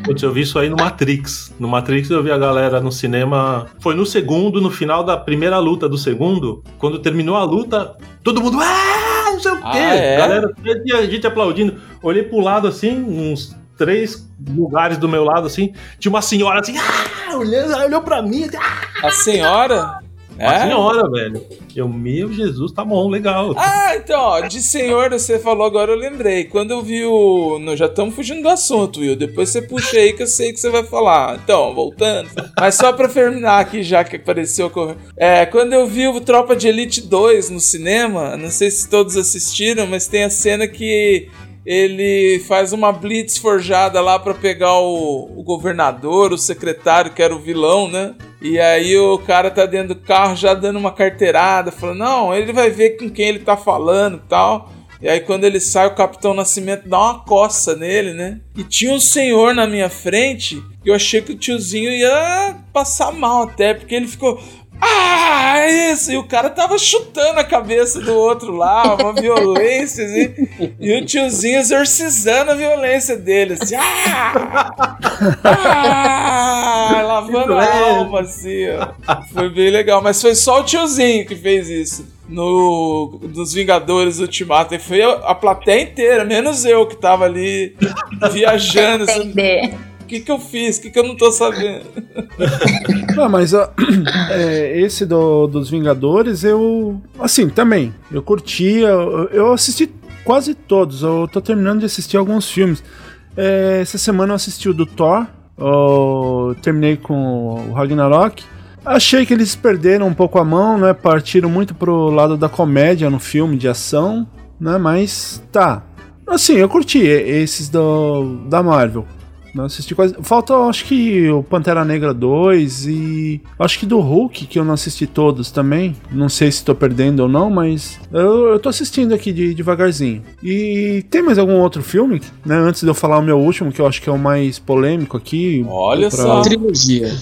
Speaker 3: Putz, eu vi isso aí no Matrix. No Matrix eu vi a galera no cinema. Foi no segundo, no final da primeira luta do segundo. Quando terminou a luta, todo mundo. Ah, não sei o quê.
Speaker 4: Ah, é?
Speaker 3: Galera, tinha gente aplaudindo. Olhei pro lado assim, uns três lugares do meu lado assim. Tinha uma senhora assim, ah, olhando, olhou pra mim. assim, Ah,
Speaker 4: A senhora?
Speaker 3: Uma
Speaker 4: É?
Speaker 3: senhora, velho. Eu, meu Jesus, tá bom, legal.
Speaker 4: Ah, então, ó, de senhor você falou agora, eu lembrei. Quando eu vi o. Nós já estamos fugindo do assunto, Will. Depois você puxa aí que eu sei que você vai falar. Então, voltando. Mas só pra terminar aqui, já que apareceu. É, quando eu vi o Tropa de Elite 2 no cinema, não sei se todos assistiram, mas tem a cena que. Ele faz uma blitz forjada lá pra pegar o, o governador, o secretário, que era o vilão, né? E aí o cara tá dentro do carro já dando uma carteirada, falando, não, ele vai ver com quem ele tá falando e tal. E aí quando ele sai, o Capitão Nascimento dá uma coça nele, né? E tinha um senhor na minha frente, e eu achei que o tiozinho ia passar mal até, porque ele ficou. Ah, isso! E o cara tava chutando a cabeça do outro lá, uma <laughs> violência, assim. E o tiozinho exorcizando a violência dele, assim. Ah! Ah! Lavando a alma, assim, ó. Foi bem legal, mas foi só o tiozinho que fez isso. No, nos Vingadores Ultimato. E foi a, a plateia inteira, menos eu que tava ali viajando. assim,
Speaker 7: Entender.
Speaker 4: O que, que eu fiz? O que, que eu não tô sabendo? <laughs>
Speaker 2: Ah, mas ó, <clears throat> é, esse do- dos Vingadores, eu. Assim, também. Eu curtia. Eu, eu assisti quase todos. Eu tô terminando de assistir alguns filmes. É, essa semana eu assisti o do Thor. eu terminei com o Ragnarok. Achei que eles perderam um pouco a mão, né? Partiram muito pro lado da comédia no filme, de ação, né? Mas tá. Assim, eu curti esses do, da Marvel. Não assisti quase. Falta, acho que o Pantera Negra 2 e. Acho que do Hulk, que eu não assisti todos também. Não sei se tô perdendo ou não, mas. Eu, eu tô assistindo aqui de, devagarzinho. E tem mais algum outro filme, né? Antes de eu falar o meu último, que eu acho que é o mais polêmico aqui.
Speaker 4: Olha
Speaker 2: pra-
Speaker 4: só.
Speaker 8: Trilogia.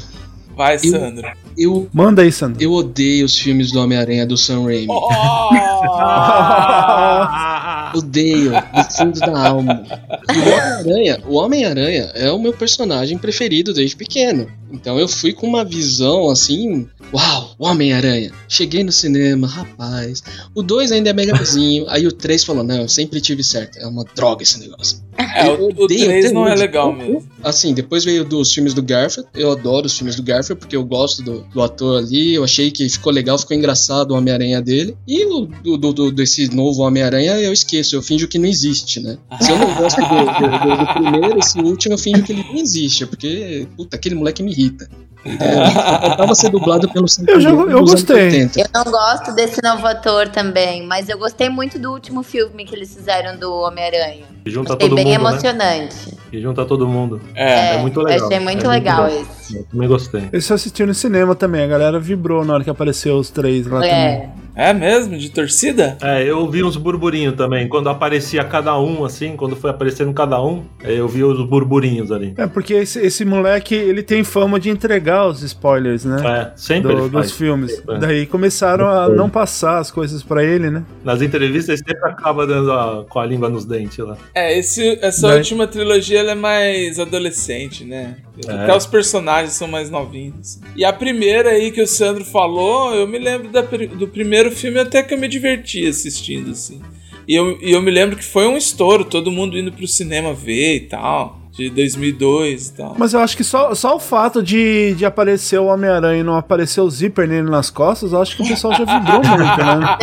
Speaker 4: Vai,
Speaker 8: Eu-
Speaker 4: Sandro.
Speaker 8: Eu,
Speaker 2: Manda aí, Sandro.
Speaker 8: eu odeio os filmes do Homem-Aranha do Sam Raimi.
Speaker 4: Oh! <laughs>
Speaker 8: Odeio, do fundo da alma. O Homem-Aranha, o Homem-Aranha é o meu personagem preferido desde pequeno. Então eu fui com uma visão assim, uau, o Homem-Aranha. Cheguei no cinema, rapaz. O 2 ainda é melhorzinho. Aí o 3 falou: "Não, eu sempre tive certo. É uma droga esse negócio".
Speaker 4: É,
Speaker 8: Eu
Speaker 4: o, o
Speaker 8: odeio
Speaker 4: 3
Speaker 8: até
Speaker 4: não é legal mesmo.
Speaker 8: Assim, depois veio dos filmes do Garfield. Eu adoro os filmes do Garfield porque eu gosto do, do ator ali. Eu achei que ficou legal, ficou engraçado o Homem-Aranha dele. E o do, do- do- desse novo Homem-Aranha eu esqueço, eu finjo que não existe, né? <laughs> Se eu não gosto do, do- do- do primeiro, esse último eu finjo que ele não existe. Porque, puta, aquele moleque me irrita. É, faltava ser dublado pelo
Speaker 2: Eu já- eu gostei.
Speaker 8: 80.
Speaker 7: Eu não gosto desse novo ator também, mas eu gostei muito do último filme que eles fizeram do Homem-Aranha.
Speaker 3: E junta
Speaker 7: Achei
Speaker 3: todo
Speaker 7: bem
Speaker 3: mundo, né?
Speaker 7: emocionante.
Speaker 3: E junta todo mundo.
Speaker 4: É.
Speaker 3: É muito legal.
Speaker 7: Achei muito
Speaker 3: É muito
Speaker 7: legal esse.
Speaker 3: Eu também gostei.
Speaker 2: Esse eu assisti no cinema também. A galera vibrou na hora que apareceu os três lá também.
Speaker 7: É.
Speaker 4: É mesmo? De torcida?
Speaker 3: É, eu vi uns burburinhos também. Quando aparecia cada um, assim, quando foi aparecendo cada um, eu vi os burburinhos ali.
Speaker 2: É, porque esse, esse moleque, ele tem fama de entregar os spoilers, né?
Speaker 3: É, sempre
Speaker 2: Do-
Speaker 3: ele faz.
Speaker 2: dos filmes.
Speaker 3: É.
Speaker 2: Daí começaram a não passar as coisas pra ele, né?
Speaker 3: Nas entrevistas ele sempre acaba dando a- com a língua nos dentes lá.
Speaker 4: É, esse, essa
Speaker 2: Daí-
Speaker 4: última trilogia ela é mais adolescente, né?
Speaker 3: É.
Speaker 4: Até os personagens são mais novinhos. E a primeira aí que o Sandro falou, eu me lembro da do primeiro filme até que eu me diverti assistindo, assim. E eu, e eu me lembro que foi um estouro, todo mundo indo pro cinema ver e tal. de 2002 e tal.
Speaker 2: Mas eu acho que só, só o fato de, de aparecer o Homem-Aranha e não aparecer o zíper nele nas costas, eu acho que o pessoal já vibrou muito, né?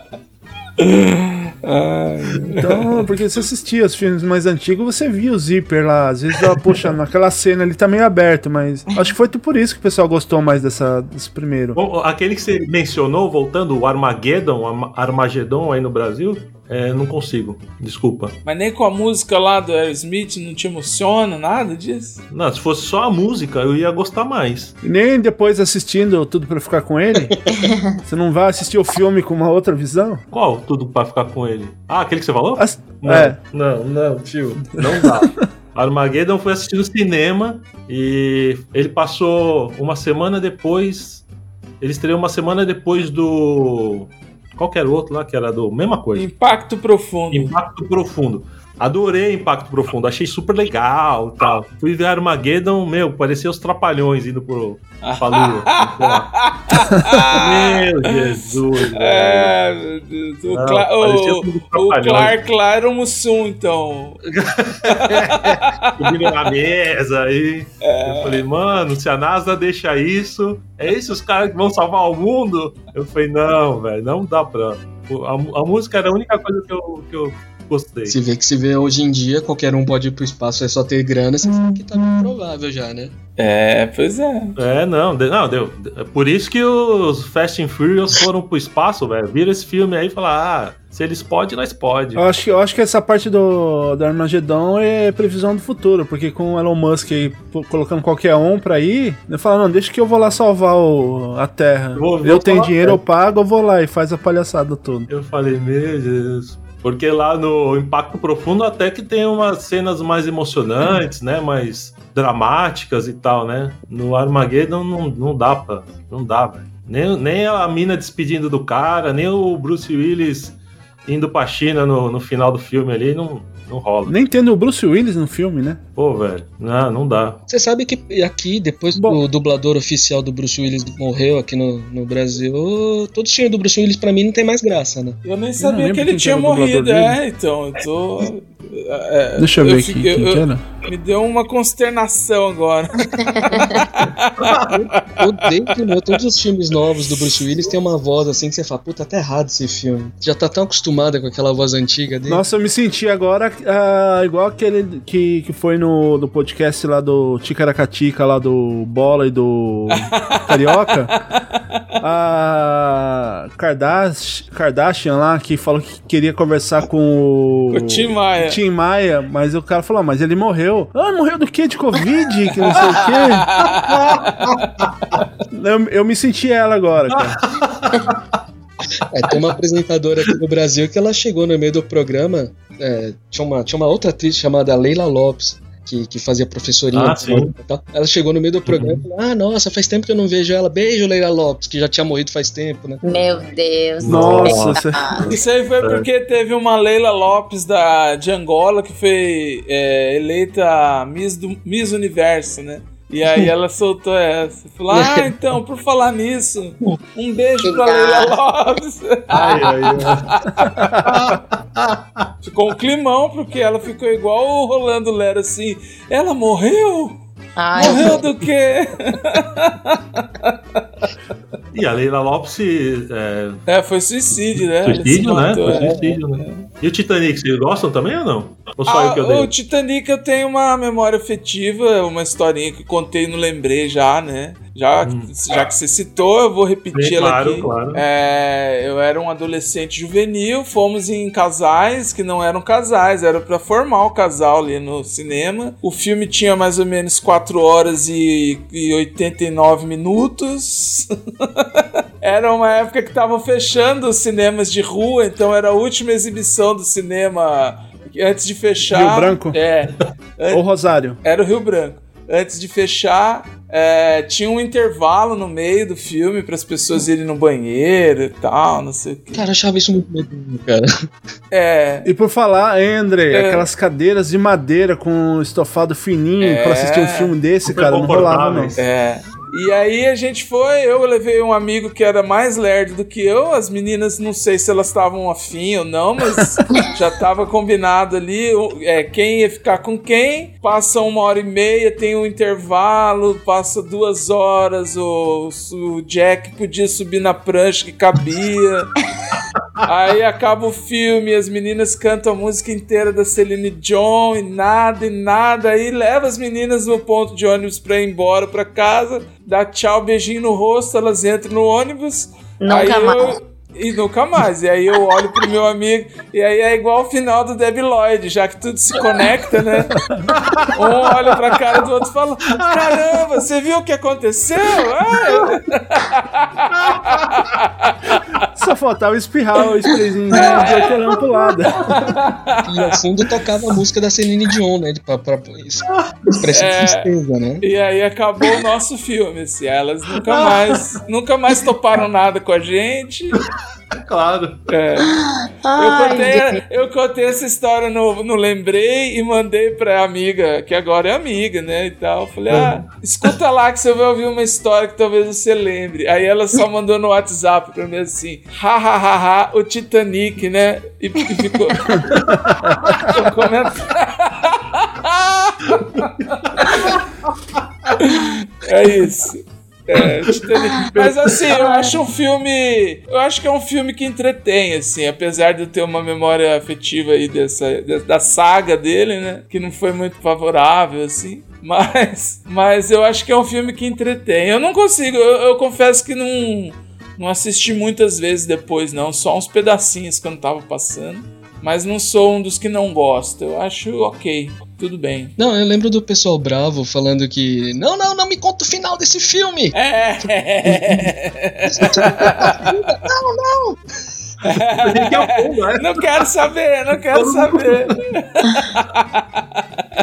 Speaker 2: <laughs> Então, porque você assistia os filmes mais antigos, você via o zíper lá. Às vezes, ó, poxa, naquela cena ali tá meio aberto, mas acho que foi por isso que o pessoal gostou mais dessa, desse primeiro.
Speaker 3: Bom, aquele que você mencionou, voltando, o Armageddon, Arma- Armagedon aí no Brasil, é, não consigo. Desculpa.
Speaker 4: Mas nem com a música lá do Aerosmith não te emociona, nada disso?
Speaker 3: Não, se fosse só a música, eu ia gostar mais.
Speaker 2: E nem depois assistindo Tudo Pra Ficar Com Ele, <laughs> você não vai assistir o filme com uma outra visão?
Speaker 3: Qual tudo pra ficar com ele? Ah, aquele que você falou?
Speaker 2: As-
Speaker 3: Não,
Speaker 2: É.
Speaker 3: não, não, tio. Não dá. <laughs> Armageddon foi assistir no cinema e ele passou uma semana depois. Ele estreou uma semana depois do. Qual que era o outro lá que era do. Mesma coisa.
Speaker 4: Impacto profundo.
Speaker 3: Impacto Profundo. Adorei Impacto Profundo, achei super legal e tal. Fui ver Armageddon, meu, parecia os trapalhões indo pro, <laughs> pra lua. meu Jesus, <laughs> velho.
Speaker 4: É, meu Deus. O,
Speaker 3: Não,
Speaker 4: Cla- o- o. Clark lá era o Mussum, então. <laughs>
Speaker 3: subindo na mesa aí. Eu falei, mano, se a NASA deixa isso, é esses os caras que vão salvar o mundo? Eu falei, não, velho, não dá pra. A, a música era a única coisa que eu, que eu gostei.
Speaker 8: Se vê que se vê hoje em dia, qualquer um pode ir pro espaço, é só ter grana, você que tá bem provável já, né?
Speaker 4: É, pois é.
Speaker 3: É, não, de- não, deu. É por isso que os Fast and Furious foram pro espaço, velho. Viram esse filme aí e falaram, ah, se eles podem, nós pode.
Speaker 2: Eu acho, que, eu acho que essa parte do, do Armagedon é previsão do futuro, porque com o Elon Musk aí colocando qualquer um pra ir, ele fala, não, deixa que eu vou lá salvar o- a Terra.
Speaker 3: Eu vou-
Speaker 2: Eu,
Speaker 3: vou
Speaker 2: tenho dinheiro,
Speaker 3: Terra.
Speaker 2: eu pago, eu vou lá e faz a palhaçada toda.
Speaker 3: Eu falei, meu Deus. Porque lá no Impacto Profundo até que tem umas cenas mais emocionantes, né? Mais dramáticas e tal, né? No Armageddon não, não dá pra. Não dá, velho. Nem, nem a mina despedindo do cara, nem o Bruce Willis indo pra China no, no final do filme ali, não, não rola.
Speaker 2: Nem tendo o Bruce Willis no filme, né?
Speaker 3: Pô, velho. Não, não dá.
Speaker 8: Você sabe que aqui, depois que
Speaker 2: Bom.
Speaker 8: o dublador oficial do Bruce Willis morreu aqui no, no Brasil, todo filme do Bruce Willis pra mim não tem mais graça, né?
Speaker 4: Eu nem sabia
Speaker 2: lembro
Speaker 4: que ele tinha morrido. É, então, eu tô. É,
Speaker 2: Deixa eu ver aqui quem
Speaker 4: eu-
Speaker 2: que era.
Speaker 4: Me deu uma consternação agora. <laughs>
Speaker 8: Eu odeio, né? Todos os filmes novos do Bruce Willis tem uma voz assim que você fala, puta, tá errado esse filme. Já tá tão acostumada com aquela voz antiga dele.
Speaker 2: Nossa, eu me senti agora ah, igual aquele que, que foi no do podcast lá do Ticaracatica, lá do Bola e do <laughs> Carioca. A Kardashian, Kardashian lá, que falou que queria conversar com o.
Speaker 4: O Tim Maia.
Speaker 2: Tim Maia, mas o cara falou, ah, mas ele morreu. Ah, morreu do quê? De Covid? Que não sei o quê. <laughs> Eu, eu me senti ela agora, cara.
Speaker 8: É, tem uma apresentadora aqui no Brasil que ela chegou no meio do programa. é, tinha, uma, tinha uma outra atriz chamada Leila Lopes. Que, que fazia professorinha.
Speaker 3: Ah,
Speaker 8: de
Speaker 3: sim.
Speaker 8: e tal. Ela chegou no meio do programa e falou: Ah, nossa, faz tempo que eu não vejo ela. Beijo, Leila Lopes, que já tinha morrido faz tempo, né?
Speaker 7: Meu Deus.
Speaker 2: Nossa,
Speaker 4: Isso aí foi porque teve uma Leila Lopes da, de Angola que foi é, eleita Miss, do, Miss Universo, né? E aí ela soltou essa. Falou: Ah, <laughs> então, por falar nisso, um beijo pra Leila Lopes.
Speaker 3: Ai, ai, ai.
Speaker 4: Ficou um climão, porque ela ficou igual o Rolando Lero assim. Ela morreu?
Speaker 7: Ai,
Speaker 4: Morreu do quê? <laughs>
Speaker 3: E a Leila Lopes é,
Speaker 4: É, foi suicídio, né?
Speaker 3: Suicídio, né?
Speaker 4: matou,
Speaker 3: Foi
Speaker 4: é.
Speaker 3: suicídio, né? E o Titanic, vocês gostam também ou não? Ou só eu
Speaker 4: Ah,
Speaker 3: que
Speaker 4: o
Speaker 3: odeio?
Speaker 4: Titanic eu tenho uma memória afetiva, uma historinha que contei e não lembrei já, né? Já, já que você citou, eu vou repetir
Speaker 3: Sim,
Speaker 4: ela
Speaker 3: claro,
Speaker 4: aqui.
Speaker 3: claro.
Speaker 4: É, eu era um adolescente juvenil, fomos em casais que não eram casais, era pra formar o casal ali no cinema. O filme tinha mais ou menos 4 horas e, e 89 minutos. <laughs> Era uma época que estavam fechando os cinemas de rua, então era a última exibição do cinema antes de fechar.
Speaker 2: Rio Branco?
Speaker 4: É.
Speaker 2: Ô, Rosário.
Speaker 4: Era o Rio Branco. Antes de fechar, é, tinha um intervalo no meio do filme para as pessoas irem no banheiro e tal, não sei o quê.
Speaker 8: Cara, eu achava isso muito medonho, cara.
Speaker 4: É.
Speaker 2: E por falar, hein, André,
Speaker 4: É.
Speaker 2: aquelas cadeiras de madeira com estofado fininho
Speaker 4: É.
Speaker 2: pra assistir um filme desse,
Speaker 3: Super
Speaker 2: cara, não rolava não.
Speaker 3: confortáveis.
Speaker 4: É. E aí a gente foi, eu levei um amigo que era mais lerdo do que eu. As meninas, não sei se elas estavam afim ou não, mas <laughs> já tava combinado ali é, quem ia ficar com quem. Passa uma hora e meia, tem um intervalo, passa duas horas. O, o Jack podia subir na prancha que cabia. <laughs> Aí acaba o filme, as meninas cantam a música inteira da Celine Dion e nada, e nada. Aí leva as meninas no ponto de ônibus pra ir embora pra casa, dá tchau, beijinho no rosto, elas entram no ônibus.
Speaker 7: Nunca
Speaker 4: aí
Speaker 7: mais.
Speaker 4: Eu, e nunca mais. E aí eu olho pro meu amigo, e aí é igual o final do Debi Lloyd, já que tudo se conecta, né? Um olha pra cara do outro e fala: Caramba, você viu o que aconteceu? É. <laughs>
Speaker 2: Só faltava espirrar o sprayzinho de hortelã pro lado.
Speaker 8: E ao fundo tocava a música da Celine Dion, né? Pra, pra, pra expressar
Speaker 4: É.
Speaker 8: tristeza, né?
Speaker 4: E aí acabou o nosso filme, assim. Elas nunca mais, nunca mais toparam nada com a gente. <laughs>
Speaker 3: Claro.
Speaker 4: É. Eu,
Speaker 7: Ai,
Speaker 4: contei, eu contei essa história no, no Lembrei e mandei pra amiga, que agora é amiga, né? E tal. Falei, ah, escuta lá que você vai ouvir uma história que talvez você lembre. Aí ela só mandou no WhatsApp pra mim assim: ha ha ha ha, o Titanic, né? E, e ficou. ficou comentando. <laughs> é isso. É, <laughs> Titanic. Mas assim, eu acho um filme. Eu acho que é um filme que entretém, assim, apesar de eu ter uma memória afetiva aí dessa, de- da saga dele, né? Que não foi muito favorável, assim. <laughs> Mas, mas eu acho que é um filme que entretém. Eu não consigo, eu, eu confesso que não, não assisti muitas vezes depois, não. Só uns pedacinhos quando tava passando. Mas não sou um dos que não gosta. Eu acho ok, tudo bem.
Speaker 8: Não, eu lembro do pessoal bravo falando que. Não, não, não me conta o final desse filme!
Speaker 4: É.
Speaker 8: Não, não!
Speaker 4: Não quero saber, não quero saber.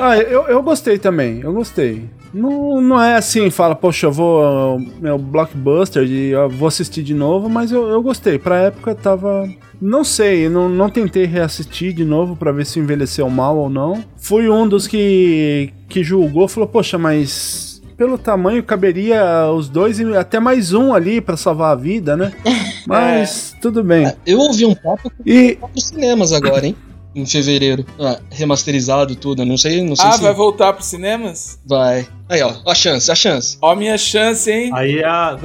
Speaker 2: Ah, eu, eu gostei também, eu gostei. Não, não é assim, fala, poxa, eu vou. Meu blockbuster, de, eu vou assistir de novo, mas eu, eu gostei. Pra época tava. Não sei, não, não tentei reassistir de novo pra ver se envelheceu mal ou não. Fui um dos que, que julgou, falou, poxa, mas. Pelo tamanho, caberia os dois e até mais um ali pra salvar a vida, né? <laughs> Mas tudo bem.
Speaker 8: Eu ouvi um papo
Speaker 2: E
Speaker 8: pros cinemas agora, hein? Em fevereiro. Ah, remasterizado tudo. eu Não sei, não sei
Speaker 4: Ah,
Speaker 8: se
Speaker 4: vai voltar pros cinemas?
Speaker 8: vai. Aí, ó, a chance, a chance.
Speaker 4: Ó, minha chance, hein?
Speaker 3: Aí a.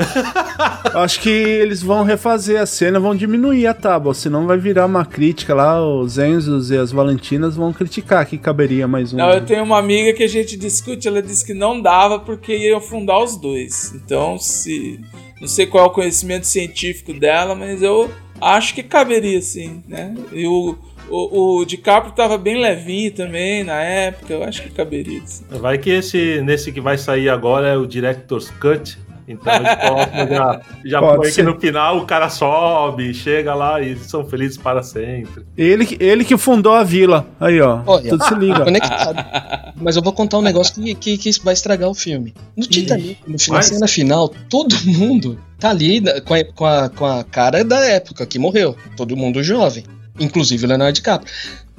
Speaker 3: <laughs>
Speaker 2: Acho que eles vão refazer a cena, vão diminuir a tábua, senão vai virar uma crítica lá. Os Enzos e as Valentinas vão criticar que caberia mais um.
Speaker 4: Não, eu tenho uma amiga que a gente discute, ela disse que não dava porque iam fundar os dois. Então, se. Não sei qual é o conhecimento científico dela, mas eu acho que caberia sim, né? E o, o, o DiCaprio tava bem levinho também na época, eu acho que caberia. Sim.
Speaker 3: Vai que esse, nesse que vai sair agora é o Director's Cut. Então eles <laughs> colocam já, já põe que no final o cara sobe, chega lá e são felizes para sempre.
Speaker 2: Ele, que- ele que fundou a vila. Aí, ó.
Speaker 8: Olha.
Speaker 2: Tudo se liga.
Speaker 8: Conectado. Mas eu vou contar um negócio que, que, que vai estragar o filme. No Titanic, no final,
Speaker 3: Mas-
Speaker 8: cena final, todo mundo tá ali com a, com, a, com a cara da época que morreu. Todo mundo jovem. Inclusive o Leonardo DiCaprio.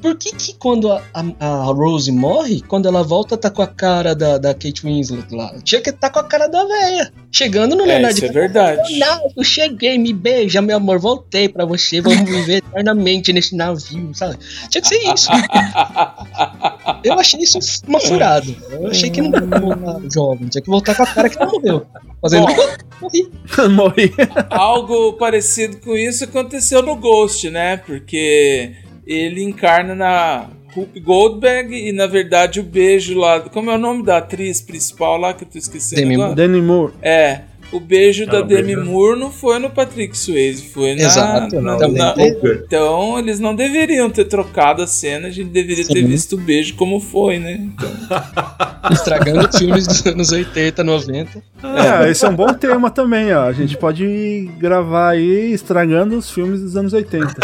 Speaker 8: Por que que quando a, a, a Rose morre, quando ela volta, tá com a cara da, da Kate Winslet lá? Tinha que estar tá com a cara da véia. Chegando no
Speaker 4: É,
Speaker 8: Leonardo
Speaker 4: isso é verdade.
Speaker 8: Não, eu cheguei, me beija, meu amor, voltei pra você, vamos viver eternamente nesse navio, sabe? Tinha que ser isso. <laughs> Eu achei isso uma furada. Eu achei que não tinha que voltar jovem, tinha que voltar com a cara que não morreu. Fazendo. Morri. <laughs>
Speaker 2: Morri.
Speaker 4: Algo parecido com isso aconteceu no Ghost, né? Porque ele encarna na Whoopi Goldberg e na verdade o beijo lá. Como é o nome da atriz principal lá que eu tô esquecendo
Speaker 8: Demi
Speaker 4: agora?
Speaker 2: Demi Moore.
Speaker 4: É. O beijo da
Speaker 3: Ah, o
Speaker 4: Demi
Speaker 3: beijo.
Speaker 4: Moore não foi no Patrick Swayze, foi na.
Speaker 8: Exato,
Speaker 4: na-
Speaker 8: também
Speaker 4: na-
Speaker 8: tem.
Speaker 4: então eles não deveriam ter trocado a cena, a gente deveria ter
Speaker 8: Sim.
Speaker 4: visto o beijo como foi, né? Então, <laughs>
Speaker 8: Estragando filmes dos anos 80, 90.
Speaker 2: É, esse é um bom tema também, ó. A gente pode gravar aí estragando os filmes dos anos 80.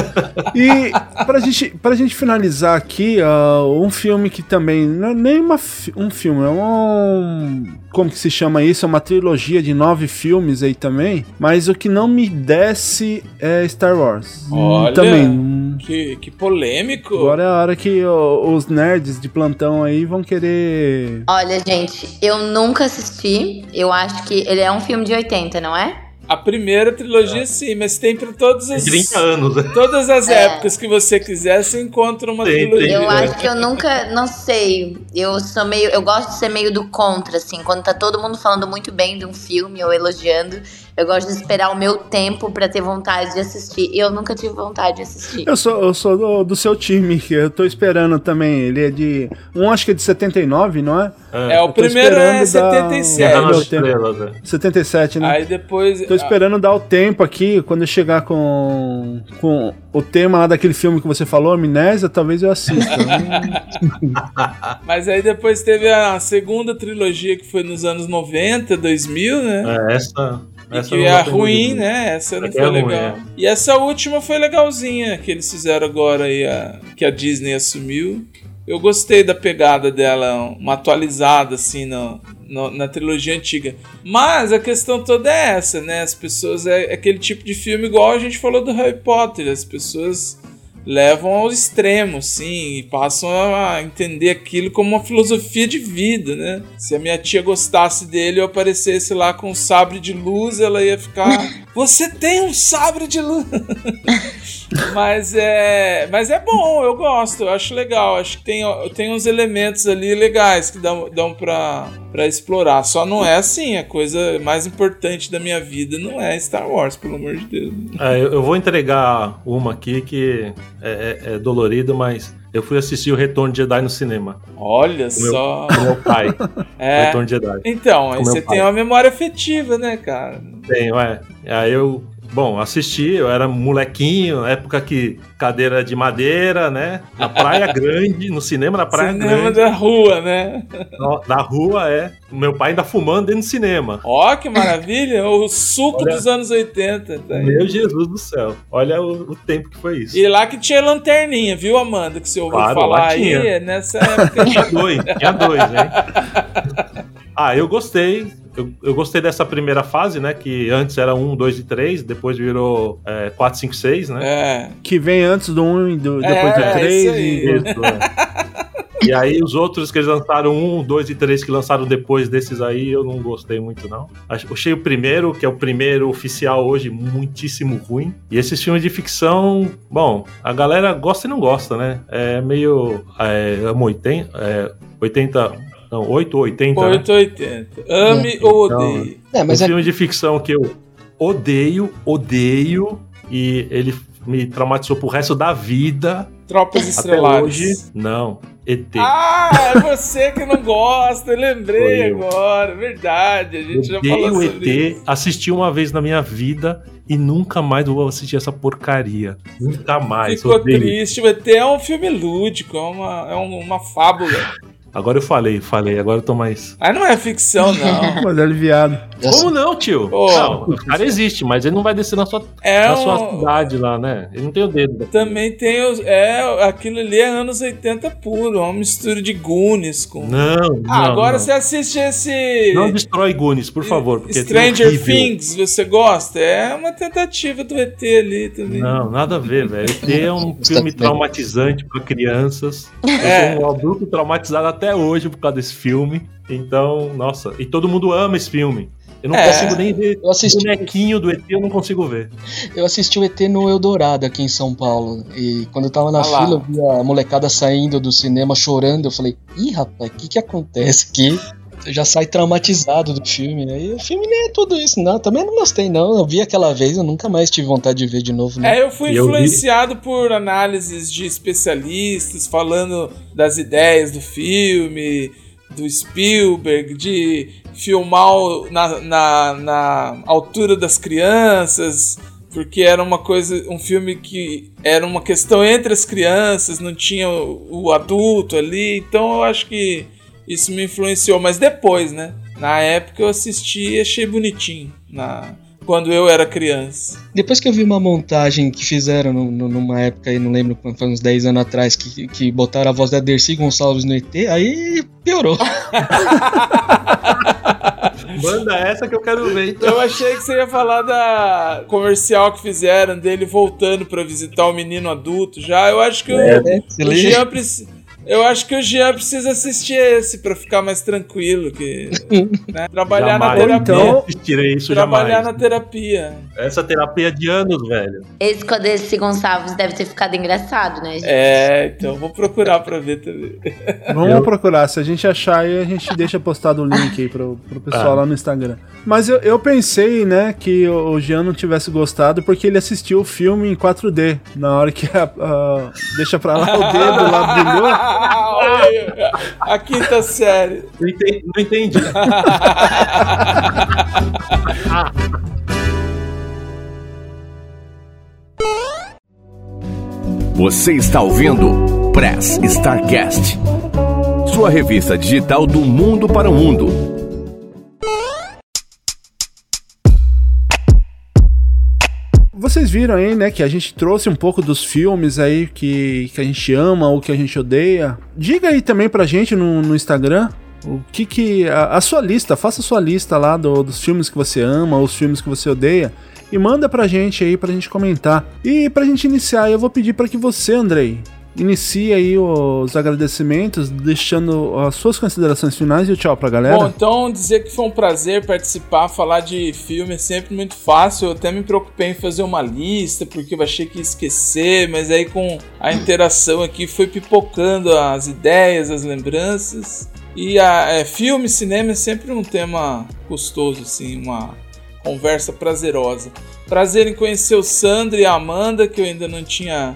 Speaker 2: E pra gente, pra gente finalizar aqui, ó, um filme que também não é nem uma, fi- um filme, é um. Como que se chama isso? É uma trilogia de nove filmes aí também. Mas o que não me desce é Star Wars.
Speaker 4: Olha.
Speaker 2: Também.
Speaker 4: que, que polêmico.
Speaker 2: Agora é a hora que ó, os nerds de plantão aí vão querer
Speaker 7: Olha, gente, eu nunca assisti. Eu acho que ele é um filme de 80, não é?
Speaker 4: A primeira trilogia, sim, mas tem pra todos os.
Speaker 3: 30 anos, né?
Speaker 4: Todas as
Speaker 7: É.
Speaker 4: épocas que você quiser, você encontra uma
Speaker 3: Tem,
Speaker 4: trilogia.
Speaker 7: Eu acho que eu nunca, não sei. Eu sou meio, eu gosto de ser meio do contra, assim, quando tá todo mundo falando muito bem de um filme ou elogiando, eu gosto de esperar o meu tempo pra ter vontade de assistir. E eu nunca tive vontade de assistir.
Speaker 2: Eu sou, eu sou do, do seu time, que eu tô esperando também. Ele é de. Um acho que é de 79, não é?
Speaker 4: É, o primeiro é
Speaker 2: esperando dar-
Speaker 4: 77.
Speaker 3: Guerra
Speaker 2: meu
Speaker 3: nas
Speaker 2: tempo.
Speaker 3: Estrelas, né?
Speaker 2: 77, né?
Speaker 4: Aí depois.
Speaker 2: Tô esperando dar o tempo aqui, quando eu chegar com, com o tema lá daquele filme que você falou, Amnésia, talvez eu assista. <laughs> <laughs>
Speaker 4: Mas aí depois teve a segunda trilogia que foi nos anos 90, 2000, né?
Speaker 3: É, essa.
Speaker 4: E
Speaker 3: essa
Speaker 4: que é
Speaker 3: pra
Speaker 4: ruim, né? Essa não
Speaker 3: É
Speaker 4: foi
Speaker 3: ruim,
Speaker 4: legal.
Speaker 3: é.
Speaker 4: E essa última foi legalzinha, que eles fizeram agora aí, a, que a Disney assumiu. Eu gostei da pegada dela, uma atualizada assim no, no- na trilogia antiga. Mas a questão toda é essa, né? As pessoas é, é aquele tipo de filme igual a gente falou do Harry Potter. As pessoas levam ao extremo, sim, e passam a entender aquilo como uma filosofia de vida, né? Se a minha tia gostasse dele eu aparecesse lá com um sabre de luz, ela ia ficar. <laughs> Você tem um sabre de luz! <laughs> mas é. Mas é bom, eu gosto, eu acho legal. Acho que tem, tem uns elementos ali legais que dão, dão pra, pra explorar. Só não é assim, a coisa mais importante da minha vida não é Star Wars, pelo amor de Deus.
Speaker 3: É, eu, eu vou entregar uma aqui que é, é, é dolorido, mas eu fui assistir o Retorno de Jedi no cinema.
Speaker 4: Olha
Speaker 3: Com meu-
Speaker 4: só.
Speaker 3: Com meu pai. <laughs>
Speaker 4: É.
Speaker 3: Retorno de Jedi.
Speaker 4: Então, aí
Speaker 3: meu
Speaker 4: você
Speaker 3: pai.
Speaker 4: tem uma memória afetiva, né, cara?
Speaker 3: Tenho, é. Aí eu, bom, assisti, eu era molequinho, época que cadeira de madeira, né? Na Praia <laughs> Grande, no cinema da Praia
Speaker 4: Cinema
Speaker 3: Grande,
Speaker 4: da rua, né?
Speaker 3: na rua, é. Meu pai ainda fumando dentro do cinema.
Speaker 4: Ó, que maravilha! O suco
Speaker 3: Olha.
Speaker 4: dos anos 80. Tá.
Speaker 3: Meu Jesus do céu. Olha o, o tempo que foi isso.
Speaker 4: E lá que tinha lanterninha, viu, Amanda? Que você ouviu
Speaker 3: Claro,
Speaker 4: falar aí,
Speaker 3: tinha.
Speaker 4: é nessa época.
Speaker 3: Tinha dois, tinha dois, hein? <laughs> Ah, eu gostei. Eu, eu gostei dessa primeira fase, né? Que antes era 1, 2 e 3, depois virou é, 4, 5, 6, né?
Speaker 4: É.
Speaker 2: que vem antes do 1 e do, depois
Speaker 4: É,
Speaker 2: do 3.
Speaker 4: isso aí.
Speaker 2: E...
Speaker 3: Isso, é. <laughs> E aí os outros que eles lançaram, 1, 2 e 3 que lançaram depois desses aí, eu não gostei muito, não. Ach- Achei o primeiro, que é o primeiro oficial hoje, muitíssimo ruim. E esses filmes de ficção, bom, a galera gosta e não gosta, né? É meio. É, amo 80, é, 80. Não, 8 ou 80, né?
Speaker 4: 880. Ame ou
Speaker 3: Então,
Speaker 4: odeie.
Speaker 8: É, mas
Speaker 3: um
Speaker 8: é,
Speaker 3: filme de ficção que eu odeio, odeio, e ele me traumatizou pro resto da vida.
Speaker 4: Tropas
Speaker 3: Até
Speaker 4: estreladas.
Speaker 3: hoje, não. ET.
Speaker 4: Ah, é você que não gosta, eu lembrei
Speaker 3: eu.
Speaker 4: agora, verdade, a gente já falou
Speaker 3: Odeio o
Speaker 4: sobre
Speaker 3: ET,
Speaker 4: isso.
Speaker 3: assisti uma vez na minha vida e nunca mais vou assistir essa porcaria. Nunca mais.
Speaker 4: Ficou
Speaker 3: odeio.
Speaker 4: triste, o ET é um filme lúdico, é uma, é um- uma fábula.
Speaker 3: Agora eu falei, falei, agora eu tô mais.
Speaker 4: Aí não é ficção, <laughs> não.
Speaker 2: Mas é aliviado.
Speaker 3: Como não, tio?
Speaker 4: Pô.
Speaker 3: Não, o cara existe, mas ele não vai descer na sua,
Speaker 4: É
Speaker 3: na sua
Speaker 4: um,
Speaker 3: cidade lá, né? Ele não tem o dedo.
Speaker 4: Também tem os. É, aquilo ali é anos 80 puro, é uma mistura de Goonies com.
Speaker 3: Não, não.
Speaker 4: ah, agora
Speaker 3: não.
Speaker 4: você assiste esse.
Speaker 3: Não destrói Goonies, por favor. Porque é
Speaker 4: Stranger
Speaker 3: horrível.
Speaker 4: Things, você gosta? É uma tentativa do ET ali também.
Speaker 3: Não, nada a ver, velho. ET é um filme traumatizante para crianças. <laughs>
Speaker 4: É.
Speaker 3: Eu sou um adulto traumatizado até hoje por causa desse filme. Então, nossa, e todo mundo ama esse filme. Eu não
Speaker 4: É.
Speaker 3: consigo nem ver
Speaker 8: Eu
Speaker 3: o
Speaker 8: assisti,
Speaker 3: bonequinho do ET, eu não consigo ver.
Speaker 8: eu assisti o ET no Eldorado aqui em São Paulo. E quando eu tava na
Speaker 4: Ah
Speaker 8: fila, eu vi a molecada saindo do cinema chorando. Eu falei, ih, rapaz, o que que acontece aqui? Você já sai traumatizado do filme, né? E o filme nem é tudo isso, não. Também não gostei, não. Eu vi aquela vez, eu nunca mais tive vontade de ver de novo, né?
Speaker 4: É, eu fui
Speaker 3: E eu vi-
Speaker 4: influenciado por análises de especialistas falando das ideias do filme, do Spielberg, de filmar na, na, na altura das crianças, porque era uma coisa, um filme que era uma questão entre as crianças, não tinha o, o adulto ali, então eu acho que isso me influenciou, mas depois, né? Na época eu assisti e achei bonitinho, na, quando eu era criança.
Speaker 8: Depois que eu vi uma montagem que fizeram no- no- numa época aí, não lembro quando foi uns 10 anos atrás, que, que botaram a voz da Dercy Gonçalves no ET, aí piorou. <laughs>
Speaker 3: Manda essa que eu quero ver, então.
Speaker 4: Eu achei que você ia falar da comercial que fizeram dele voltando pra visitar o menino adulto já. Eu acho que o,
Speaker 8: É,
Speaker 4: o. Jean preci- Eu acho que o Jean precisa assistir esse pra ficar mais tranquilo. Que, <laughs> né? Trabalhar
Speaker 3: Jamais.
Speaker 4: na terapia.
Speaker 2: Então-
Speaker 3: assistirei isso
Speaker 4: Trabalhar
Speaker 3: jamais.
Speaker 4: na terapia.
Speaker 3: Essa terapia é de anos, velho.
Speaker 7: Esse Codesse Gonçalves deve ter ficado engraçado, né, gente?
Speaker 4: É, então vou procurar pra ver também. <laughs>
Speaker 2: Vamos
Speaker 3: Eu-
Speaker 2: procurar. Se a gente achar aí, a gente deixa postado o link aí pro, pro pessoal
Speaker 3: Ah.
Speaker 2: lá no Instagram. Mas eu, eu pensei, né, que o o Jean não tivesse gostado porque ele assistiu o filme em 4D. Na hora que a, a- deixa pra lá o dedo lá brilhou.
Speaker 4: Olha a quinta série.
Speaker 3: Não entendi. Não entendi.
Speaker 1: Você está ouvindo Press Starcast, sua revista digital do mundo para o mundo.
Speaker 2: Vocês viram aí, né, que a gente trouxe um pouco dos filmes aí que, que a gente ama ou que a gente odeia. Diga aí também pra gente no, no Instagram o que que. A, a sua lista, faça a sua lista lá do- dos filmes que você ama, os filmes que você odeia. E manda pra gente aí pra gente comentar. E pra gente iniciar, eu vou pedir pra que você, Andrei, inicie aí os agradecimentos, deixando as suas considerações finais e tchau pra galera.
Speaker 4: Bom, então dizer que foi um prazer participar, falar de filme é sempre muito fácil. Eu até me preocupei em fazer uma lista, porque eu achei que ia esquecer, mas aí com a interação aqui foi pipocando as ideias, as lembranças. E a, é, filme, cinema é sempre um tema gostoso, assim, uma conversa prazerosa. Prazer em conhecer o Sandro e a Amanda, que eu ainda não tinha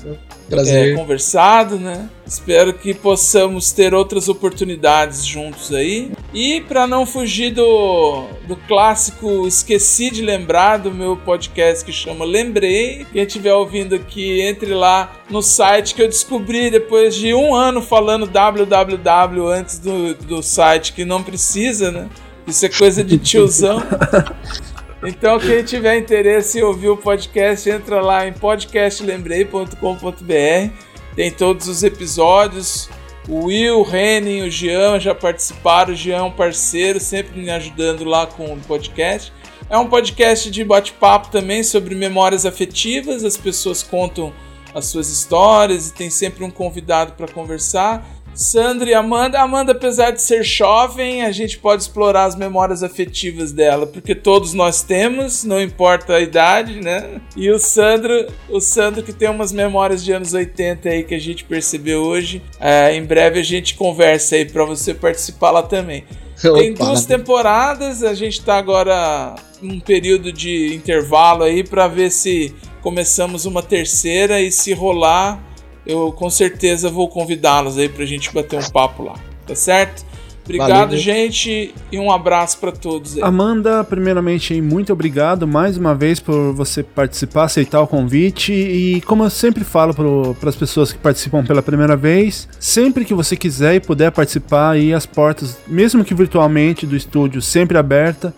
Speaker 4: é, conversado, né? Espero que possamos ter outras oportunidades juntos aí. E para não fugir do, do clássico Esqueci de Lembrar do meu podcast que chama Lembrei. Quem estiver ouvindo aqui, entre lá no site que eu descobri depois de um ano falando www antes do, do site que não precisa, né? Isso é coisa de tiozão. <laughs> Então, quem tiver interesse em ouvir o podcast, entra lá em podcastlembrei.com.br. Tem todos os episódios. O Will, o Renin, o Jean já participaram. O Jean é um parceiro, sempre me ajudando lá com o podcast. É um podcast de bate-papo também sobre memórias afetivas. As pessoas contam as suas histórias e tem sempre um convidado para conversar. Sandra e Amanda. Amanda, apesar de ser jovem, a gente pode explorar as memórias afetivas dela, porque todos nós temos, não importa a idade, né? E o Sandro, o Sandro que tem umas memórias de anos 80 aí que a gente percebeu hoje. É, em breve a gente conversa aí para você participar lá também. <laughs> Tem
Speaker 8: Opa.
Speaker 4: duas temporadas, a gente tá agora num período de intervalo aí para ver se começamos uma terceira e se rolar, eu com certeza vou convidá-los aí pra gente bater um papo lá, tá certo? Obrigado,
Speaker 8: Valeu.
Speaker 4: gente, e um abraço pra todos aí.
Speaker 2: Amanda, primeiramente, muito obrigado mais uma vez por você participar, aceitar o convite. E como eu sempre falo para as pessoas que participam pela primeira vez, sempre que você quiser e puder participar, aí as portas, mesmo que virtualmente, do estúdio sempre aberta.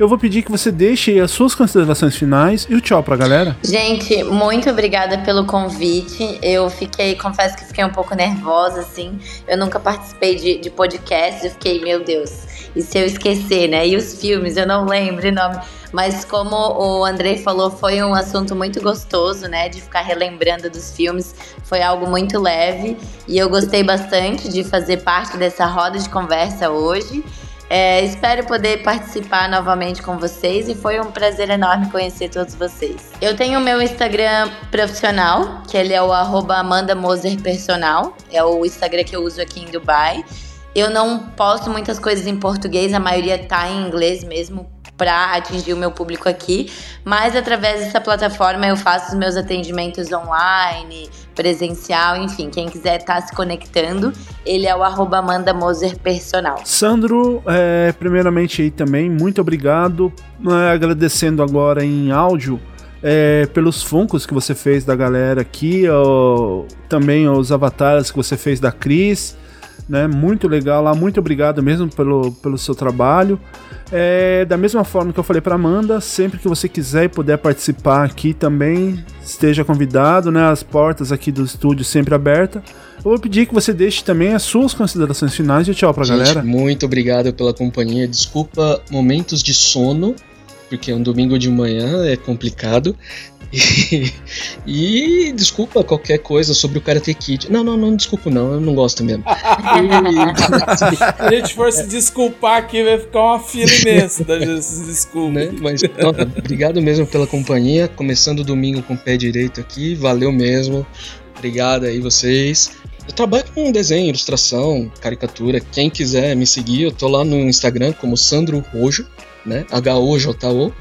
Speaker 2: Eu vou pedir que você deixe as suas considerações finais e o tchau pra galera.
Speaker 7: Gente, muito obrigada pelo convite. Eu fiquei, confesso que fiquei um pouco nervosa, assim. Eu nunca participei de, de podcast, eu fiquei, meu Deus, e se eu esquecer, né? E os filmes, eu não lembro o nome. Mas como o Andrei falou, foi um assunto muito gostoso, né? De ficar relembrando dos filmes. Foi algo muito leve. E eu gostei bastante de fazer parte dessa roda de conversa hoje. É, espero poder participar novamente com vocês e foi um prazer enorme conhecer todos vocês. Eu tenho o meu Instagram profissional, que ele é o arroba Amanda Moser Personal, é o Instagram que eu uso aqui em Dubai. Eu não posto muitas coisas em português, a maioria tá em inglês mesmo para atingir o meu público aqui, mas através dessa plataforma eu faço os meus atendimentos online, presencial, enfim, quem quiser estar se conectando, ele é o arroba Amanda Moser Personal.
Speaker 2: Sandro, é, primeiramente aí também, muito obrigado. É, agradecendo agora em áudio é, pelos funcos que você fez da galera aqui, ó, também os avatares que você fez da Cris. Né, muito legal lá, muito obrigado mesmo pelo, pelo seu trabalho. É, da mesma forma que eu falei para Amanda, sempre que você quiser e puder participar aqui também, esteja convidado, né? As portas aqui do estúdio sempre abertas. Eu vou pedir que você deixe também as suas considerações finais e tchau pra
Speaker 8: Gente,
Speaker 2: galera.
Speaker 8: muito obrigado pela companhia. Desculpa momentos de sono, porque um domingo de manhã é complicado. <laughs> E, e desculpa qualquer coisa sobre o Karate Kid. Não, não, não desculpa não, eu não gosto mesmo. <laughs>
Speaker 4: Se a gente for se desculpar aqui, vai ficar uma fila imensa das desculpas.
Speaker 8: Né? Mas ó, obrigado mesmo pela companhia. Começando o domingo com o pé direito aqui, valeu mesmo. Obrigado aí vocês. Eu trabalho com desenho, ilustração, caricatura. Quem quiser me seguir, eu tô lá no Instagram como Sandro Rojo, né? H-O-J-O.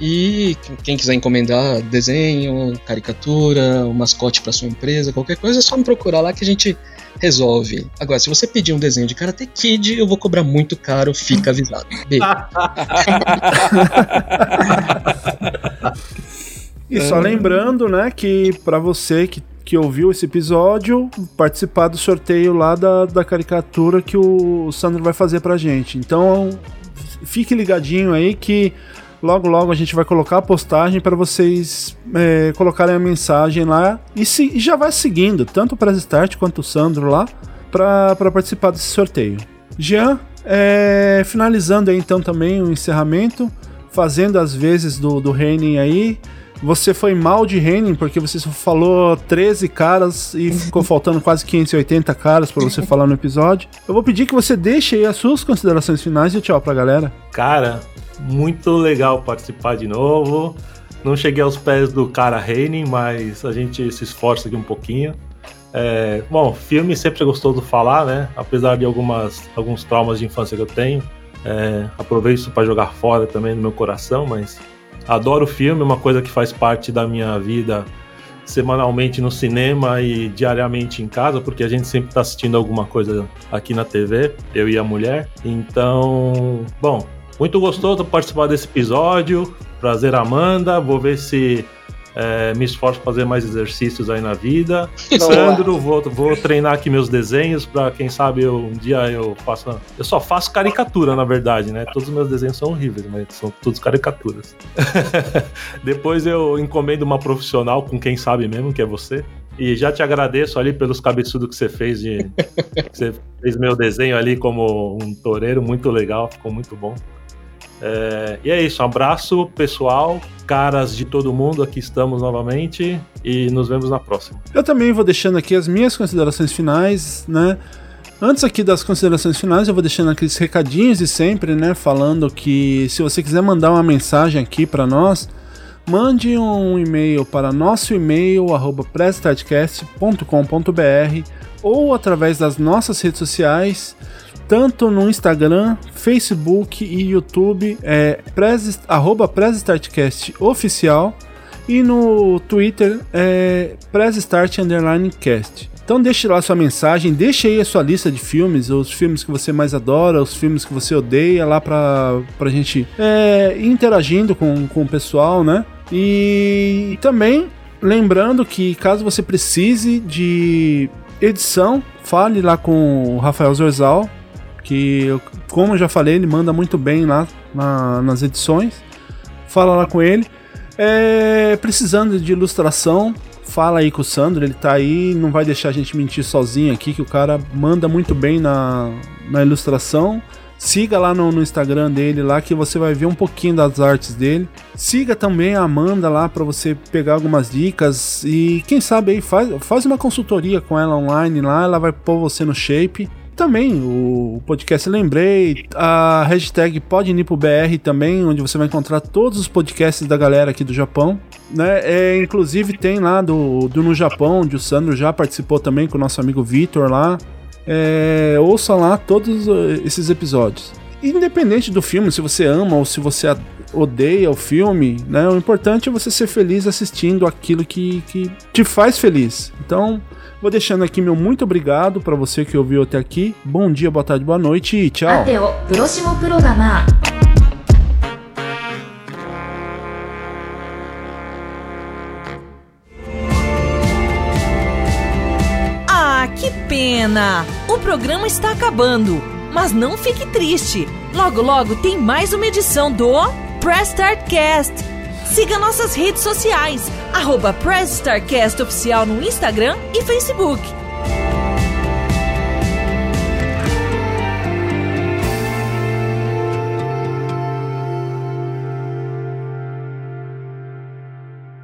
Speaker 8: E quem quiser encomendar desenho, caricatura, um mascote para sua empresa, qualquer coisa, é só me procurar lá que a gente resolve. Agora, se você pedir um desenho de Karate Kid, eu vou cobrar muito caro, fica avisado. <laughs>
Speaker 2: E só lembrando, né, que pra você que, que ouviu esse episódio, participar do sorteio lá da, da caricatura que o Sandro vai fazer pra gente. Então, fique ligadinho aí que logo logo a gente vai colocar a postagem para vocês é, colocarem a mensagem lá e, se, e já vai seguindo, tanto o Press Start quanto o Sandro lá, para participar desse sorteio. Jean, é, finalizando aí então também o encerramento, fazendo as vezes do, do Reining aí. Você foi mal de Reining porque você só falou 13 caras e ficou <laughs> faltando quase 580 caras para você falar no episódio. Eu vou pedir que você deixe aí as suas considerações finais e tchau pra galera.
Speaker 3: Cara, muito legal participar de novo. Não cheguei aos pés do cara Reining, mas a gente se esforça aqui um pouquinho. É, bom, filme sempre é gostoso falar, né? Apesar de algumas, alguns traumas de infância que eu tenho. É, aproveito isso para jogar fora também no meu coração, mas adoro filme, é uma coisa que faz parte da minha vida semanalmente no cinema e diariamente em casa, porque a gente sempre está assistindo alguma coisa aqui na TV, eu e a mulher. Então, bom, muito gostoso participar desse episódio. Prazer, Amanda. Vou ver se é, me esforço para fazer mais exercícios aí na vida. Sandro, vou, vou treinar aqui meus desenhos para quem sabe eu, um dia eu faça. Eu só faço caricatura, na verdade, né? Todos os meus desenhos são horríveis, mas são todos caricaturas. <laughs> Depois eu encomendo uma profissional com quem sabe mesmo, que é você. E já te agradeço ali pelos cabeçudos que você fez de. <laughs> você fez meu desenho ali como um toureiro, muito legal, ficou muito bom. É, e é isso, um abraço pessoal, caras de todo mundo, aqui estamos novamente e nos vemos na próxima.
Speaker 2: Eu também vou deixando aqui as minhas considerações finais, né? Antes aqui das considerações finais, eu vou deixando aqueles recadinhos de sempre, né? Falando que se você quiser mandar uma mensagem aqui para nós, mande um e-mail para nosso e-mail prestartcast.com.br ou através das nossas redes sociais tanto no Instagram, Facebook e YouTube, é prez, arroba oficial, e no Twitter é PrezStart Underline Cast. Então deixe lá sua mensagem, deixe aí a sua lista de filmes, os filmes que você mais adora, os filmes que você odeia, lá pra, pra gente é, interagindo com, com o pessoal, né? E também lembrando que caso você precise de edição, fale lá com o Rafael Zorzal, que, como eu já falei, ele manda muito bem lá na, nas edições. Fala lá com ele. É, precisando de ilustração, fala aí com o Sandro, ele tá aí, não vai deixar a gente mentir sozinho aqui, que o cara manda muito bem na, na ilustração. Siga lá no, no, Instagram dele lá que você vai ver um pouquinho das artes dele. Siga também a Amanda lá para você pegar algumas dicas e quem sabe aí faz, faz uma consultoria com ela online lá, ela vai pôr você no shape também o podcast Lembrei, a hashtag PodNipoBR também, onde você vai encontrar todos os podcasts da galera aqui do Japão. Né? É, inclusive tem lá do, do No Japão, onde o Sandro já participou também com o nosso amigo Vitor lá. É, ouça lá todos uh, esses episódios. Independente do filme, se você ama ou se você odeia o filme, né? O importante é você ser feliz assistindo aquilo que, que te faz feliz. Então, Vou deixando aqui meu muito obrigado para você que ouviu até aqui. Bom dia, boa tarde, boa noite e tchau.
Speaker 6: Até o próximo programa.
Speaker 9: Ah, que pena! O programa está acabando, mas não fique triste. Logo, logo tem mais uma edição do Press Start Cast Siga nossas redes sociais, arroba Press Start Cast Oficial no Instagram e Facebook.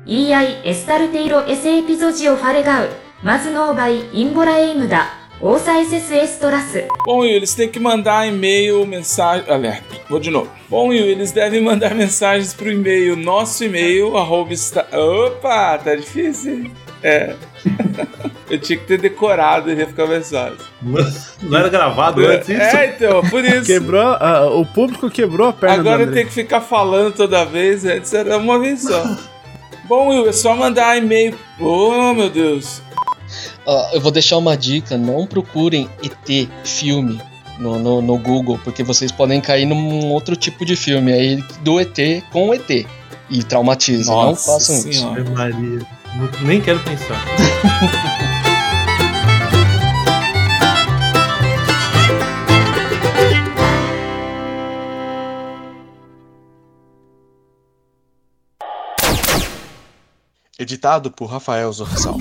Speaker 6: EI エスタルテイロエセエピゾジオファレガウマズノーバイインボラエイムダ Ouça esses extras.
Speaker 4: Bom, Will, eles têm que mandar e-mail, mensagem. Alerta, vou de novo. Bom, Will, eles devem mandar <laughs> mensagens pro e-mail, nosso e-mail, arroba. Esta... Opa, tá difícil. É. <laughs> Eu tinha que ter decorado e ia ficar mais fácil.
Speaker 3: Não era gravado é, antes?
Speaker 4: É, então, por isso.
Speaker 2: Quebrou, uh, o público quebrou a perna
Speaker 4: Agora eu tenho que ficar falando toda vez, é, antes era uma vez só. <laughs> Bom, Will, é só mandar e-mail. Oh, meu Deus.
Speaker 8: Ó, eu vou deixar uma dica: não procurem ET filme no, no, no Google, porque vocês podem cair num outro tipo de filme aí do ET com o ET e traumatiza. não
Speaker 4: Nossa
Speaker 8: façam isso.
Speaker 4: Senhora.
Speaker 3: Ave Maria. Não- Nem quero pensar.
Speaker 10: Editado por Rafael Zorzal.